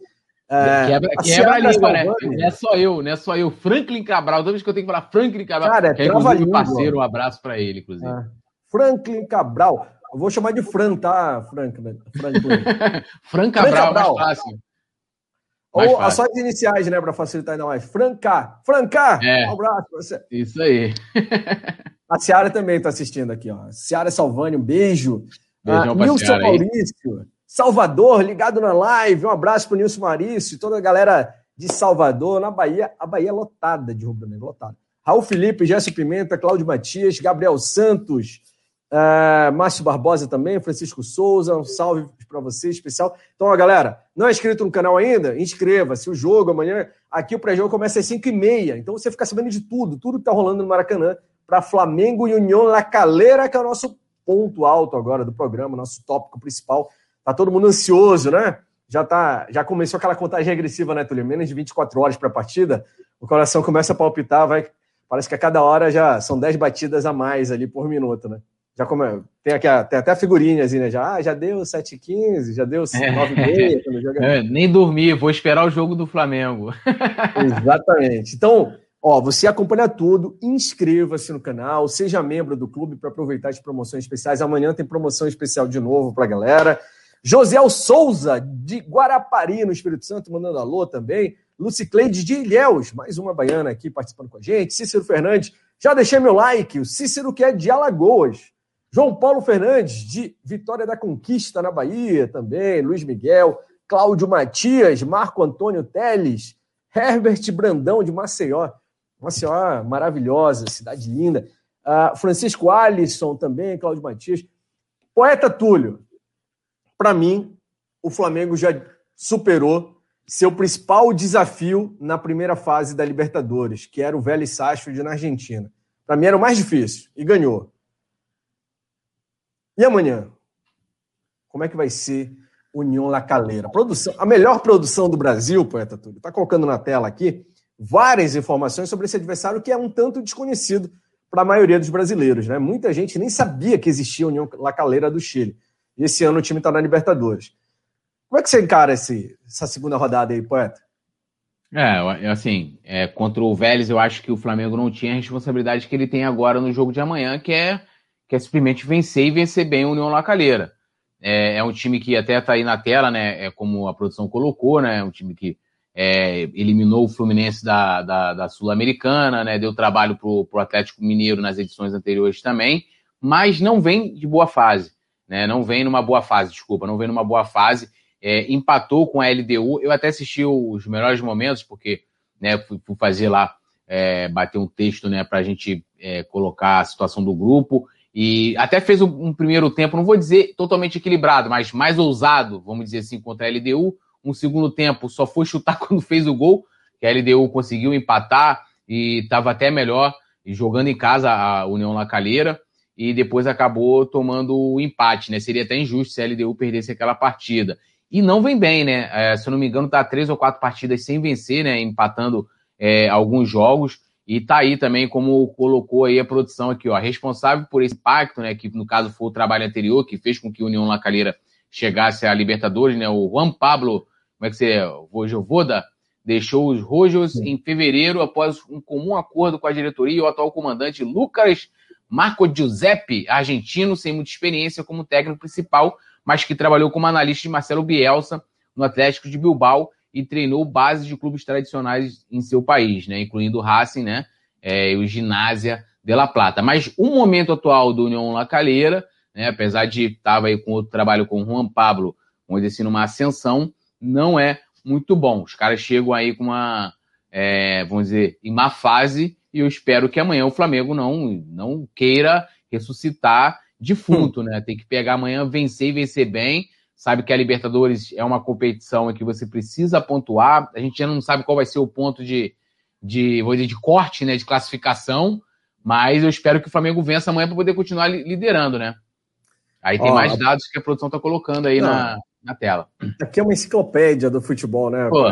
É, quebra, quebra a língua, né? Não é só eu, não é só eu. Franklin Cabral, toda vez que eu tenho que falar Franklin Cabral, Cara, é que é inclusive parceiro, um abraço para ele, inclusive. É. Franklin Cabral. Eu vou chamar de Fran, tá, Franklin? Franklin. Fran Cabral, Cabral. mais fácil. Mais Ou fácil. só as iniciais, né, para facilitar ainda mais. Franca. Franca, é. um abraço pra você. Isso aí. a Ciara também está assistindo aqui, ó. Ciara Salvani, um beijo. Beijão ah, Nilson Maurício. Salvador, ligado na live. Um abraço para o Nilson Marício, toda a galera de Salvador, na Bahia. A Bahia é lotada de rubro negro, lotada. Raul Felipe, Jéssica Pimenta, Cláudio Matias, Gabriel Santos, uh, Márcio Barbosa também, Francisco Souza, um salve para você especial. Então, ó, galera, não é inscrito no canal ainda? Inscreva-se. O jogo amanhã, aqui o pré-jogo começa às 5h30. Então você fica sabendo de tudo, tudo que está rolando no Maracanã para Flamengo e União La Calera, que é o nosso ponto alto agora do programa, nosso tópico principal. Tá todo mundo ansioso, né? Já tá, já começou aquela contagem regressiva, né, Túlio? Menos de 24 horas para a partida, o coração começa a palpitar, vai, parece que a cada hora já são 10 batidas a mais ali por minuto, né? Já come, tem, aqui, tem até a figurinha, assim, né? Já, ah, já deu 7h15, já deu 9h30. É. É, nem dormir, vou esperar o jogo do Flamengo. Exatamente. Então, ó, você acompanha tudo, inscreva-se no canal, seja membro do clube para aproveitar as promoções especiais. Amanhã tem promoção especial de novo para a galera. José Souza, de Guarapari, no Espírito Santo, mandando alô também. Lucicleide de Ilhéus, mais uma baiana aqui participando com a gente. Cícero Fernandes, já deixei meu like. O Cícero que é de Alagoas. João Paulo Fernandes, de Vitória da Conquista, na Bahia, também. Luiz Miguel. Cláudio Matias, Marco Antônio Teles, Herbert Brandão, de Maceió. Maceió, maravilhosa, cidade linda. Uh, Francisco Alisson também, Cláudio Matias. Poeta Túlio, para mim, o Flamengo já superou seu principal desafio na primeira fase da Libertadores, que era o Vélez Sarsfield na Argentina. Para mim era o mais difícil e ganhou. E amanhã? Como é que vai ser União La Calera? Produção, a melhor produção do Brasil, poeta Túlio, está colocando na tela aqui várias informações sobre esse adversário que é um tanto desconhecido para a maioria dos brasileiros. Né? Muita gente nem sabia que existia a União La Calera do Chile. E esse ano o time está na Libertadores. Como é que você encara esse, essa segunda rodada aí, poeta? É, assim, é, contra o Vélez, eu acho que o Flamengo não tinha a responsabilidade que ele tem agora no jogo de amanhã, que é, que é simplesmente vencer e vencer bem a União La Calera. É, é um time que até está aí na tela, né? É como a produção colocou, né? É um time que é, eliminou o Fluminense da, da, da Sul-Americana, né, deu trabalho para o Atlético Mineiro nas edições anteriores também, mas não vem de boa fase, né, não vem numa boa fase, desculpa, não vem numa boa fase, é, empatou com a LDU, eu até assisti os melhores momentos, porque né, fui, fui fazer lá, é, bater um texto né, para a gente é, colocar a situação do grupo, e até fez um, um primeiro tempo, não vou dizer totalmente equilibrado, mas mais ousado, vamos dizer assim, contra a LDU, um segundo tempo só foi chutar quando fez o gol, que a LDU conseguiu empatar e estava até melhor, jogando em casa a União La Calheira, e depois acabou tomando o empate, né? Seria até injusto se a LDU perdesse aquela partida. E não vem bem, né? É, se eu não me engano, tá três ou quatro partidas sem vencer, né? Empatando é, alguns jogos. E tá aí também, como colocou aí a produção aqui, ó, responsável por esse pacto, né? Que no caso foi o trabalho anterior, que fez com que a União La Calheira chegasse à Libertadores, né? O Juan Pablo como é que seria? O Vojovoda deixou os Rojos em fevereiro após um comum acordo com a diretoria e o atual comandante Lucas Marco Giuseppe, argentino, sem muita experiência como técnico principal, mas que trabalhou como analista de Marcelo Bielsa no Atlético de Bilbao e treinou base de clubes tradicionais em seu país, né, incluindo o Racing, né, é, e o Ginásia de La Plata. Mas o momento atual do União La Calheira, né, apesar de estar aí com outro trabalho com o Juan Pablo, dizer assim, numa ascensão, não é muito bom. Os caras chegam aí com uma, é, vamos dizer, em má fase, e eu espero que amanhã o Flamengo não, não queira ressuscitar defunto, né? Tem que pegar amanhã, vencer e vencer bem. Sabe que a Libertadores é uma competição em que você precisa pontuar. A gente ainda não sabe qual vai ser o ponto de, de, vou dizer, de corte, né? De classificação. Mas eu espero que o Flamengo vença amanhã para poder continuar liderando, né? Aí tem Ó, mais dados que a produção está colocando aí na, na tela. Aqui é uma enciclopédia do futebol, né? Pô.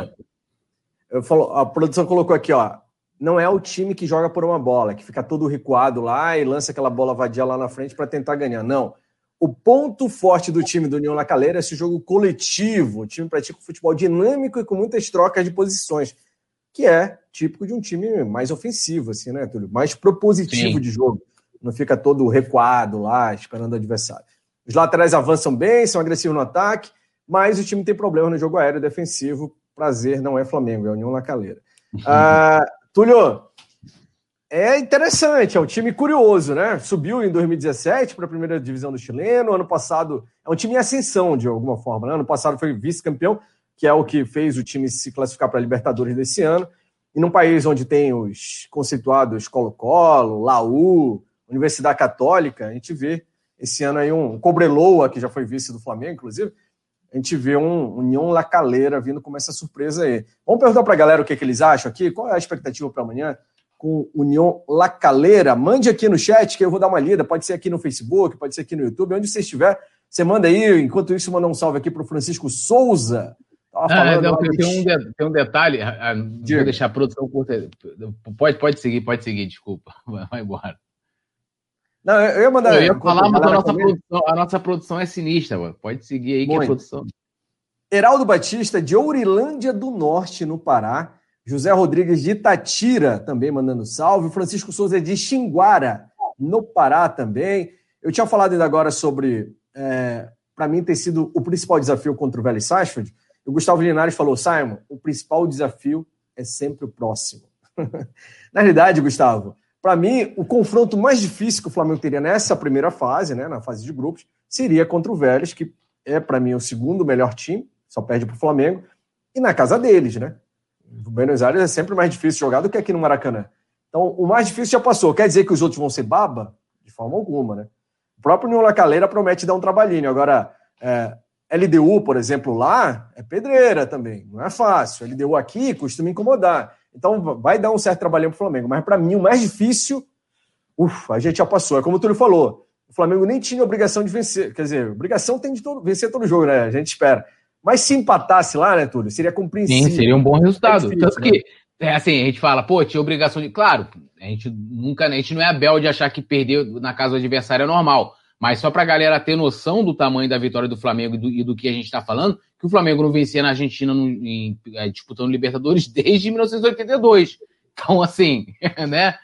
Eu falo, a produção colocou aqui, ó. Não é o time que joga por uma bola, que fica todo recuado lá e lança aquela bola vadia lá na frente para tentar ganhar. Não. O ponto forte do time do União La Calera é esse jogo coletivo. O time pratica um futebol dinâmico e com muitas trocas de posições, que é típico de um time mais ofensivo, assim, né, Túlio? Mais propositivo Sim. de jogo. Não fica todo recuado lá, esperando o adversário. Os laterais avançam bem, são agressivos no ataque mas o time tem problema no jogo aéreo defensivo. Prazer, não é Flamengo, é União La Calera. Uh, Túlio, é interessante, é um time curioso, né? Subiu em 2017 para a primeira divisão do chileno. Ano passado é um time em ascensão, de alguma forma. Né? Ano passado foi vice-campeão, que é o que fez o time se classificar para a Libertadores desse ano. E num país onde tem os conceituados Colo-Colo, Laú, Universidade Católica, a gente vê esse ano aí um Cobreloa, que já foi vice do Flamengo, inclusive, a gente vê um União Lacaleira vindo com essa surpresa aí. Vamos perguntar para a galera o que, que, eles acham aqui. Qual é a expectativa para amanhã com União Lacaleira? Mande aqui no chat que eu vou dar uma lida. Pode ser aqui no Facebook, pode ser aqui no YouTube, onde você estiver. Você manda aí. Enquanto isso, manda um salve aqui para o Francisco Souza. Ah, falando, não, tem, um de, tem um detalhe. Ah, ah, vou deixar a produção curta. Pode, pode seguir, pode seguir, desculpa. Vai embora. Não, eu ia mandar. Eu ia falar, mas a nossa, produção, a nossa produção é sinistra, mano. Pode seguir aí Muito. que é produção. Heraldo Batista, de Ourilândia do Norte, no Pará. José Rodrigues de Itatira, também mandando salve. Francisco Souza de Xinguara, no Pará também. Eu tinha falado ainda agora sobre, é, para mim, ter sido o principal desafio contra o Vélez Sarsfield. O Gustavo Linares falou, Simon, o principal desafio é sempre o próximo. Na realidade, Gustavo, para mim, o confronto mais difícil que o Flamengo teria nessa primeira fase, né, na fase de grupos, seria contra o Vélez, que é, para mim, o segundo melhor time, só perde para o Flamengo, e na casa deles, né? O Buenos Aires é sempre mais difícil jogar do que aqui no Maracanã. Então, o mais difícil já passou. Quer dizer que os outros vão ser baba? De forma alguma, né? O próprio Nilo Lacaleira promete dar um trabalhinho. Agora, é, LDU, por exemplo, lá, é pedreira também. Não é fácil. LDU aqui costuma incomodar. Então, vai dar um certo trabalhinho para o Flamengo. Mas, para mim, o mais difícil, ufa, a gente já passou. É como o Túlio falou. O Flamengo nem tinha obrigação de vencer. Quer dizer, obrigação tem de todo, vencer todo jogo, né? A gente espera. Mas se empatasse lá, né, Túlio? Seria compreensível. Sim, seria um bom resultado. É difícil, Tanto né? que, é, assim, a gente fala, pô, tinha obrigação de. Claro, a gente nunca, a gente não é Abel de achar que perder na casa do adversário é normal. Mas só pra galera ter noção do tamanho da vitória do Flamengo e do, e do que a gente tá falando, que o Flamengo não vencia na Argentina no, em, é, disputando Libertadores desde 1982. Então, assim, né?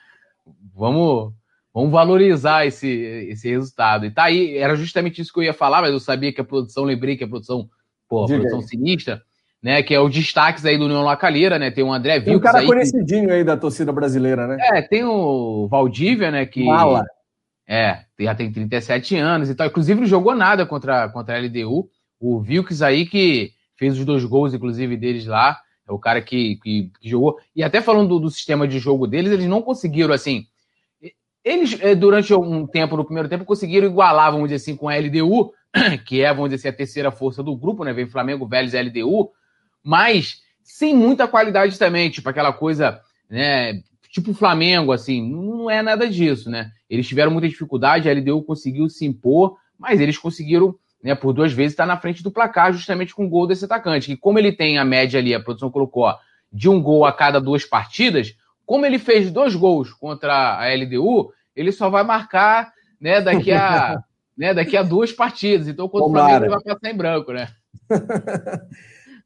Vamos, Vamos valorizar esse, esse resultado. E tá aí, era justamente isso que eu ia falar, mas eu sabia que a produção, lembrei que a produção, pô, a produção sinistra, né? Que é os destaques aí do União Lacalheira, né? Tem o André Vilks Tem um cara aí, conhecidinho aí da torcida brasileira, né? É, tem o Valdívia, né? Que. Mala. É, já tem 37 anos e tal. Inclusive, não jogou nada contra, contra a LDU. O Vilks aí que fez os dois gols, inclusive, deles lá. É o cara que, que, que jogou. E até falando do, do sistema de jogo deles, eles não conseguiram, assim eles, eh, durante um tempo, no primeiro tempo, conseguiram igualar, vamos dizer assim, com a LDU, que é, vamos dizer assim, a terceira força do grupo, né? Vem Flamengo, Vélez LDU, mas sem muita qualidade também, tipo aquela coisa, né? Tipo Flamengo, assim, não é nada disso, né? Eles tiveram muita dificuldade, a LDU conseguiu se impor, mas eles conseguiram, né, por duas vezes, estar na frente do placar, justamente com o gol desse atacante. Que como ele tem a média ali, a produção colocou, ó, de um gol a cada duas partidas, como ele fez dois gols contra a LDU, ele só vai marcar né, daqui, a, né, daqui a duas partidas. Então, contra Tomara. o Flamengo, ele vai passar em branco, né?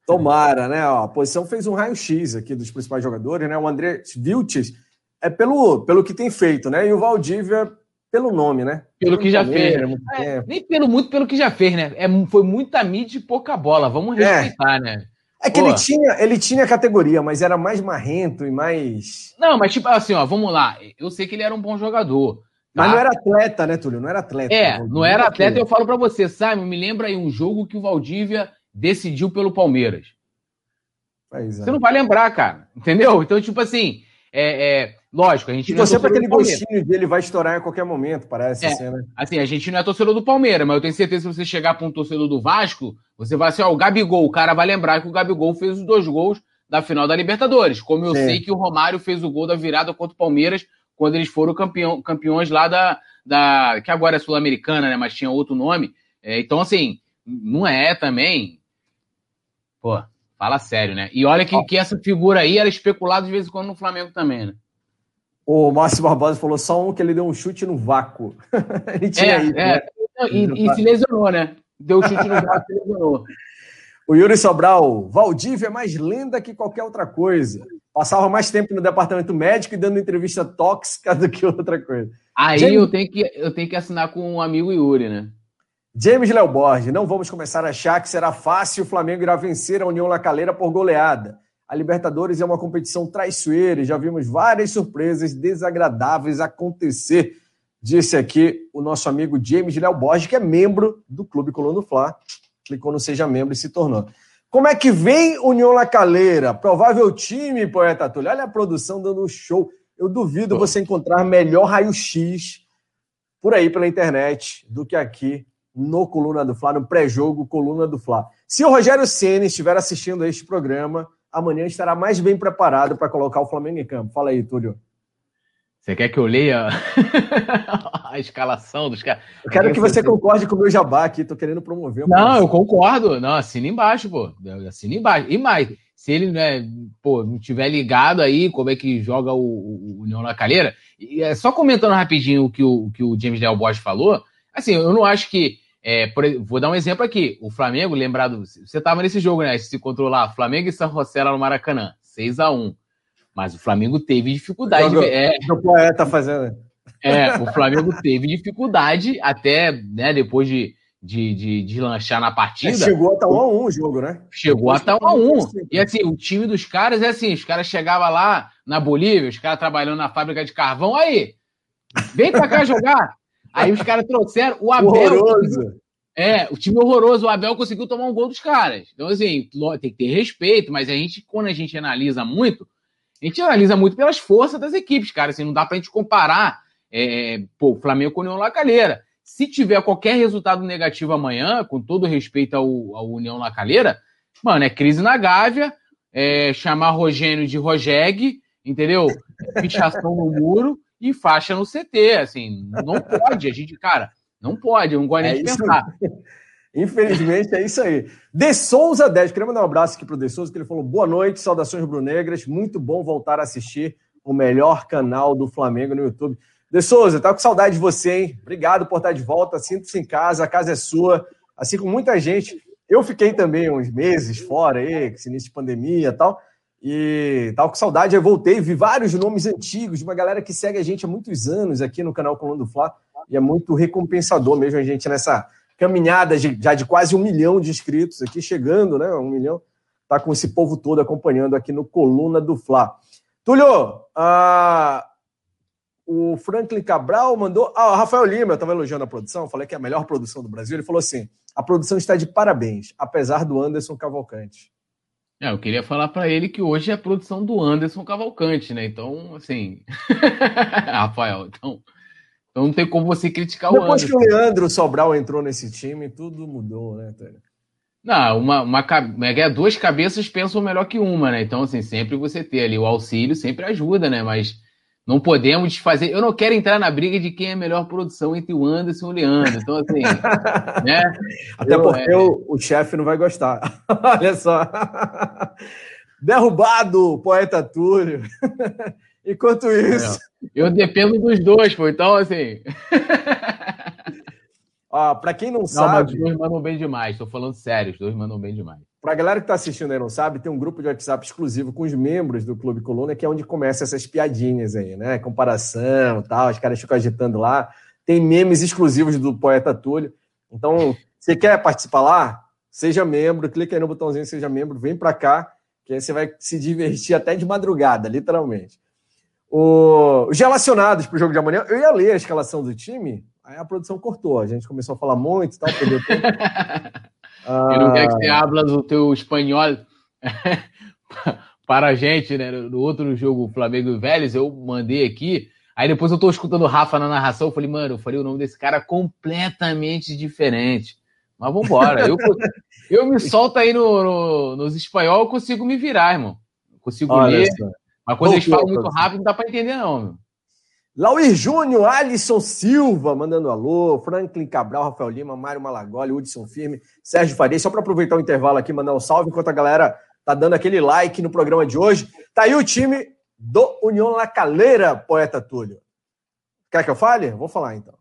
Tomara, né? Ó, a posição fez um raio-x aqui dos principais jogadores, né? O André Vilches é pelo, pelo que tem feito, né? E o Valdívia pelo nome, né? Pelo que já fez. É, nem pelo muito pelo que já fez, né? É, foi muita mídia e pouca bola. Vamos é. respeitar, é. né? É que ele tinha, ele tinha categoria, mas era mais marrento e mais. Não, mas tipo assim, ó, vamos lá. Eu sei que ele era um bom jogador. Tá? Mas não era atleta, né, Túlio? Não era atleta. É, não era atleta. Eu falo para você, Simon, me lembra aí um jogo que o Valdívia decidiu pelo Palmeiras. É. Você não vai lembrar, cara. Entendeu? Então, tipo assim, é, é lógico, a gente. E você, é para aquele gostinho dele, vai estourar em qualquer momento, parece. É, assim, né? assim, a gente não é torcedor do Palmeiras, mas eu tenho certeza que se você chegar para um torcedor do Vasco, você vai assim, ó, o Gabigol, o cara vai lembrar que o Gabigol fez os dois gols da final da Libertadores. Como eu Sim. sei que o Romário fez o gol da virada contra o Palmeiras quando eles foram campeão, campeões lá da, da. que agora é Sul-Americana, né? Mas tinha outro nome. É, então, assim, não é também. Pô, fala sério, né? E olha que, que essa figura aí era especulada de vez em quando no Flamengo também, né? O Márcio Barbosa falou só um que ele deu um chute no vácuo. ele tinha é, ido, é. Né? E, e se lesionou, né? Deu chute no braço e lesionou. O Yuri Sobral, Valdívia é mais lenda que qualquer outra coisa. Passava mais tempo no departamento médico e dando entrevista tóxica do que outra coisa. Aí James... eu, tenho que, eu tenho que assinar com um amigo Yuri, né? James Léo Borges, não vamos começar a achar que será fácil o Flamengo irá vencer a União Lacaleira por goleada. A Libertadores é uma competição traiçoeira e já vimos várias surpresas desagradáveis acontecer disse aqui o nosso amigo James Léo Borges, que é membro do Clube Colono Fla. Clicou no Seja Membro e se tornou. Como é que vem União Lacaleira? Provável time, poeta Túlio. Olha a produção dando um show. Eu duvido você encontrar melhor raio-x por aí pela internet do que aqui no Coluna do Fla, no pré-jogo Coluna do Fla. Se o Rogério Ceni estiver assistindo a este programa, amanhã estará mais bem preparado para colocar o Flamengo em campo. Fala aí, Túlio. Você quer que eu leia a escalação dos caras? Eu quero que você concorde com o meu jabá aqui, tô querendo promover. Não, eu concordo. Não, assina embaixo, pô. Assina embaixo. E mais, se ele né, pô, não tiver ligado aí como é que joga o, o, União na Calheira, e é só comentando rapidinho o que o, que o James Del Bosch falou, assim, eu não acho que. É, por, vou dar um exemplo aqui. O Flamengo, lembrado, você tava nesse jogo, né? Se controlar Flamengo e São José lá no Maracanã, 6 a 1 mas o Flamengo teve dificuldade. Jogo, é, o poeta fazendo. É, o Flamengo teve dificuldade até, né, depois de, de, de, de lanchar na partida. É, chegou até 1 a 1 o jogo, né? Chegou até 1 a 1 E assim, o time dos caras é assim: os caras chegavam lá na Bolívia, os caras trabalhando na fábrica de carvão, aí, vem pra cá jogar. Aí os caras trouxeram o Abel. Horroroso. É, o time horroroso, o Abel conseguiu tomar um gol dos caras. Então, assim, tem que ter respeito, mas a gente, quando a gente analisa muito, a gente analisa muito pelas forças das equipes, cara. Assim, não dá pra gente comparar é, pô, o Flamengo com o União La Calheira. Se tiver qualquer resultado negativo amanhã, com todo respeito ao, ao União La Calheira, mano, é crise na Gávea, é chamar Rogênio de Rogeg, entendeu? Pichação no muro e faixa no CT, assim, não pode, a gente, cara, não pode, não gosto nem é de pensar. Infelizmente é isso aí. De Souza 10, queria mandar um abraço aqui pro De Souza, que ele falou boa noite, saudações rubro-negras, muito bom voltar a assistir o melhor canal do Flamengo no YouTube. De Souza, tá com saudade de você, hein? Obrigado por estar de volta. Sinta-se em casa, a casa é sua. Assim como muita gente. Eu fiquei também uns meses fora aí, com esse início de pandemia e tal. E tava com saudade, eu voltei, vi vários nomes antigos, de uma galera que segue a gente há muitos anos aqui no canal Coluna do Fla. E é muito recompensador mesmo a gente nessa caminhada de, já de quase um milhão de inscritos aqui, chegando, né? Um milhão. Tá com esse povo todo acompanhando aqui no Coluna do Fla. Túlio, o Franklin Cabral mandou. Ah, o Rafael Lima, eu estava elogiando a produção, falei que é a melhor produção do Brasil. Ele falou assim: a produção está de parabéns, apesar do Anderson Cavalcante. É, eu queria falar para ele que hoje é a produção do Anderson Cavalcante, né? Então, assim. Rafael, então. Então não tem como você criticar Depois o Anderson. Depois que o Leandro Sobral entrou nesse time, tudo mudou, né, Tânia? Não, uma, uma, é duas cabeças pensam melhor que uma, né? Então, assim, sempre você ter ali o auxílio sempre ajuda, né? Mas não podemos fazer. Eu não quero entrar na briga de quem é a melhor produção entre o Anderson e o Leandro. Então, assim. né? Até eu, porque é... o, o chefe não vai gostar. Olha só. Derrubado, poeta Túlio. Enquanto isso. É, eu dependo dos dois, pô. Então, assim. Ó, pra quem não, não sabe. os dois mandam bem demais. Tô falando sério, os dois mandam bem demais. Pra galera que tá assistindo aí não sabe, tem um grupo de WhatsApp exclusivo com os membros do Clube Coluna, que é onde começa essas piadinhas aí, né? Comparação tal, os caras ficam agitando lá. Tem memes exclusivos do Poeta Túlio. Então, você quer participar lá? Seja membro, clica aí no botãozinho Seja Membro, vem pra cá, que aí você vai se divertir até de madrugada, literalmente. O... Os relacionados pro jogo de amanhã, eu ia ler a escalação do time, Aí a produção cortou, a gente começou a falar muito e tal, perdeu tempo. Eu não quero que você hablas o teu espanhol para a gente, né? No outro jogo, Flamengo e Vélez, eu mandei aqui. Aí depois eu tô escutando o Rafa na narração, eu falei, mano, eu falei o nome desse cara completamente diferente. Mas vambora. Eu, eu me solto aí no, no, nos espanhol, eu consigo me virar, irmão. consigo Olha ler. Mas quando eles falam muito rápido, não dá pra entender, não, meu. Lauir Júnior, Alisson Silva, mandando alô, Franklin Cabral, Rafael Lima, Mário Malagoli, Hudson Firme, Sérgio Faria. Só para aproveitar o intervalo aqui, mandar um salve enquanto a galera tá dando aquele like no programa de hoje. Tá aí o time do União La Calera, poeta Túlio. Quer que eu fale? Vou falar então.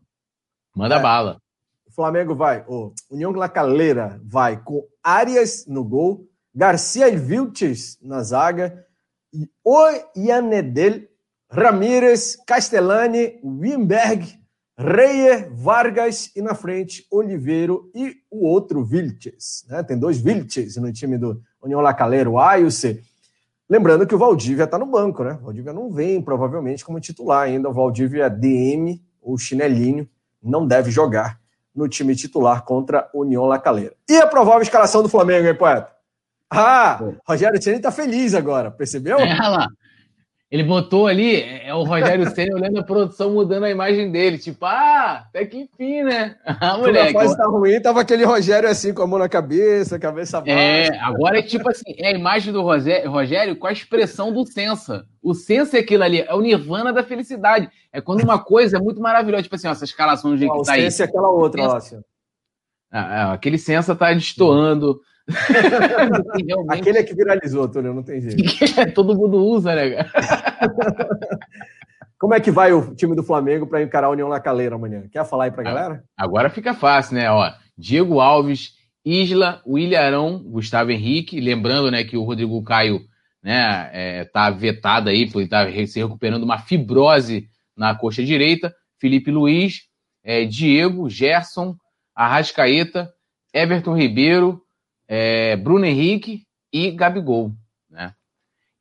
Manda é, bala. O Flamengo vai, o União La Calera vai com Arias no gol, Garcia e Vilches na zaga e o Ianedel Ramírez, Castellani, Wimberg, Reyer, Vargas e na frente Oliveiro e o outro Vilches. Né? Tem dois Vilches no time do União Lacaleiro, o A e o C. Lembrando que o Valdívia está no banco, né? O Valdívia não vem provavelmente como titular ainda. O Valdívia é DM ou chinelinho, não deve jogar no time titular contra a União Lacaleira. E a provável escalação do Flamengo, hein, poeta? Ah, Rogério Ceni tá feliz agora, percebeu? É, lá. Ele botou ali, é, é o Rogério Senna olhando a produção, mudando a imagem dele. Tipo, ah, até que enfim, né? Ah, moleque. Quando a fase tá ruim, tava aquele Rogério assim, com a mão na cabeça, cabeça baixa. É, agora é tipo assim, é a imagem do Rogério com a expressão do Sensa. O Sensa é aquilo ali, é o nirvana da felicidade. É quando uma coisa é muito maravilhosa, tipo assim, ó, essa escalação do jeito ah, que tá aí. O Sensa é aquela outra, ó. Assim. Ah, é, aquele Sensa tá destoando. Aquele é que viralizou, Túlio, não tem jeito. Todo mundo usa, né? Como é que vai o time do Flamengo para encarar a União na Caleira amanhã? Quer falar aí para a galera? Agora fica fácil, né? Ó, Diego Alves, Isla, William Arão, Gustavo Henrique. Lembrando né, que o Rodrigo Caio né, é, tá vetado aí, por estar tá se recuperando uma fibrose na coxa direita. Felipe Luiz, é, Diego, Gerson, Arrascaeta, Everton Ribeiro, é, Bruno Henrique e Gabigol, né?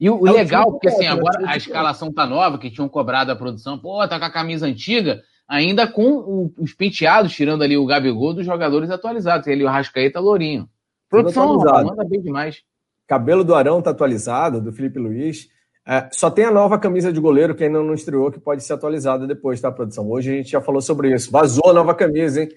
E o, é legal, porque assim, agora a escalação tá nova, que tinham cobrado a produção, pô, tá com a camisa antiga, ainda com os penteados, tirando ali o Gabigol dos jogadores atualizados, ele o Arrascaeta Lourinho. Produção, manda bem demais. Cabelo do Arão tá atualizado, do Felipe Luiz. É, só tem a nova camisa de goleiro que ainda não estreou, que pode ser atualizada depois, tá, produção? Hoje a gente já falou sobre isso. Vazou a nova camisa, hein?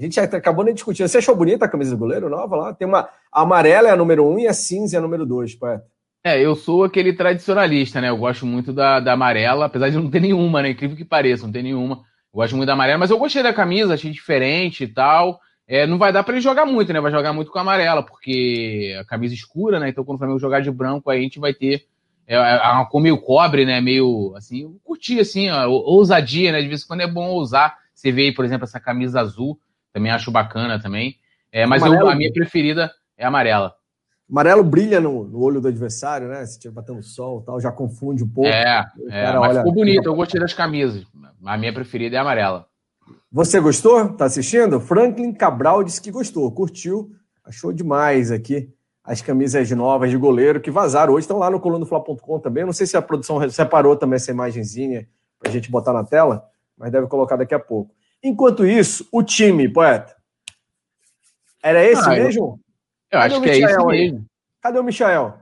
A gente acabou nem discutindo. Você achou bonita a camisa do goleiro nova lá? Tem uma a amarela é a número um e a cinza é a número dois, poeta. É, eu sou aquele tradicionalista, né? Eu gosto muito da, da amarela, apesar de não ter nenhuma, né? Incrível que pareça, não ter nenhuma. Eu gosto muito da amarela, mas eu gostei da camisa, achei diferente e tal. É, não vai dar para ele jogar muito, né? Vai jogar muito com a amarela, porque a camisa escura, né? Então quando o Flamengo jogar de branco, aí a gente vai ter é, é uma cor meio cobre, né? Meio assim, eu curti assim, ó, ousadia, né? De vez em quando é bom ousar. Você vê aí, por exemplo, essa camisa azul, também acho bacana também. É, mas eu, a minha preferida é amarela. Amarelo brilha no, no olho do adversário, né? Se estiver batendo sol tal, já confunde um pouco. É, é mas olha... ficou bonito, eu gostei das camisas. A minha preferida é amarela. Você gostou? Tá assistindo? Franklin Cabral disse que gostou, curtiu, achou demais aqui as camisas novas de goleiro que vazaram hoje, estão lá no colunofla.com também. Não sei se a produção separou também essa imagenzinha para a gente botar na tela, mas deve colocar daqui a pouco. Enquanto isso, o time, poeta, era esse ah, mesmo? Eu, eu acho que é isso mesmo. Cadê o Michael?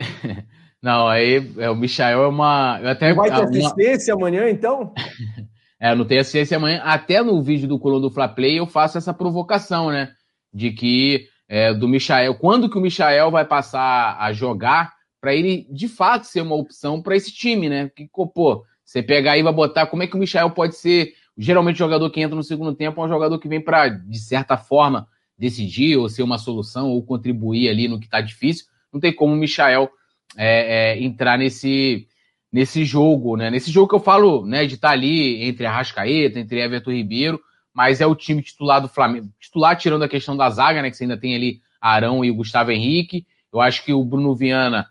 não, aí é, o Michael é uma. Eu até, vai ter uma... assistência amanhã, então? é, não tem assistência amanhã. Até no vídeo do Coluna do Fla Play eu faço essa provocação, né? De que é, do Michael, quando que o Michael vai passar a jogar para ele de fato ser uma opção para esse time, né? Que, pô, você pegar aí e vai botar como é que o Michael pode ser. Geralmente, o jogador que entra no segundo tempo é um jogador que vem para, de certa forma, decidir ou ser uma solução ou contribuir ali no que está difícil. Não tem como o Michael é, é, entrar nesse, nesse jogo, né? Nesse jogo que eu falo, né, de estar tá ali entre a Rascaeta, entre Everton Ribeiro mas é o time titular do Flamengo. Titular tirando a questão da zaga, né? Que você ainda tem ali Arão e o Gustavo Henrique. Eu acho que o Bruno Viana,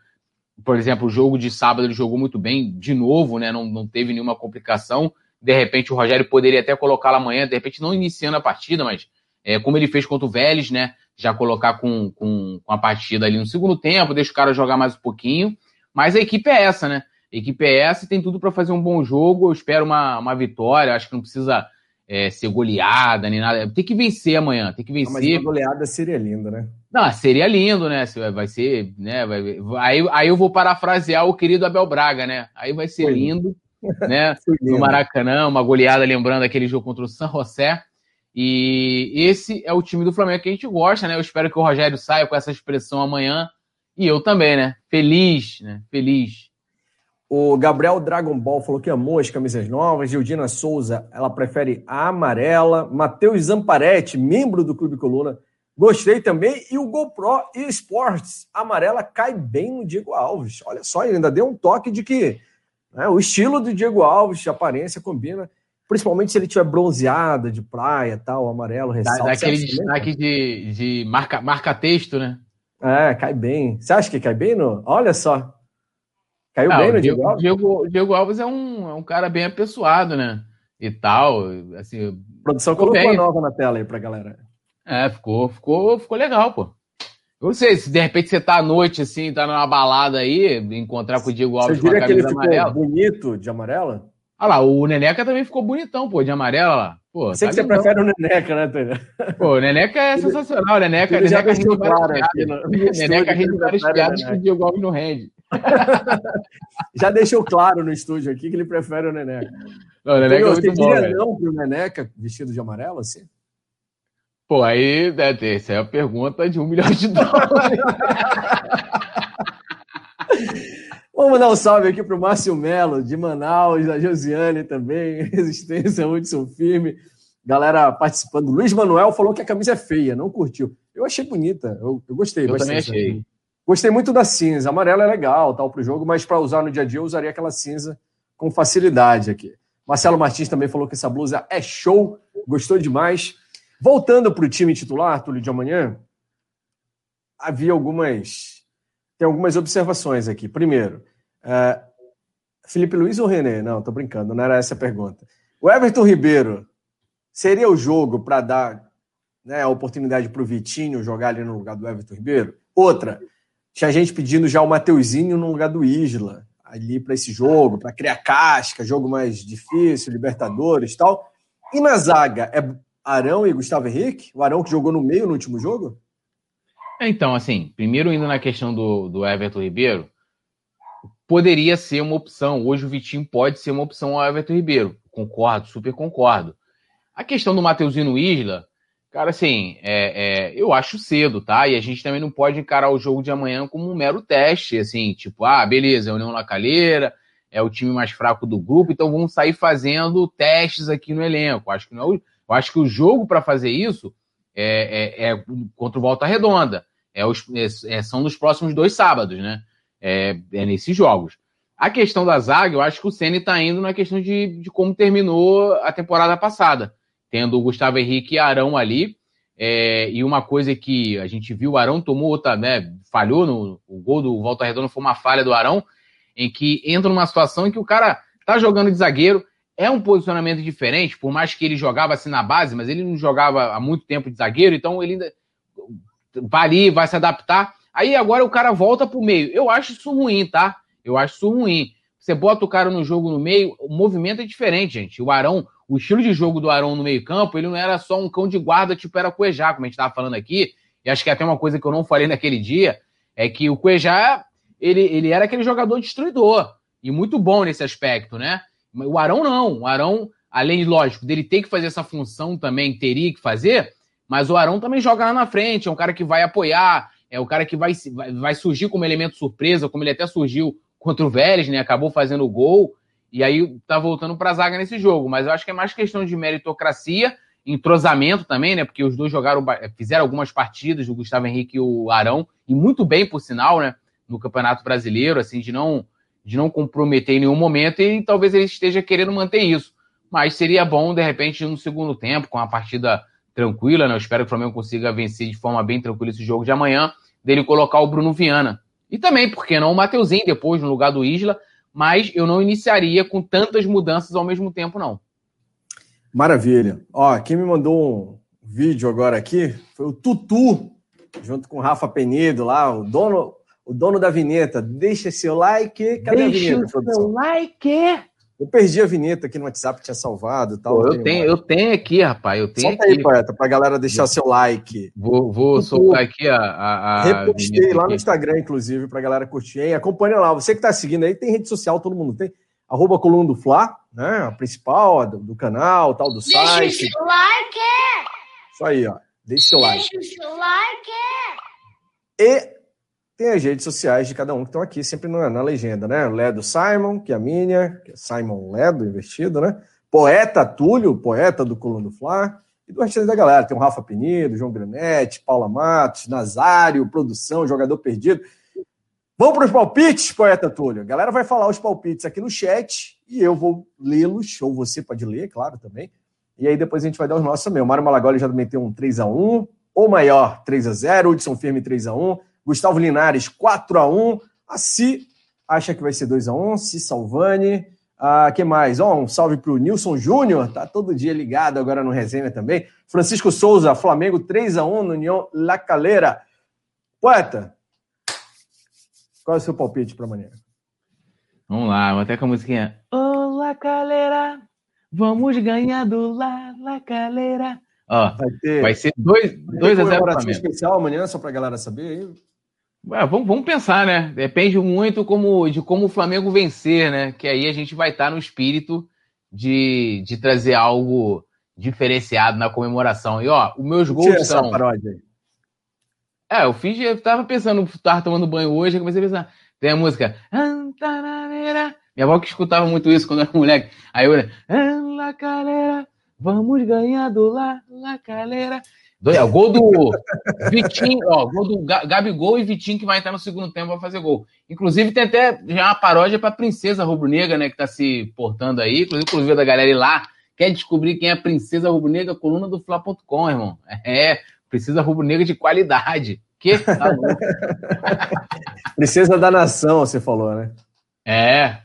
por exemplo, o jogo de sábado ele jogou muito bem, de novo, né? Não, não teve nenhuma complicação. De repente o Rogério poderia até colocá-lo amanhã, de repente não iniciando a partida, mas é, como ele fez contra o Vélez, né? Já colocar com, com, com a partida ali no segundo tempo, deixa o cara jogar mais um pouquinho. Mas a equipe é essa, né? A equipe é essa e tem tudo para fazer um bom jogo. Eu espero uma, uma vitória. Acho que não precisa é, ser goleada, nem nada. Tem que vencer amanhã, tem que vencer. Mas uma goleada seria lindo, né? Não, seria lindo, né? Vai ser, né? Vai, aí, aí eu vou parafrasear o querido Abel Braga, né? Aí vai ser lindo, né? No Maracanã, uma goleada lembrando aquele jogo contra o San José. E esse é o time do Flamengo que a gente gosta, né? Eu espero que o Rogério saia com essa expressão amanhã. E eu também, né? Feliz, né? Feliz o Gabriel Dragon Ball falou que amou as camisas novas. Gildina Souza, ela prefere a amarela. Matheus Zamparetti, membro do Clube Coluna, gostei também. E o GoPro Esports, amarela, cai bem no Diego Alves. Olha só, ele ainda deu um toque de que né, o estilo do Diego Alves, de aparência, combina. Principalmente se ele tiver bronzeada, de praia tal, amarelo, ressalto. Daquele destaque de, de marca, marca texto, né? É, cai bem. Você acha que cai bem? No... Olha só. Caiu ah, bem no Diego, Alves? Diego, Diego Alves é um, é um cara bem apessoado, né? E tal. Assim, a produção colocou bem. nova na tela aí pra galera. É, ficou, ficou, ficou legal, pô. Não sei, se de repente você tá à noite, assim, tá numa balada aí, encontrar com o Diego Alves você com a camisa que ele amarela. ficou bonito de amarela? Ah lá, o Neneca também ficou bonitão, pô, de amarela lá. Pô, Sei tá que você prefere o Neneca, né, Tânia? Pô, o Neneca é sensacional, o Neneca, Neneca já deixou claro aqui no, Neneca rende várias piadas que o Diego Alves não rende. Já deixou claro no estúdio aqui que ele prefere o Neneca. Não, o Neneca então, é muito bom, não pro Neneca vestido de amarelo, assim? Pô, aí ter. Essa é a pergunta de um milhão de dólares. Vamos dar um salve aqui para o Márcio Melo, de Manaus, da Josiane também, Resistência Hudson Firme. Galera participando. Luiz Manuel falou que a camisa é feia, não curtiu. Eu achei bonita, eu, eu gostei eu bastante. também achei. Gostei muito da cinza. Amarela é legal, tal, para o jogo, mas para usar no dia a dia eu usaria aquela cinza com facilidade aqui. Marcelo Martins também falou que essa blusa é show, gostou demais. Voltando para o time titular, Túlio de amanhã, havia algumas. Tem algumas observações aqui. Primeiro, uh, Felipe Luiz ou René? Não, tô brincando, não era essa a pergunta. O Everton Ribeiro seria o jogo para dar né, a oportunidade para o Vitinho jogar ali no lugar do Everton Ribeiro. Outra, tinha gente pedindo já o Mateuzinho no lugar do Isla, ali para esse jogo, para criar casca, jogo mais difícil, Libertadores tal. E na zaga, é Arão e Gustavo Henrique? O Arão que jogou no meio no último jogo? É, então, assim, primeiro indo na questão do, do Everton Ribeiro, poderia ser uma opção. Hoje o Vitinho pode ser uma opção ao Everton Ribeiro. Concordo, super concordo. A questão do Mateuzinho Isla, cara, assim, é, é, eu acho cedo, tá? E a gente também não pode encarar o jogo de amanhã como um mero teste, assim, tipo, ah, beleza, é União na Calheira, é o time mais fraco do grupo, então vamos sair fazendo testes aqui no elenco. Acho que não, é eu acho que o jogo para fazer isso é, é, é, contra o Volta Redonda. É os, é, é, são nos próximos dois sábados, né? É, é, nesses jogos. A questão da zaga, eu acho que o Ceni está indo na questão de, de como terminou a temporada passada, tendo o Gustavo Henrique e Arão ali. E uma coisa que a gente viu, o Arão tomou outra, né? Falhou no o gol do Volta Redonda, foi uma falha do Arão, em que entra numa situação em que o cara tá jogando de zagueiro, é um posicionamento diferente, por mais que ele jogava assim na base, mas ele não jogava há muito tempo de zagueiro, então ele ainda vai ali, vai se adaptar. Aí agora o cara volta pro meio. Eu acho isso ruim, tá? Eu acho isso ruim. Você bota o cara no jogo no meio, o movimento é diferente, gente. O Arão, o estilo de jogo do Arão no meio-campo, ele não era só um cão de guarda, tipo era Cuejá, como a gente estava falando aqui. E acho que até uma coisa que eu não falei naquele dia é que o Cuejá, ele, ele era aquele jogador destruidor. E muito bom nesse aspecto, né? O Arão não. O Arão, além, lógico, dele ter que fazer essa função também, teria que fazer, mas o Arão também joga lá na frente, é um cara que vai apoiar, é o cara que vai, vai surgir como elemento surpresa, como ele até surgiu contra o Vélez, né? Acabou fazendo o gol, e aí tá voltando pra zaga nesse jogo. Mas eu acho que é mais questão de meritocracia, entrosamento também, né? Porque os dois jogaram, fizeram algumas partidas, o Gustavo Henrique e o Arão, e muito bem, por sinal, né? No Campeonato Brasileiro, assim, de não de não comprometer em nenhum momento e talvez ele esteja querendo manter isso. Mas seria bom, de repente, no segundo tempo, com a partida tranquila, né? Eu espero que o Flamengo consiga vencer de forma bem tranquila esse jogo de amanhã, dele colocar o Bruno Viana. E também, por que não, o Mateuzinho depois no lugar do Isla, mas eu não iniciaria com tantas mudanças ao mesmo tempo, não. Maravilha. Ó, quem me mandou um vídeo agora aqui foi o Tutu, junto com o Rafa Penido lá, o dono, o dono da vinheta. Deixa seu like. Cadê Deixa a vinheta, o seu like. Eu perdi a vinheta aqui no WhatsApp, tinha salvado tal. Pô, eu, tenho, eu tenho aqui, rapaz. Eu tenho Solta aqui. aí, poeta, pra galera deixar seu like. Vou, vou soltar aqui a. a, a Repostei lá aqui. no Instagram, inclusive, pra galera curtir. Hein? Acompanha lá. Você que tá seguindo aí, tem rede social, todo mundo tem. Arroba Coluna do Fla, né? A principal do, do canal, tal, do Deixa site. Deixa o seu like! Isso aí, ó. Deixa o seu like. Deixa o seu like! E tem as redes sociais de cada um que estão aqui, sempre na, na legenda, né? Ledo Simon, que é a minha, que é Simon Ledo, investido, né? Poeta Túlio, poeta do Coluna do Fla, e do restante da galera. Tem o Rafa Penido, João Granete, Paula Matos, Nazário, produção, jogador perdido. Vamos para os palpites, poeta Túlio. A galera vai falar os palpites aqui no chat e eu vou lê-los, ou você pode ler, claro, também. E aí depois a gente vai dar os nossos também. O Mário Malagoli já meteu um 3x1, ou maior 3x0, Hudson Firme 3x1. Gustavo Linares, 4 a 1 A Si acha que vai ser 2 a 1 Si Salvani. Ah, que mais? Oh, um salve para o Nilson Júnior, tá todo dia ligado agora no resenha também. Francisco Souza, Flamengo 3 a 1 no União La Calera. Poeta, qual é o seu palpite para amanhã? Vamos lá, vou até com a musiquinha. Ô, oh, La Calera, vamos ganhar do La, La Calera. Ó, vai, ter, vai ser 2 a 0 Flamengo. especial amanhã, só para a galera saber aí. Ué, vamos, vamos, pensar, né? Depende muito como, de como o Flamengo vencer, né? Que aí a gente vai estar no espírito de, de trazer algo diferenciado na comemoração. E ó, os meus gols Tira são. É, eu fiz, eu tava pensando, tava tomando banho hoje, eu comecei a pensar. Tem a música. Minha avó que escutava muito isso quando era moleque. Aí eu. Vamos ganhar do La, La Calera. Dois, ó, gol do Vitinho, ó, gol do Gabigol e Vitinho que vai entrar no segundo tempo para fazer gol. Inclusive tem até já uma paródia para Princesa Rubro-Negra, né, que tá se portando aí, inclusive da galera ir lá, quer descobrir quem é a Princesa Rubro-Negra, coluna do Fla.com, irmão. É, Princesa Rubro-Negra de qualidade. Que tá Princesa da nação, você falou, né? É.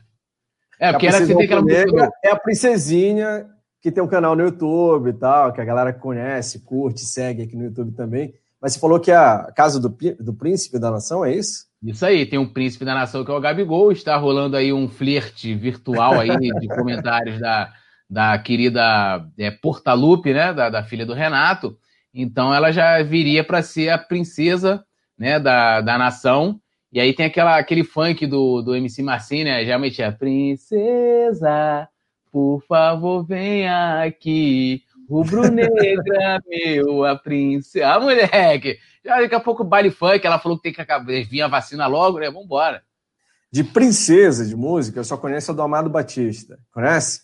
É, porque era assim, aquela música. É a princesinha que tem um canal no YouTube e tal, que a galera conhece, curte, segue aqui no YouTube também. Mas você falou que é a casa do, do príncipe da nação, é isso? Isso aí, tem um príncipe da nação que é o Gabigol, está rolando aí um flerte virtual aí de comentários da, da querida é, Portalupe, né, da, da filha do Renato. Então ela já viria para ser a princesa né, da, da nação. E aí tem aquela, aquele funk do, do MC Marcinho, né? Geralmente é Princesa, por favor, venha aqui. Rubro-negra, meu, a princesa. Ah, moleque! Já daqui a pouco baile funk, ela falou que tem que vir a vacina logo, né? Vambora. De princesa de música, eu só conheço a do Amado Batista. Conhece?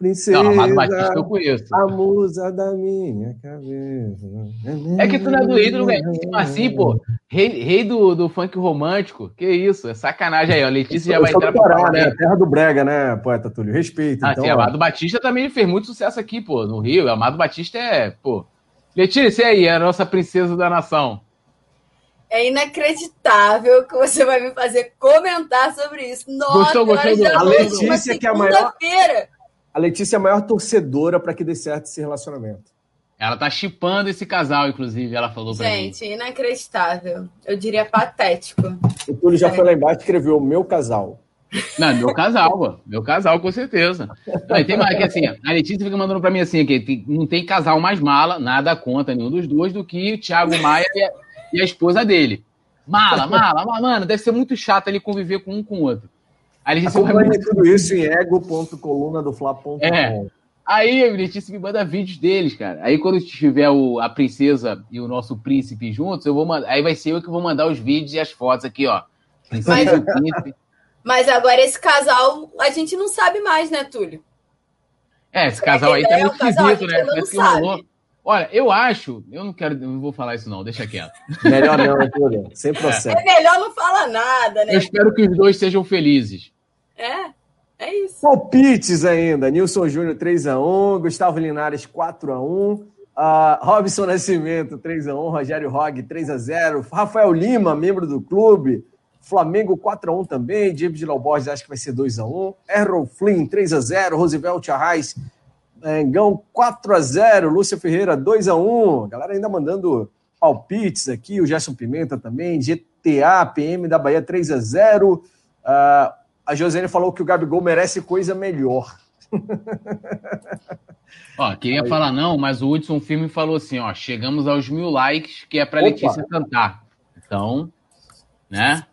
Princesa, não, Amado Batista eu conheço. A musa da minha cabeça. É que tu não é do ídolo, velho. Assim, pô, rei, rei do, do funk romântico. Que isso, é sacanagem aí, ó. Letícia já vai entrar pra falar, né? Terra do Brega, né, poeta Túlio? Respeito. Ah, então, sim, Amado Batista também fez muito sucesso aqui, pô, no Rio. Amado Batista é, pô. Letícia, aí, é a nossa princesa da nação. É inacreditável que você vai me fazer comentar sobre isso. Nossa, gostou, gostou do... A Letícia, que é a maior a Letícia é a maior torcedora para que dê certo esse relacionamento. Ela tá chipando esse casal, inclusive, ela falou pra Gente, mim. inacreditável. Eu diria patético. O Túlio já é. foi lá embaixo e escreveu meu casal. Não, meu casal, pô. Meu casal, com certeza. Não, e tem mais que assim, a Letícia fica mandando pra mim assim, que não tem casal mais mala, nada conta nenhum dos dois, do que o Thiago Maia e a, e a esposa dele. Mala, mala, mala, mano, deve ser muito chato ele conviver com um com o outro. Aí ele Acompanhe tudo isso em ego.colunadofla.com. É. Aí a Letícia me manda vídeos deles, cara. Aí quando tiver o, a princesa e o nosso príncipe juntos, eu vou mandar. Aí vai ser eu que vou mandar os vídeos e as fotos aqui, ó. Princesa mas, e príncipe. Mas agora esse casal a gente não sabe mais, né, Túlio? É, esse casal aí tá é muito esquisito, né? Parece que rolou. Olha, eu acho, eu não quero, não vou falar isso não, deixa quieto. Melhor não, Túlio, sem processo. É melhor não falar nada, né? Eu espero que os dois sejam felizes. É, é isso. Palpites ainda, Nilson Júnior 3x1, Gustavo Linares 4x1, uh, Robson Nascimento 3x1, Rogério Rog 3x0, Rafael Lima, membro do clube, Flamengo 4x1 também, Diego de Borges acho que vai ser 2x1, Errol Flynn 3x0, Roosevelt Arraes Engão 4 x 0 Lúcia Ferreira 2 x 1 Galera ainda mandando palpites aqui. O Gerson Pimenta também. GTA, PM da Bahia 3 x 0 uh, A Josiane falou que o Gabigol merece coisa melhor. Ó, queria Aí. falar não, mas o Hudson Firme falou assim, ó, chegamos aos mil likes, que é para Letícia cantar. Então, né?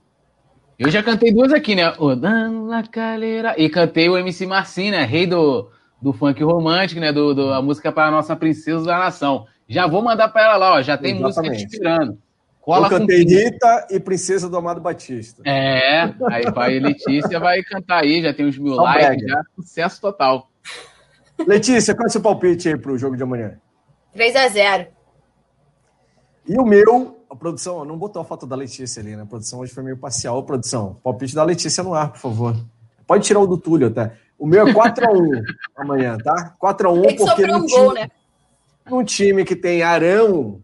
Eu já cantei duas aqui, né? O Dando na Calheira. E cantei o MC Marcinho, né? Rei do, do funk romântico, né? Do, do, a música para a nossa princesa da nação. Já vou mandar para ela lá, ó. Já tem Exatamente. música inspirando. Cola Eu cantei Rita e Princesa do Amado Batista. É, aí vai Letícia vai cantar aí, já tem uns mil Só likes, já sucesso total. Letícia, qual é o seu palpite aí para o jogo de amanhã? 3 a 0 E o meu, a produção, não botou a foto da Letícia ali, né? A produção hoje foi meio parcial. Ô, produção, palpite da Letícia no ar, por favor. Pode tirar o do Túlio até. O meu é 4x1 amanhã, tá? 4x1 porque um time, gol, né? num time que tem Arão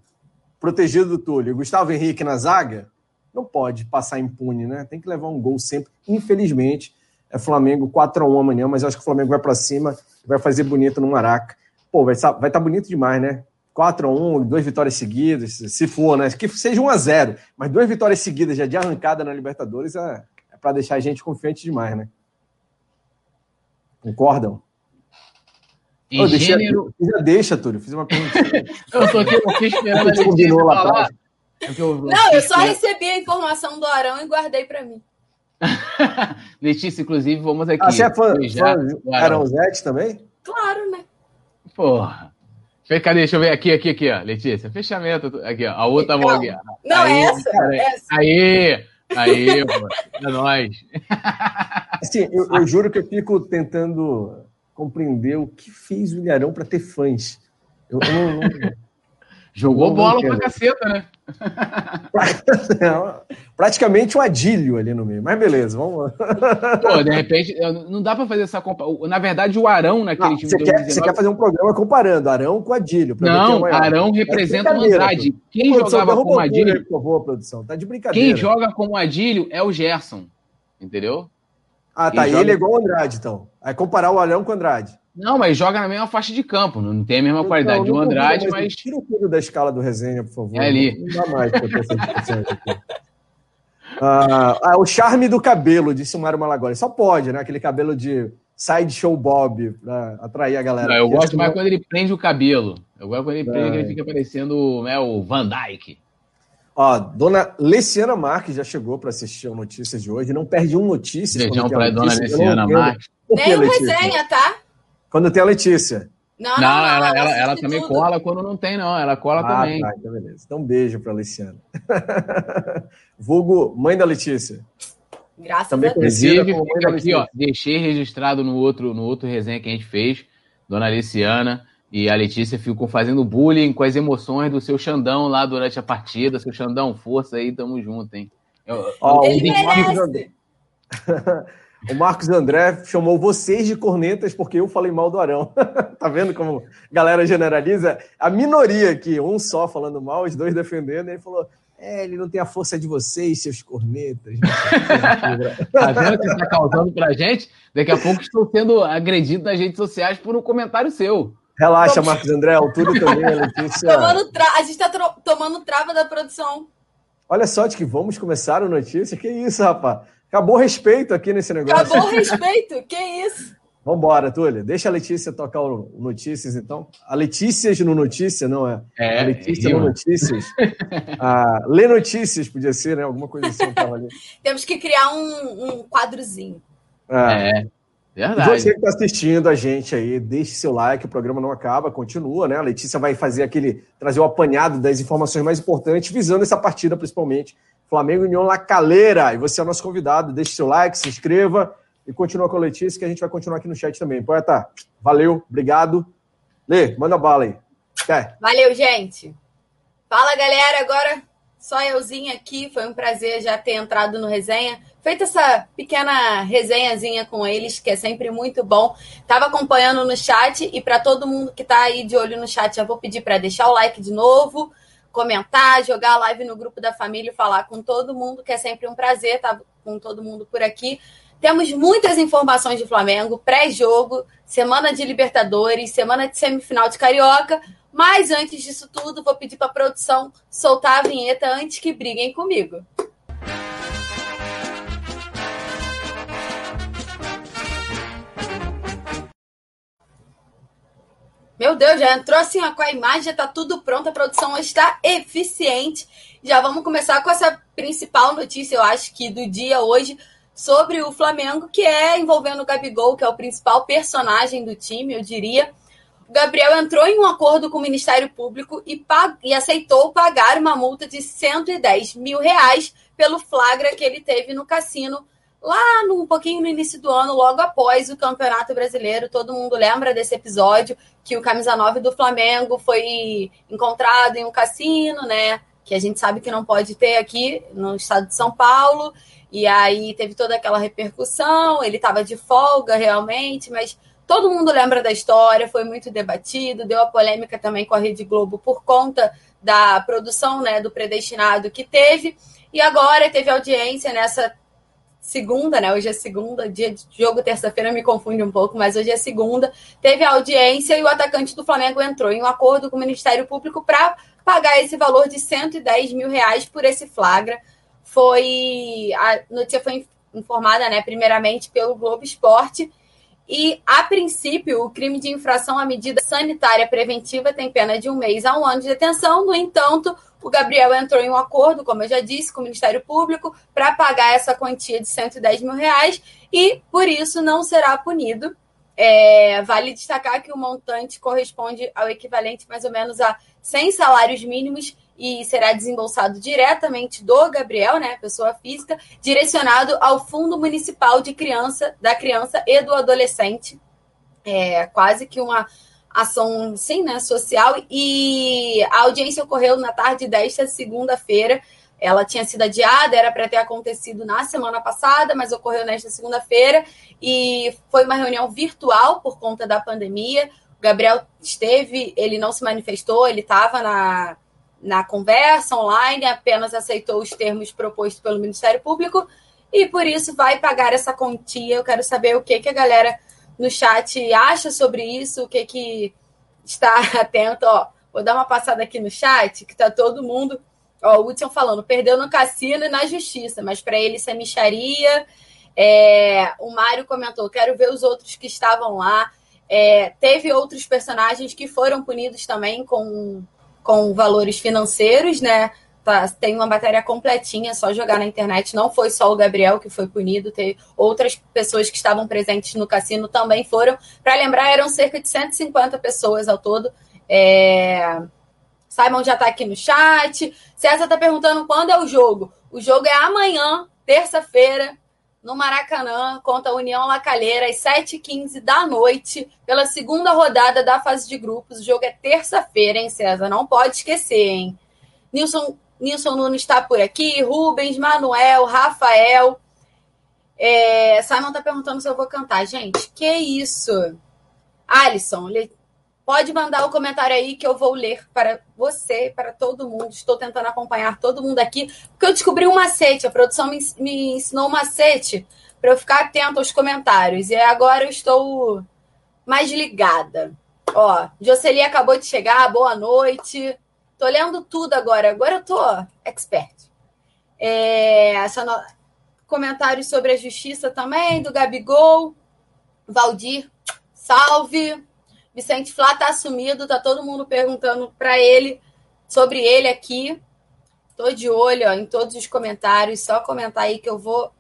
protegido do Túlio, Gustavo Henrique na zaga, não pode passar impune, né? Tem que levar um gol sempre. Infelizmente, é Flamengo 4x1 amanhã, mas acho que o Flamengo vai para cima e vai fazer bonito no Maraca. Pô, vai estar vai tá bonito demais, né? 4x1, duas vitórias seguidas, se for, né? Que seja 1x0, mas duas vitórias seguidas já de arrancada na Libertadores é, é para deixar a gente confiante demais, né? Concordam? Em oh, deixa, gênero... Já deixa, Túlio. Fiz uma pergunta. eu tô aqui, eu esperando a Letícia falar. Eu, não, eu só recebi a informação do Arão e guardei para mim. Letícia, inclusive, vamos aqui. Ah, você é fã, já, fã Arão Zete também? Claro, né? Porra. Cadê? Deixa eu ver aqui, aqui, aqui, ó. Letícia, fechamento. Aqui, ó. A outra mão aqui. Não, aí, essa, cara, essa. Aí, aí. É nóis. Assim, eu, eu, juro que eu fico tentando compreender o que fez o Ilharão para ter fãs. Eu, eu não, Jogou não, bola pra caceta, né? Praticamente um adílio ali no meio. Mas beleza, vamos lá. Pô, de repente, não dá para fazer essa comparação. Na verdade, o Arão naquele não, time. Você quer, você quer fazer um programa comparando Arão com Adílio? Não, é Arão é representa o Andrade. Quem produção, jogava com o Adílio. Aí, por favor, produção. Tá de brincadeira. Quem joga com o Adílio é o Gerson. Entendeu? Ah, tá. Joga... ele é igual o Andrade, então. Aí comparar o Arão com o Andrade. Não, mas joga na mesma faixa de campo, não tem a mesma qualidade não, do Andrade, mas. mas... Tira o tudo da escala do resenha, por favor. É ali. Não dá mais pra ter essa discussão aqui. Ah, ah, o charme do cabelo, disse o Mário Malagoli. Só pode, né? Aquele cabelo de sideshow Bob, pra atrair a galera. Não, eu gosto mais não... quando ele prende o cabelo. Eu gosto quando ele prende, que ele fica parecendo né, o Van Dyke. Ó, dona Leciana Marques já chegou para assistir a notícia de hoje. Não perde um notícia. Beijão para a dona Leciana Marques. Nem um resenha, tá? Quando tem a Letícia. Não, não, não, não ela, ela, ela também tudo. cola quando não tem, não. Ela cola ah, também. Tá, então beleza. Então, um beijo para a Leciana. Vulgo, mãe da Letícia. Graças também a Deus. Inclusive, aqui, ó, deixei registrado no outro, no outro resenha que a gente fez, Dona Leciana e a Letícia ficou fazendo bullying com as emoções do seu Xandão lá durante a partida. Seu Xandão, força aí, tamo junto, hein? Eu, oh, Ele merece. O Marcos André chamou vocês de cornetas porque eu falei mal do Arão. tá vendo como a galera generaliza? A minoria aqui, um só falando mal, os dois defendendo, e ele falou: é, ele não tem a força de vocês, seus cornetas. tá vendo o que está causando pra gente? Daqui a pouco estou sendo agredido nas redes sociais por um comentário seu. Relaxa, Marcos André, altura também, a Letícia. Tra... A gente está tomando trava da produção. Olha só, de que vamos começar o notícia. Que isso, rapaz? Acabou o respeito aqui nesse negócio. Acabou o respeito, que isso? Vambora, Túlio. Deixa a Letícia tocar o Notícias, então. A Letícias no Notícia, não é? É. A Letícia no Notícias. ah, Lê Notícias, podia ser, né? Alguma coisa assim. Ali. Temos que criar um, um quadrozinho. Ah. É. Verdade. Você que está assistindo a gente aí, deixe seu like, o programa não acaba, continua, né? A Letícia vai fazer aquele, trazer o apanhado das informações mais importantes, visando essa partida principalmente Flamengo União La Calera. E você é o nosso convidado. Deixe seu like, se inscreva e continua com a Letícia, que a gente vai continuar aqui no chat também. Poeta, valeu, obrigado. Lê, manda bala aí. Até. Valeu, gente. Fala, galera. Agora só euzinha aqui. Foi um prazer já ter entrado no resenha. Feita essa pequena resenhazinha com eles, que é sempre muito bom. Tava acompanhando no chat e para todo mundo que tá aí de olho no chat, já vou pedir para deixar o like de novo comentar, jogar a live no grupo da família falar com todo mundo, que é sempre um prazer estar com todo mundo por aqui. Temos muitas informações de Flamengo, pré-jogo, semana de Libertadores, semana de semifinal de Carioca. Mas antes disso tudo, vou pedir para a produção soltar a vinheta antes que briguem comigo. Meu Deus, já entrou assim ó, com a imagem, já tá tudo pronto, a produção está eficiente. Já vamos começar com essa principal notícia, eu acho que do dia hoje, sobre o Flamengo, que é envolvendo o Gabigol, que é o principal personagem do time, eu diria. O Gabriel entrou em um acordo com o Ministério Público e, e aceitou pagar uma multa de 110 mil reais pelo flagra que ele teve no cassino lá no, um pouquinho no início do ano, logo após o Campeonato Brasileiro. Todo mundo lembra desse episódio que o camisa 9 do Flamengo foi encontrado em um cassino, né? Que a gente sabe que não pode ter aqui no estado de São Paulo. E aí teve toda aquela repercussão. Ele estava de folga realmente, mas todo mundo lembra da história. Foi muito debatido. Deu a polêmica também com a Rede Globo por conta da produção, né? Do predestinado que teve. E agora teve audiência nessa segunda, né? Hoje é segunda, dia de jogo, terça-feira me confunde um pouco, mas hoje é segunda. Teve audiência e o atacante do Flamengo entrou em um acordo com o Ministério Público para pagar esse valor de 110 mil reais por esse flagra. Foi. A notícia foi informada, né, primeiramente pelo Globo Esporte. E, a princípio, o crime de infração à medida sanitária preventiva tem pena de um mês a um ano de detenção. No entanto, o Gabriel entrou em um acordo, como eu já disse, com o Ministério Público para pagar essa quantia de 110 mil reais e, por isso, não será punido. É, vale destacar que o montante corresponde ao equivalente mais ou menos a 100 salários mínimos e será desembolsado diretamente do Gabriel, né, pessoa física, direcionado ao Fundo Municipal de Criança, da Criança e do Adolescente. É quase que uma ação, sim, né, social. E a audiência ocorreu na tarde desta segunda-feira. Ela tinha sido adiada, era para ter acontecido na semana passada, mas ocorreu nesta segunda-feira. E foi uma reunião virtual por conta da pandemia. O Gabriel esteve, ele não se manifestou, ele estava na, na conversa online, apenas aceitou os termos propostos pelo Ministério Público e por isso vai pagar essa quantia. Eu quero saber o que, que a galera no chat acha sobre isso, o que que está atento, ó. Vou dar uma passada aqui no chat, que tá todo mundo. Ó, o Hudson falando, perdeu no cassino e na justiça, mas para ele isso é micharia. É, o Mário comentou, quero ver os outros que estavam lá. É, teve outros personagens que foram punidos também com, com valores financeiros, né? Tá, tem uma matéria completinha, só jogar na internet. Não foi só o Gabriel que foi punido, teve outras pessoas que estavam presentes no cassino também foram. Para lembrar, eram cerca de 150 pessoas ao todo. É... Simon já está aqui no chat. César está perguntando quando é o jogo. O jogo é amanhã, terça-feira, no Maracanã, contra a União Lacalheira, às 7h15 da noite, pela segunda rodada da fase de grupos. O jogo é terça-feira, hein, César? Não pode esquecer, hein? Nilson Nilson Nunes está por aqui, Rubens, Manuel, Rafael. É, Simon está perguntando se eu vou cantar. Gente, que isso? Alisson, pode mandar o comentário aí que eu vou ler para você, para todo mundo. Estou tentando acompanhar todo mundo aqui, porque eu descobri um macete. A produção me, ensinou um macete para eu ficar atento aos comentários. E agora eu estou mais ligada. Ó, Jocely acabou de chegar, boa noite. Tô lendo tudo agora. Agora eu tô expert. É, no... Comentários sobre a justiça também, do Gabigol. Valdir, salve. Vicente Flá tá assumido, tá todo mundo perguntando para ele sobre ele aqui. Tô de olho ó, em todos os comentários, só comentar aí que eu vou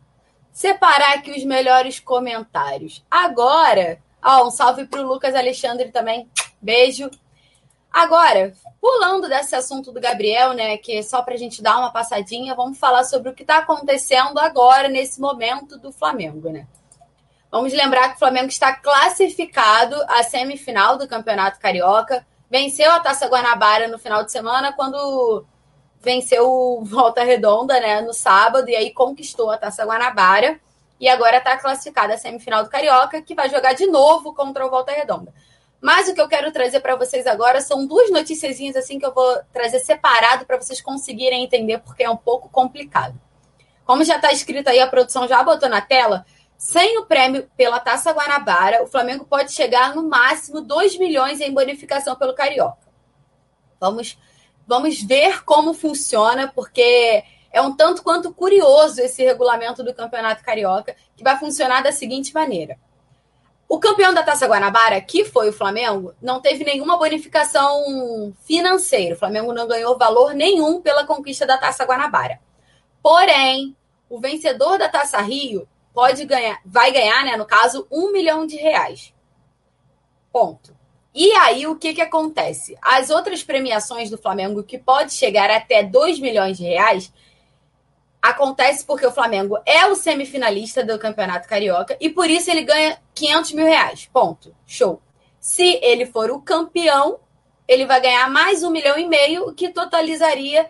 separar aqui os melhores comentários. Agora, ó, um salve pro Lucas Alexandre também. Beijo. Agora, pulando desse assunto do Gabriel, né, que é só para a gente dar uma passadinha, vamos falar sobre o que está acontecendo agora, nesse momento do Flamengo, né? Vamos lembrar que o Flamengo está classificado à semifinal do Campeonato Carioca, venceu a Taça Guanabara no final de semana, quando venceu o Volta Redonda, né, no sábado, e aí conquistou a Taça Guanabara, e agora está classificada à semifinal do Carioca, que vai jogar de novo contra o Volta Redonda. Mas o que eu quero trazer para vocês agora são duas noticiazinhas assim que eu vou trazer separado para vocês conseguirem entender porque é um pouco complicado. Como já está escrito aí, a produção já botou na tela, sem o prêmio pela Taça Guanabara, o Flamengo pode chegar no máximo 2 milhões em bonificação pelo Carioca. Vamos, vamos ver como funciona, porque é um tanto quanto curioso esse regulamento do Campeonato Carioca, que vai funcionar da seguinte maneira. O campeão da Taça Guanabara, que foi o Flamengo, não teve nenhuma bonificação financeira. O Flamengo não ganhou valor nenhum pela conquista da Taça Guanabara. Porém, o vencedor da Taça Rio pode ganhar, vai ganhar, né, no caso, um milhão de reais. Ponto. E aí, o que, que acontece? As outras premiações do Flamengo, que pode chegar até 2 milhões de reais, acontece porque o Flamengo é o semifinalista do Campeonato Carioca e por isso ele ganha 500 mil reais. Ponto. Show. Se ele for o campeão, ele vai ganhar mais um milhão e meio, o que totalizaria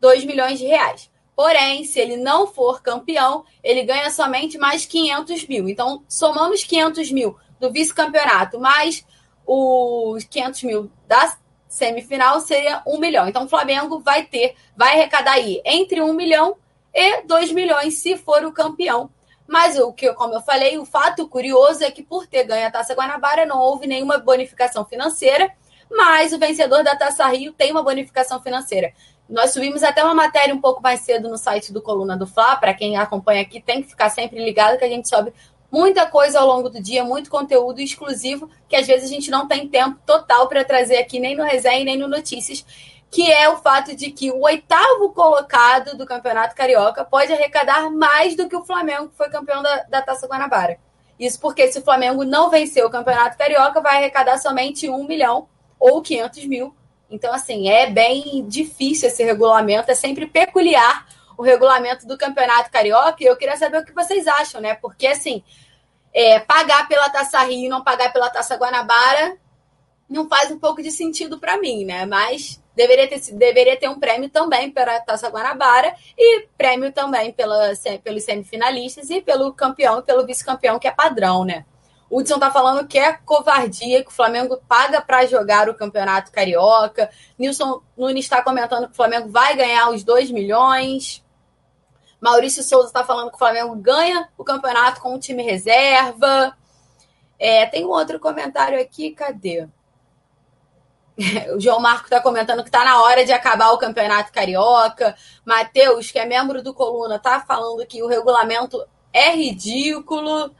2 milhões de reais. Porém, se ele não for campeão, ele ganha somente mais 500 mil. Então, somamos 500 mil do vice-campeonato mais os 500 mil da semifinal seria um milhão. Então o Flamengo vai ter, vai arrecadar aí entre um milhão e dois milhões se for o campeão. Mas o que, como eu falei, o fato curioso é que por ter ganho a Taça Guanabara não houve nenhuma bonificação financeira, mas o vencedor da Taça Rio tem uma bonificação financeira. Nós subimos até uma matéria um pouco mais cedo no site do Coluna do Fla, para quem acompanha aqui tem que ficar sempre ligado que a gente sobe muita coisa ao longo do dia, muito conteúdo exclusivo que às vezes a gente não tem tempo total para trazer aqui, nem no resenha, nem no Notícias, que é o fato de que o oitavo colocado do Campeonato Carioca pode arrecadar mais do que o Flamengo, que foi campeão da, da Taça Guanabara. Isso porque se o Flamengo não vencer o Campeonato Carioca, vai arrecadar somente um milhão ou 500 mil. Então, assim, é bem difícil esse regulamento, é sempre peculiar o regulamento do Campeonato Carioca e eu queria saber o que vocês acham, né? Porque, assim, é, pagar pela Taça Rio e não pagar pela Taça Guanabara não faz um pouco de sentido para mim, né? Mas deveria ter, deveria ter um prêmio também pela Taça Guanabara e prêmio também pela, pelos semifinalistas e pelo campeão e pelo vice-campeão, que é padrão, né? Hudson tá falando que é covardia, que o Flamengo paga para jogar o Campeonato Carioca. Nilson Nunes está comentando que o Flamengo vai ganhar os 2 milhões. Maurício Souza está falando que o Flamengo ganha o campeonato com o time reserva. É, tem um outro comentário aqui, cadê? O João Marco está comentando que está na hora de acabar o Campeonato Carioca. Matheus, que é membro do Coluna, está falando que o regulamento é ridículo.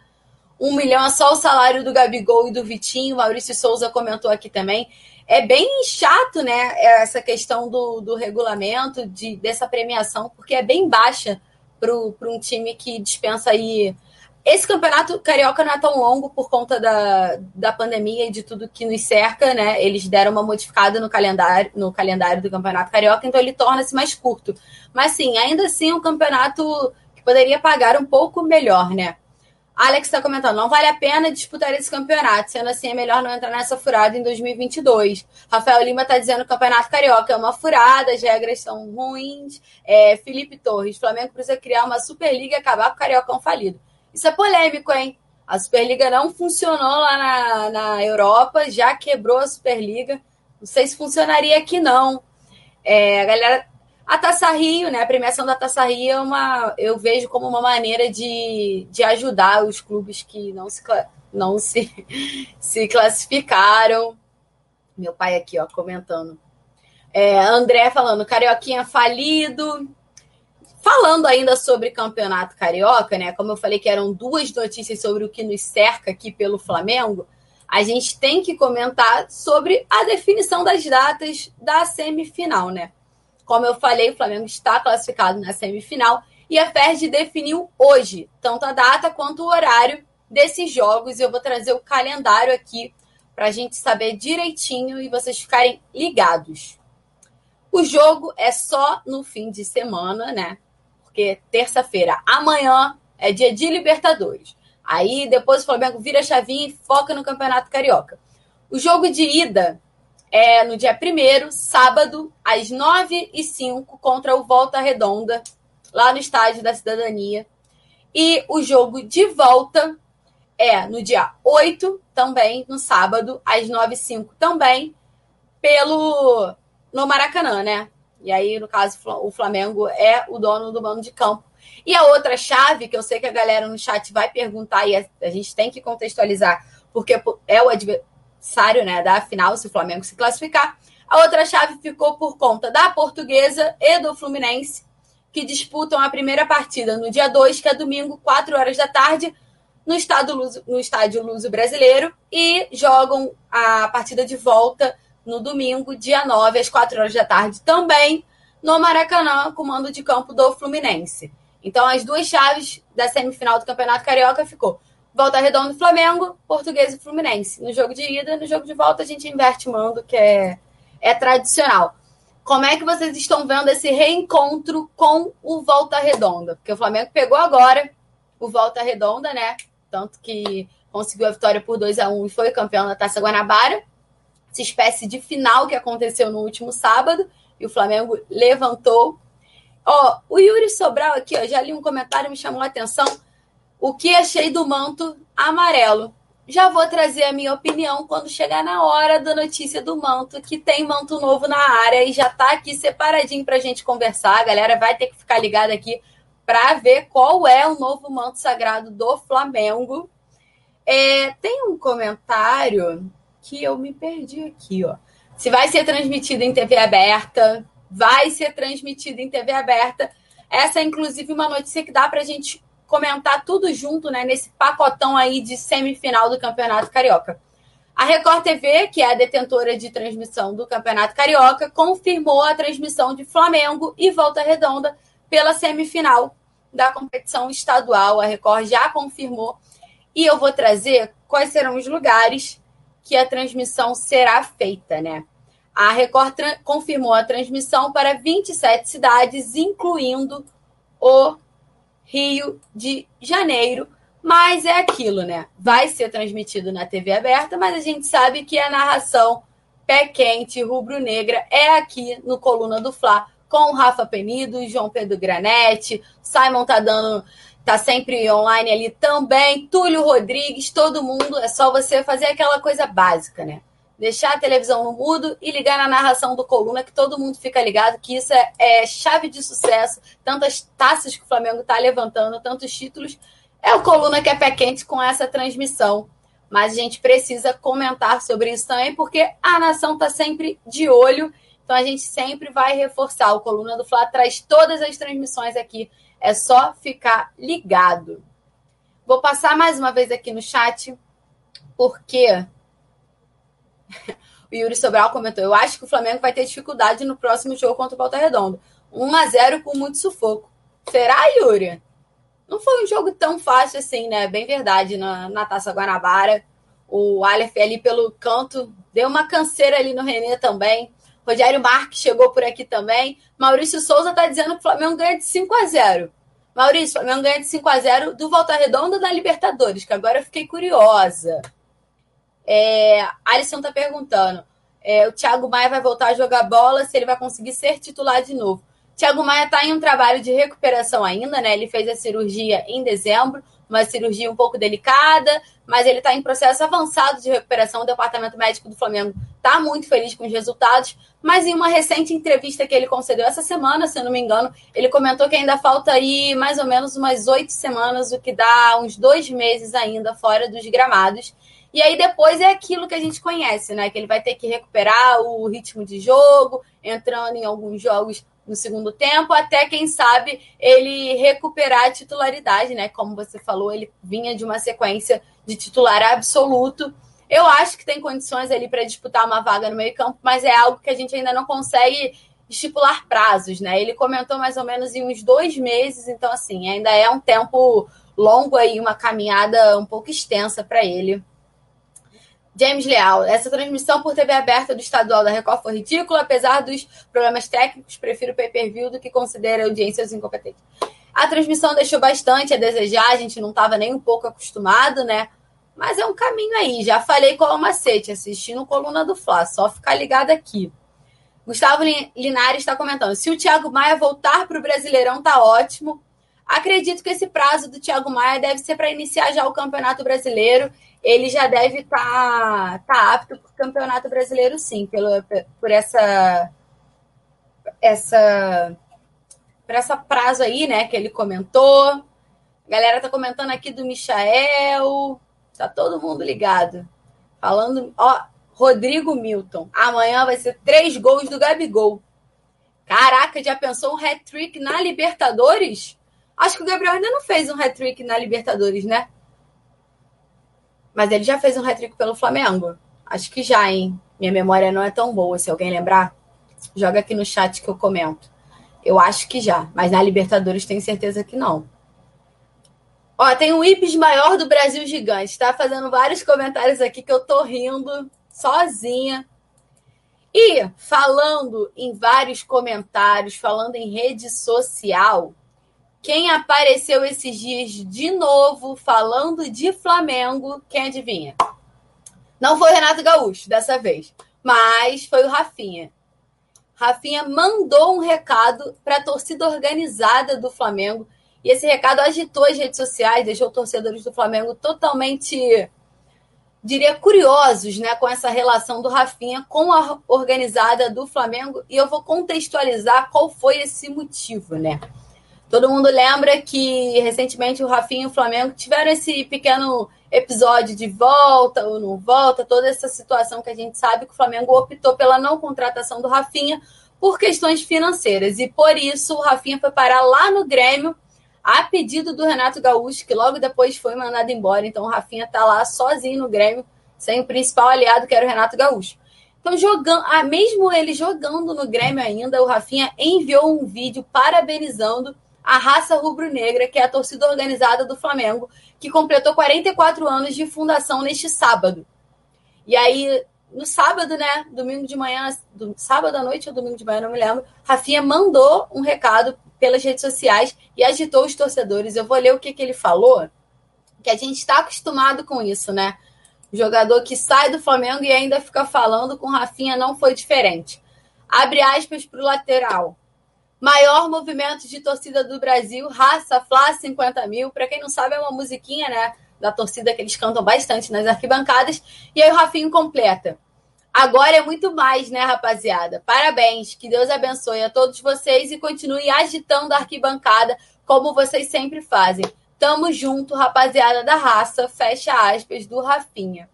Um milhão é só o salário do Gabigol e do Vitinho. Maurício Souza comentou aqui também. É bem chato, né? Essa questão do, do regulamento, de, dessa premiação, porque é bem baixa para um time que dispensa aí. Esse campeonato carioca não é tão longo por conta da, da pandemia e de tudo que nos cerca, né? Eles deram uma modificada no calendário, no calendário do campeonato carioca, então ele torna-se mais curto. Mas sim, ainda assim, um campeonato que poderia pagar um pouco melhor, né? Alex está comentando, não vale a pena disputar esse campeonato, sendo assim é melhor não entrar nessa furada em 2022. Rafael Lima está dizendo que o campeonato carioca é uma furada, as regras são ruins. É, Felipe Torres, Flamengo precisa criar uma Superliga e acabar com o Cariocão falido. Isso é polêmico, hein? A Superliga não funcionou lá na, na Europa, já quebrou a Superliga. Não sei se funcionaria aqui, não. É, a galera a Taça Rio, né? A premiação da Taça Rio é uma, eu vejo como uma maneira de, de ajudar os clubes que não se, não se, se classificaram. Meu pai aqui, ó, comentando. É, André falando, Carioquinha falido. Falando ainda sobre campeonato carioca, né? Como eu falei que eram duas notícias sobre o que nos cerca aqui pelo Flamengo, a gente tem que comentar sobre a definição das datas da semifinal, né? Como eu falei, o Flamengo está classificado na semifinal e a FERJ definiu hoje, tanto a data quanto o horário desses jogos. Eu vou trazer o calendário aqui para a gente saber direitinho e vocês ficarem ligados. O jogo é só no fim de semana, né? Porque terça-feira, amanhã, é dia de Libertadores. Aí depois o Flamengo vira a chavinha e foca no Campeonato Carioca. O jogo de ida é no dia 1 sábado, às 9 e 05 contra o Volta Redonda, lá no Estádio da Cidadania. E o jogo de volta é no dia 8, também, no sábado, às 9 e 05 também, pelo no Maracanã, né? E aí, no caso, o Flamengo é o dono do mando de campo. E a outra chave, que eu sei que a galera no chat vai perguntar, e a gente tem que contextualizar, porque é o adversário né, da final, se o Flamengo se classificar. A outra chave ficou por conta da Portuguesa e do Fluminense, que disputam a primeira partida no dia 2, que é domingo, 4 horas da tarde, no, estado Luso, no estádio Luso Brasileiro, e jogam a partida de volta no domingo, dia 9, às 4 horas da tarde, também no Maracanã, com mando de campo do Fluminense. Então, as duas chaves da semifinal do Campeonato Carioca ficou Volta Redonda e Flamengo, Português e Fluminense. No jogo de ida, no jogo de volta, a gente inverte mando, que é, é tradicional. Como é que vocês estão vendo esse reencontro com o Volta Redonda? Porque o Flamengo pegou agora o Volta Redonda, né? Tanto que conseguiu a vitória por 2 a 1 e foi campeão da Taça Guanabara. Essa espécie de final que aconteceu no último sábado e o Flamengo levantou. Ó, o Yuri Sobral aqui, ó, já li um comentário me chamou a atenção o que achei do manto amarelo. Já vou trazer a minha opinião quando chegar na hora da notícia do manto, que tem manto novo na área e já tá aqui separadinho para a gente conversar. A galera vai ter que ficar ligada aqui para ver qual é o novo manto sagrado do Flamengo. É, tem um comentário que eu me perdi aqui, ó. Se vai ser transmitido em TV aberta, vai ser transmitido em TV aberta. Essa é, inclusive, uma notícia que dá para a gente comentar tudo junto, né, nesse pacotão aí de semifinal do Campeonato Carioca. A Record TV, que é a detentora de transmissão do Campeonato Carioca, confirmou a transmissão de Flamengo e Volta Redonda pela semifinal da competição estadual. A Record já confirmou. E eu vou trazer quais serão os lugares que a transmissão será feita, né? A Record confirmou a transmissão para 27 cidades, incluindo o Rio de Janeiro. Mas é aquilo, né? Vai ser transmitido na TV aberta, mas a gente sabe que a narração pé quente, rubro-negra, é aqui no Coluna do Fla, com o Rafa Penido, João Pedro Granete, Simon tá dando tá sempre online ali também, Túlio Rodrigues, todo mundo, é só você fazer aquela coisa básica, né? Deixar a televisão no mudo e ligar na narração do Coluna, que todo mundo fica ligado, que isso é, é chave de sucesso. Tantas taças que o Flamengo está levantando, tantos títulos. É o Coluna que é pé quente com essa transmissão mas a gente precisa comentar sobre isso também, porque a nação está sempre de olho. Então a gente sempre vai reforçar. O Coluna do Fla traz todas as transmissões aqui. É só ficar ligado. Vou passar mais uma vez aqui no chat, porque o Yuri Sobral comentou: Eu acho que o Flamengo vai ter dificuldade no próximo jogo contra o Volta Redonda. 1 a 0 com muito sufoco. Será, Yuri? Não foi um jogo tão fácil assim, né? Bem verdade, na, na Taça Guanabara. O Aleph ali pelo canto deu uma canseira ali no Renê também. Rogério Marques chegou por aqui também. Maurício Souza está dizendo que o Flamengo ganha de 5 a 0 Maurício, o Flamengo ganha de 5 a 0 do Volta Redonda da Libertadores, que agora eu fiquei curiosa. É, Alisson está perguntando: é, o Thiago Maia vai voltar a jogar bola, se ele vai conseguir ser titular de novo. Tiago Maia está em um trabalho de recuperação ainda, né? Ele fez a cirurgia em dezembro, uma cirurgia um pouco delicada, mas ele está em processo avançado de recuperação. O departamento médico do Flamengo está muito feliz com os resultados. Mas em uma recente entrevista que ele concedeu essa semana, se eu não me engano, ele comentou que ainda falta aí mais ou menos umas oito semanas, o que dá uns dois meses ainda fora dos gramados. E aí depois é aquilo que a gente conhece, né? Que ele vai ter que recuperar o ritmo de jogo, entrando em alguns jogos no segundo tempo, até quem sabe ele recuperar a titularidade, né? Como você falou, ele vinha de uma sequência de titular absoluto. Eu acho que tem condições ali para disputar uma vaga no meio-campo, mas é algo que a gente ainda não consegue estipular prazos, né? Ele comentou mais ou menos em uns dois meses, então assim, ainda é um tempo longo aí, uma caminhada um pouco extensa para ele. James Leal, essa transmissão por TV aberta do estadual da Record foi ridícula, apesar dos problemas técnicos, prefiro o pay-per-view do que considera audiências incompetentes. A transmissão deixou bastante a desejar, a gente não estava nem um pouco acostumado, né? Mas é um caminho aí. Já falei qual é o macete, assistindo Coluna do Fla, só ficar ligado aqui. Gustavo Linares está comentando: se o Thiago Maia voltar para o Brasileirão, tá ótimo. Acredito que esse prazo do Thiago Maia deve ser para iniciar já o Campeonato Brasileiro ele já deve estar tá, tá apto para o Campeonato Brasileiro, sim, pelo, por essa essa por essa prazo aí, né, que ele comentou. A galera tá comentando aqui do Michael. Tá todo mundo ligado. Falando, ó, Rodrigo Milton. Amanhã vai ser três gols do Gabigol. Caraca, já pensou um hat-trick na Libertadores? Acho que o Gabriel ainda não fez um hat-trick na Libertadores, né? Mas ele já fez um hat-trick pelo Flamengo. Acho que já, hein? Minha memória não é tão boa. Se alguém lembrar, joga aqui no chat que eu comento. Eu acho que já, mas na Libertadores tenho certeza que não. Ó, tem um Ips maior do Brasil gigante. Tá fazendo vários comentários aqui que eu tô rindo sozinha. E falando em vários comentários, falando em rede social, quem apareceu esses dias de novo falando de Flamengo, quem adivinha? Não foi o Renato Gaúcho dessa vez, mas foi o Rafinha. Rafinha mandou um recado para a torcida organizada do Flamengo e esse recado agitou as redes sociais, deixou torcedores do Flamengo totalmente, diria, curiosos né, com essa relação do Rafinha com a organizada do Flamengo. E eu vou contextualizar qual foi esse motivo, né? Todo mundo lembra que recentemente o Rafinha e o Flamengo tiveram esse pequeno episódio de volta ou não volta, toda essa situação que a gente sabe que o Flamengo optou pela não contratação do Rafinha por questões financeiras. E por isso o Rafinha foi parar lá no Grêmio a pedido do Renato Gaúcho, que logo depois foi mandado embora. Então o Rafinha está lá sozinho no Grêmio, sem o principal aliado, que era o Renato Gaúcho. Então, jogando, ah, mesmo ele jogando no Grêmio ainda, o Rafinha enviou um vídeo parabenizando a raça rubro-negra, que é a torcida organizada do Flamengo, que completou 44 anos de fundação neste sábado. E aí, no sábado, né, domingo de manhã, do, sábado à noite ou domingo de manhã, não me lembro, Rafinha mandou um recado pelas redes sociais e agitou os torcedores. Eu vou ler o que, que ele falou, que a gente está acostumado com isso, né? O jogador que sai do Flamengo e ainda fica falando com Rafinha não foi diferente. Abre aspas para o lateral. Maior movimento de torcida do Brasil, Raça Flá 50 mil. Para quem não sabe, é uma musiquinha, né? Da torcida que eles cantam bastante nas arquibancadas. E aí o Rafinho completa. Agora é muito mais, né, rapaziada? Parabéns, que Deus abençoe a todos vocês e continue agitando a arquibancada como vocês sempre fazem. Tamo junto, rapaziada da raça. Fecha aspas do Rafinha.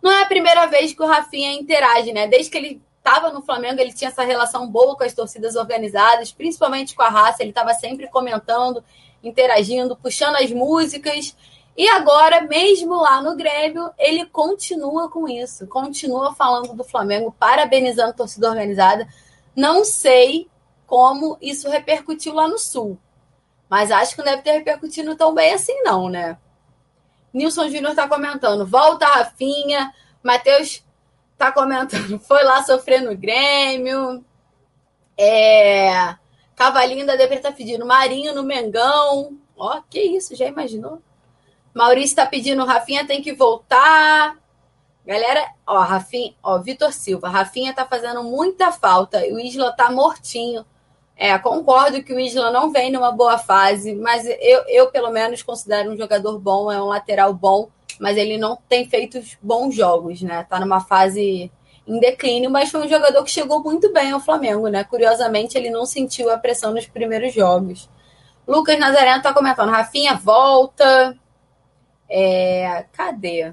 Não é a primeira vez que o Rafinha interage, né? Desde que ele estava no Flamengo, ele tinha essa relação boa com as torcidas organizadas, principalmente com a raça. Ele estava sempre comentando, interagindo, puxando as músicas. E agora, mesmo lá no Grêmio, ele continua com isso, continua falando do Flamengo, parabenizando a torcida organizada. Não sei como isso repercutiu lá no Sul, mas acho que não deve ter repercutido tão bem assim, não, né? Nilson Júnior está comentando, volta Rafinha. Matheus está comentando, foi lá sofrer no Grêmio. É, Cavalinho da Debra tá pedindo Marinho no Mengão. Ó, que isso, já imaginou? Maurício está pedindo, Rafinha tem que voltar. Galera, ó, Rafinha, ó, Vitor Silva, Rafinha tá fazendo muita falta. O Isla tá mortinho. É, concordo que o Isla não vem numa boa fase, mas eu, eu, pelo menos, considero um jogador bom, é um lateral bom, mas ele não tem feito bons jogos, né? Tá numa fase em declínio, mas foi um jogador que chegou muito bem ao Flamengo, né? Curiosamente, ele não sentiu a pressão nos primeiros jogos. Lucas Nazareno tá comentando, Rafinha volta. É, cadê?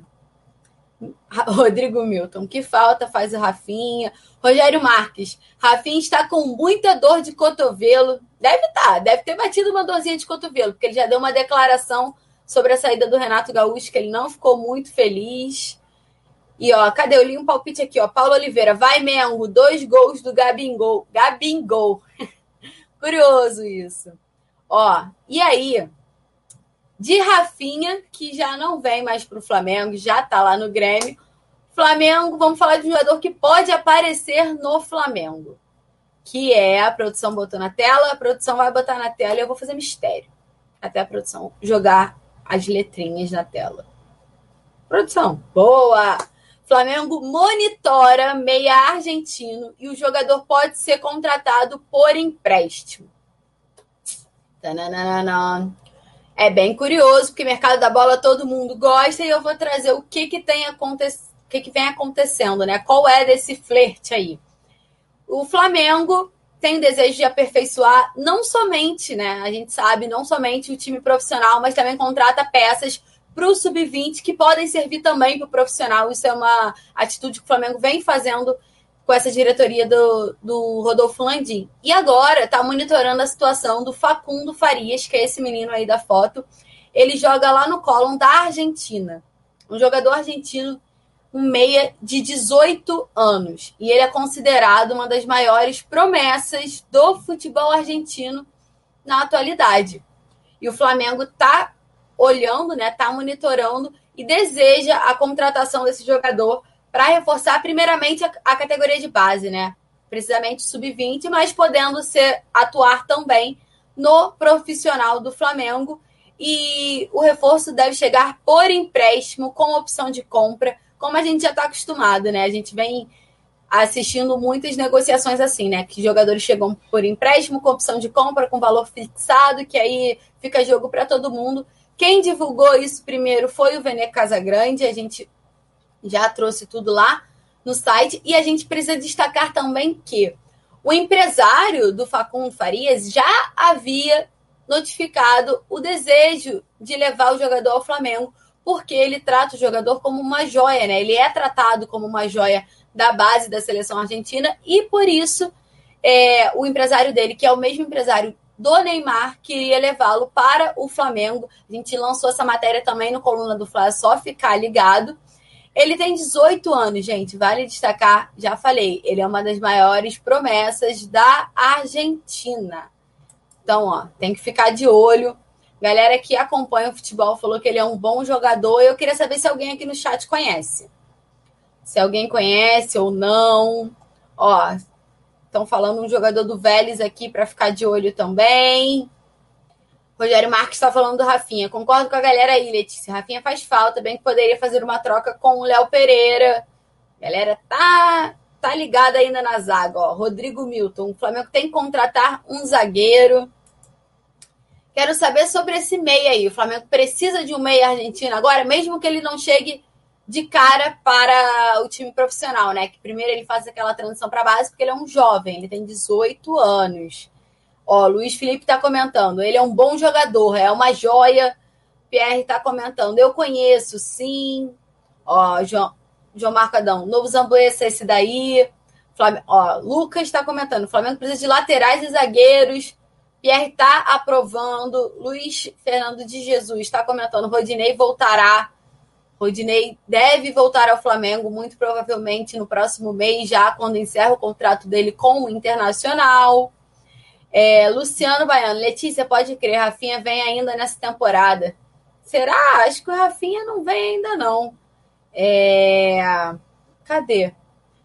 Rodrigo Milton, que falta faz o Rafinha. Rogério Marques, Rafinha está com muita dor de cotovelo. Deve estar, tá, deve ter batido uma dorzinha de cotovelo, porque ele já deu uma declaração sobre a saída do Renato Gaúcho, que ele não ficou muito feliz. E ó, cadê? Eu li um palpite aqui, ó. Paulo Oliveira, vai Mengo, dois gols do Gabingol. Gabingol. Curioso isso. Ó, e aí? De Rafinha, que já não vem mais para o Flamengo, já está lá no Grêmio. Flamengo, vamos falar de um jogador que pode aparecer no Flamengo, que é a produção botou na tela, a produção vai botar na tela e eu vou fazer mistério até a produção jogar as letrinhas na tela. Produção, boa! Flamengo monitora meia argentino e o jogador pode ser contratado por empréstimo. Tananana é bem curioso, porque mercado da bola todo mundo gosta e eu vou trazer o que que tem acontecido, o que, que vem acontecendo, né? Qual é desse flerte aí? O Flamengo tem desejo de aperfeiçoar não somente, né? A gente sabe, não somente o time profissional, mas também contrata peças para o sub-20 que podem servir também para o profissional. Isso é uma atitude que o Flamengo vem fazendo com essa diretoria do, do Rodolfo Landim. E agora está monitorando a situação do Facundo Farias, que é esse menino aí da foto. Ele joga lá no Colón da Argentina. Um jogador argentino, um meia de 18 anos. E ele é considerado uma das maiores promessas do futebol argentino na atualidade. E o Flamengo está olhando, né, está monitorando e deseja a contratação desse jogador para reforçar primeiramente a, a, categoria de base, né? Precisamente sub-20, mas podendo ser atuar também no profissional do Flamengo. E o reforço deve chegar por empréstimo, com opção de compra, como a gente já está acostumado, né? A gente vem assistindo muitas negociações assim, né? Que jogadores chegam por empréstimo, com opção de compra, com valor fixado, que aí fica jogo para todo mundo. Quem divulgou isso primeiro foi o Vene Casagrande. A gente já trouxe tudo lá no site. E a gente precisa destacar também que o empresário do Facundo Farias já havia notificado o desejo de levar o jogador ao Flamengo, porque ele trata o jogador como uma joia, né? Ele é tratado como uma joia da base da seleção argentina e por isso é, o empresário dele, que é o mesmo empresário do Neymar, queria levá-lo para o Flamengo. A gente lançou essa matéria também no Coluna do Fla, é só ficar ligado. Ele tem 18 anos, gente. Vale destacar, já falei, ele é uma das maiores promessas da Argentina. Então, ó, tem que ficar de olho. Galera que acompanha o futebol falou que ele é um bom jogador. Eu queria saber se alguém aqui no chat conhece. Se alguém conhece ou não. Ó, estão falando um jogador do Vélez aqui para ficar de olho também. Rogério Marques está falando do Rafinha. Concordo com a galera aí, Letícia. Rafinha faz falta, bem que poderia fazer uma troca com o Léo Pereira. galera tá, tá ligada ainda na zaga. Ó. Rodrigo Milton. O Flamengo tem que contratar um zagueiro. Quero saber sobre esse meia aí. O Flamengo precisa de um meia argentino agora, mesmo que ele não chegue de cara para o time profissional, né? Que primeiro ele faz aquela transição para base, porque ele é um jovem, ele tem 18 anos. Ó, Luiz Felipe está comentando. Ele é um bom jogador, é uma joia Pierre está comentando. Eu conheço, sim. Ó, João, João Marco Adão. Novo Zambuesa, esse daí. Flamengo, ó, Lucas está comentando. Flamengo precisa de laterais e zagueiros. Pierre está aprovando. Luiz Fernando de Jesus está comentando. Rodinei voltará. Rodinei deve voltar ao Flamengo, muito provavelmente no próximo mês, já quando encerra o contrato dele com o Internacional. É, Luciano Baiano, Letícia, pode crer, Rafinha vem ainda nessa temporada. Será? Acho que o Rafinha não vem ainda, não. É... Cadê?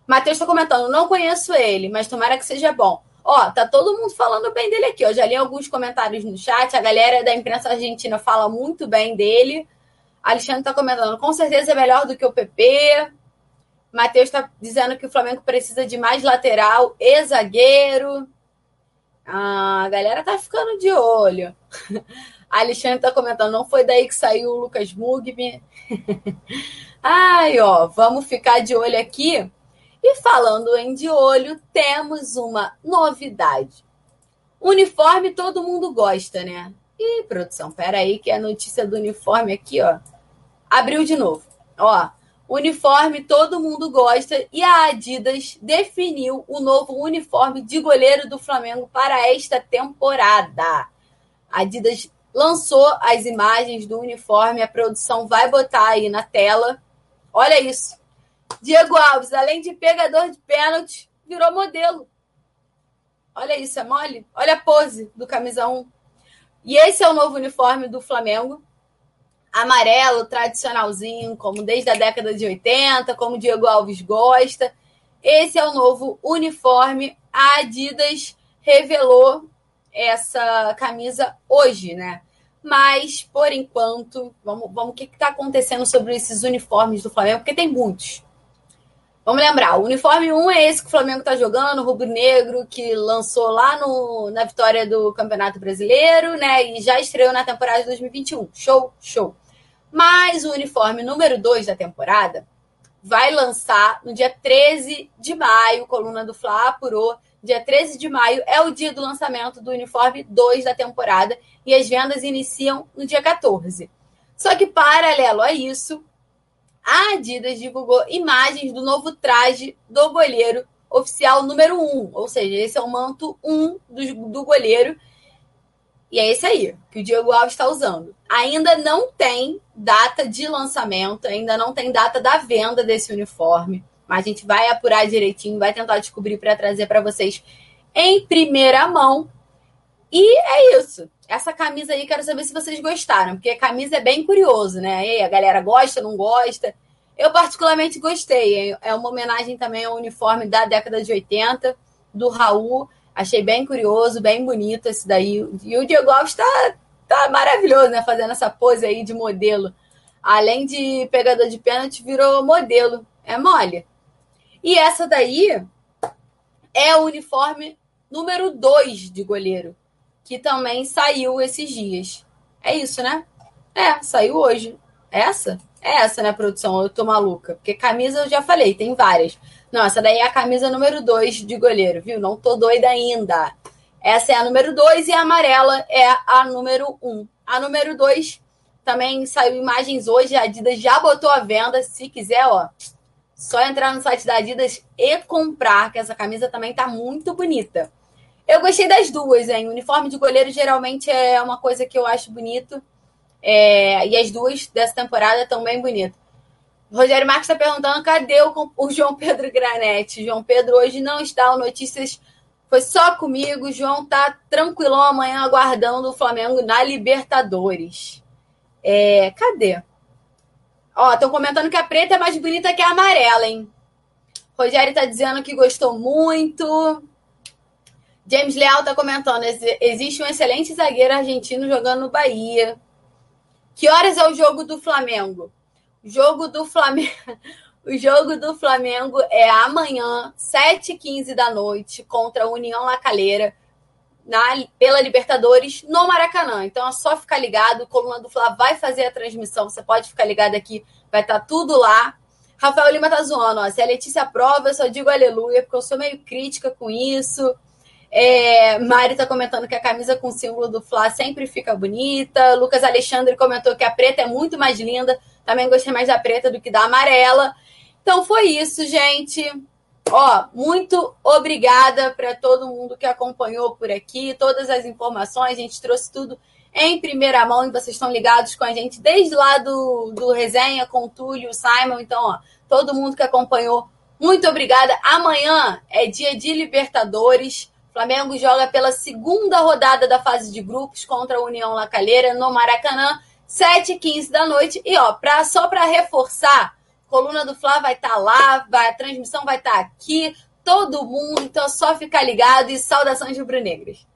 Matheus está comentando, não conheço ele, mas tomara que seja bom. Ó, tá todo mundo falando bem dele aqui, ó. Já li alguns comentários no chat, a galera da imprensa argentina fala muito bem dele. Alexandre está comentando, com certeza é melhor do que o PP. Matheus está dizendo que o Flamengo precisa de mais lateral e zagueiro. Ah, a galera tá ficando de olho. A Alexandre está comentando, não foi daí que saiu o Lucas Mugni. Ai, ó, vamos ficar de olho aqui. E falando em de olho, temos uma novidade. Uniforme todo mundo gosta, né? Ih, produção, peraí, que a notícia do uniforme aqui, ó. Abriu de novo. Ó, uniforme todo mundo gosta e a Adidas definiu o novo uniforme de goleiro do Flamengo para esta temporada. A Adidas lançou as imagens do uniforme, a produção vai botar aí na tela. Olha isso. Diego Alves, além de pegador de pênalti, virou modelo. Olha isso, é mole? Olha a pose do camisa 1. E esse é o novo uniforme do Flamengo. Amarelo, tradicionalzinho, como desde a década de 80, como Diego Alves gosta. Esse é o novo uniforme. A Adidas revelou essa camisa hoje, né? Mas, por enquanto, vamos, vamos o que está acontecendo sobre esses uniformes do Flamengo, porque tem muitos. Vamos lembrar, o uniforme 1 é esse que o Flamengo está jogando, o rubro-negro, que lançou lá no, na vitória do Campeonato Brasileiro, né? E já estreou na temporada de 2021. Show, show. Mas o uniforme número 2 da temporada vai lançar no dia 13 de maio, coluna do Fla apurou. Dia 13 de maio é o dia do lançamento do uniforme 2 da temporada e as vendas iniciam no dia 14. Só que, paralelo a isso, a Adidas divulgou imagens do novo traje do goleiro oficial número 1. Ou seja, esse é o manto 1 do, do goleiro. E é esse aí que o Diego Alves está usando. Ainda não tem data de lançamento, ainda não tem data da venda desse uniforme. Mas a gente vai apurar direitinho, vai tentar descobrir para trazer para vocês em primeira mão. E é isso. Essa camisa aí, quero saber se vocês gostaram, porque a camisa é bem curioso, né? E a galera gosta, não gosta. Eu particularmente gostei. É uma homenagem também ao uniforme da década de 80, do Raul. Achei bem curioso, bem bonito esse daí. E o Diego Alves tá, tá maravilhoso, né? Fazendo essa pose aí de modelo. Além de pegador de pênalti, virou modelo. É mole. E essa daí é o uniforme número 2 de goleiro que também saiu esses dias. É isso, né? É, saiu hoje. Essa? É essa, né, produção? Eu tô maluca. Porque camisa eu já falei, tem várias. Não, essa daí é a camisa número 2 de goleiro, viu? Não tô doida ainda. Essa é a número 2 e a amarela é a número 1. Um. A número 2 também saiu imagens hoje. A Adidas já botou à venda. Se quiser, ó, só entrar no site da Adidas e comprar, que essa camisa também tá muito bonita. Eu gostei das duas, hein? O uniforme de goleiro geralmente é uma coisa que eu acho bonito. É, e as duas dessa temporada estão bem bonitas. Rogério Marques está perguntando cadê o, o, João Pedro Granete. João Pedro hoje não está. O Notícias foi só comigo. João tá tranquilão amanhã aguardando o Flamengo na Libertadores. É, cadê? Ó, estão comentando que a preta é mais bonita que a amarela, hein? Rogério tá dizendo que gostou muito. James Leal está comentando: existe um excelente zagueiro argentino jogando no Bahia. Que horas é o jogo do Flamengo? Jogo do Flamengo. O jogo do Flamengo é amanhã, 7h15 da noite, contra a União Lacaleira, na, pela Libertadores, no Maracanã. Então é só ficar ligado. O Coluna do Fla vai fazer a transmissão. Você pode ficar ligado aqui, vai estar tá tudo lá. Rafael Lima tá zoando, ó. Se a Letícia aprova, eu só digo aleluia, porque eu sou meio crítica com isso. É, Mari tá comentando que a camisa com o símbolo do Fla sempre fica bonita. Lucas Alexandre comentou que a preta é muito mais linda. Também gostei mais da preta do que da amarela. Então foi isso, gente. Ó, muito obrigada para todo mundo que acompanhou por aqui, todas as informações, a gente trouxe tudo em primeira mão e vocês estão ligados com a gente desde lá do, do resenha com o Túlio, o Simon. Então, ó, todo mundo que acompanhou, muito obrigada. Amanhã é dia de Libertadores. Flamengo joga pela segunda rodada da fase de grupos contra a União La Calheira no Maracanã, 7h15 da noite. E ó, pra, só para reforçar, Coluna do Fla vai estar tá lá, vai, a transmissão vai estar tá aqui, todo mundo, então é só ficar ligado e saudações rubro-negras.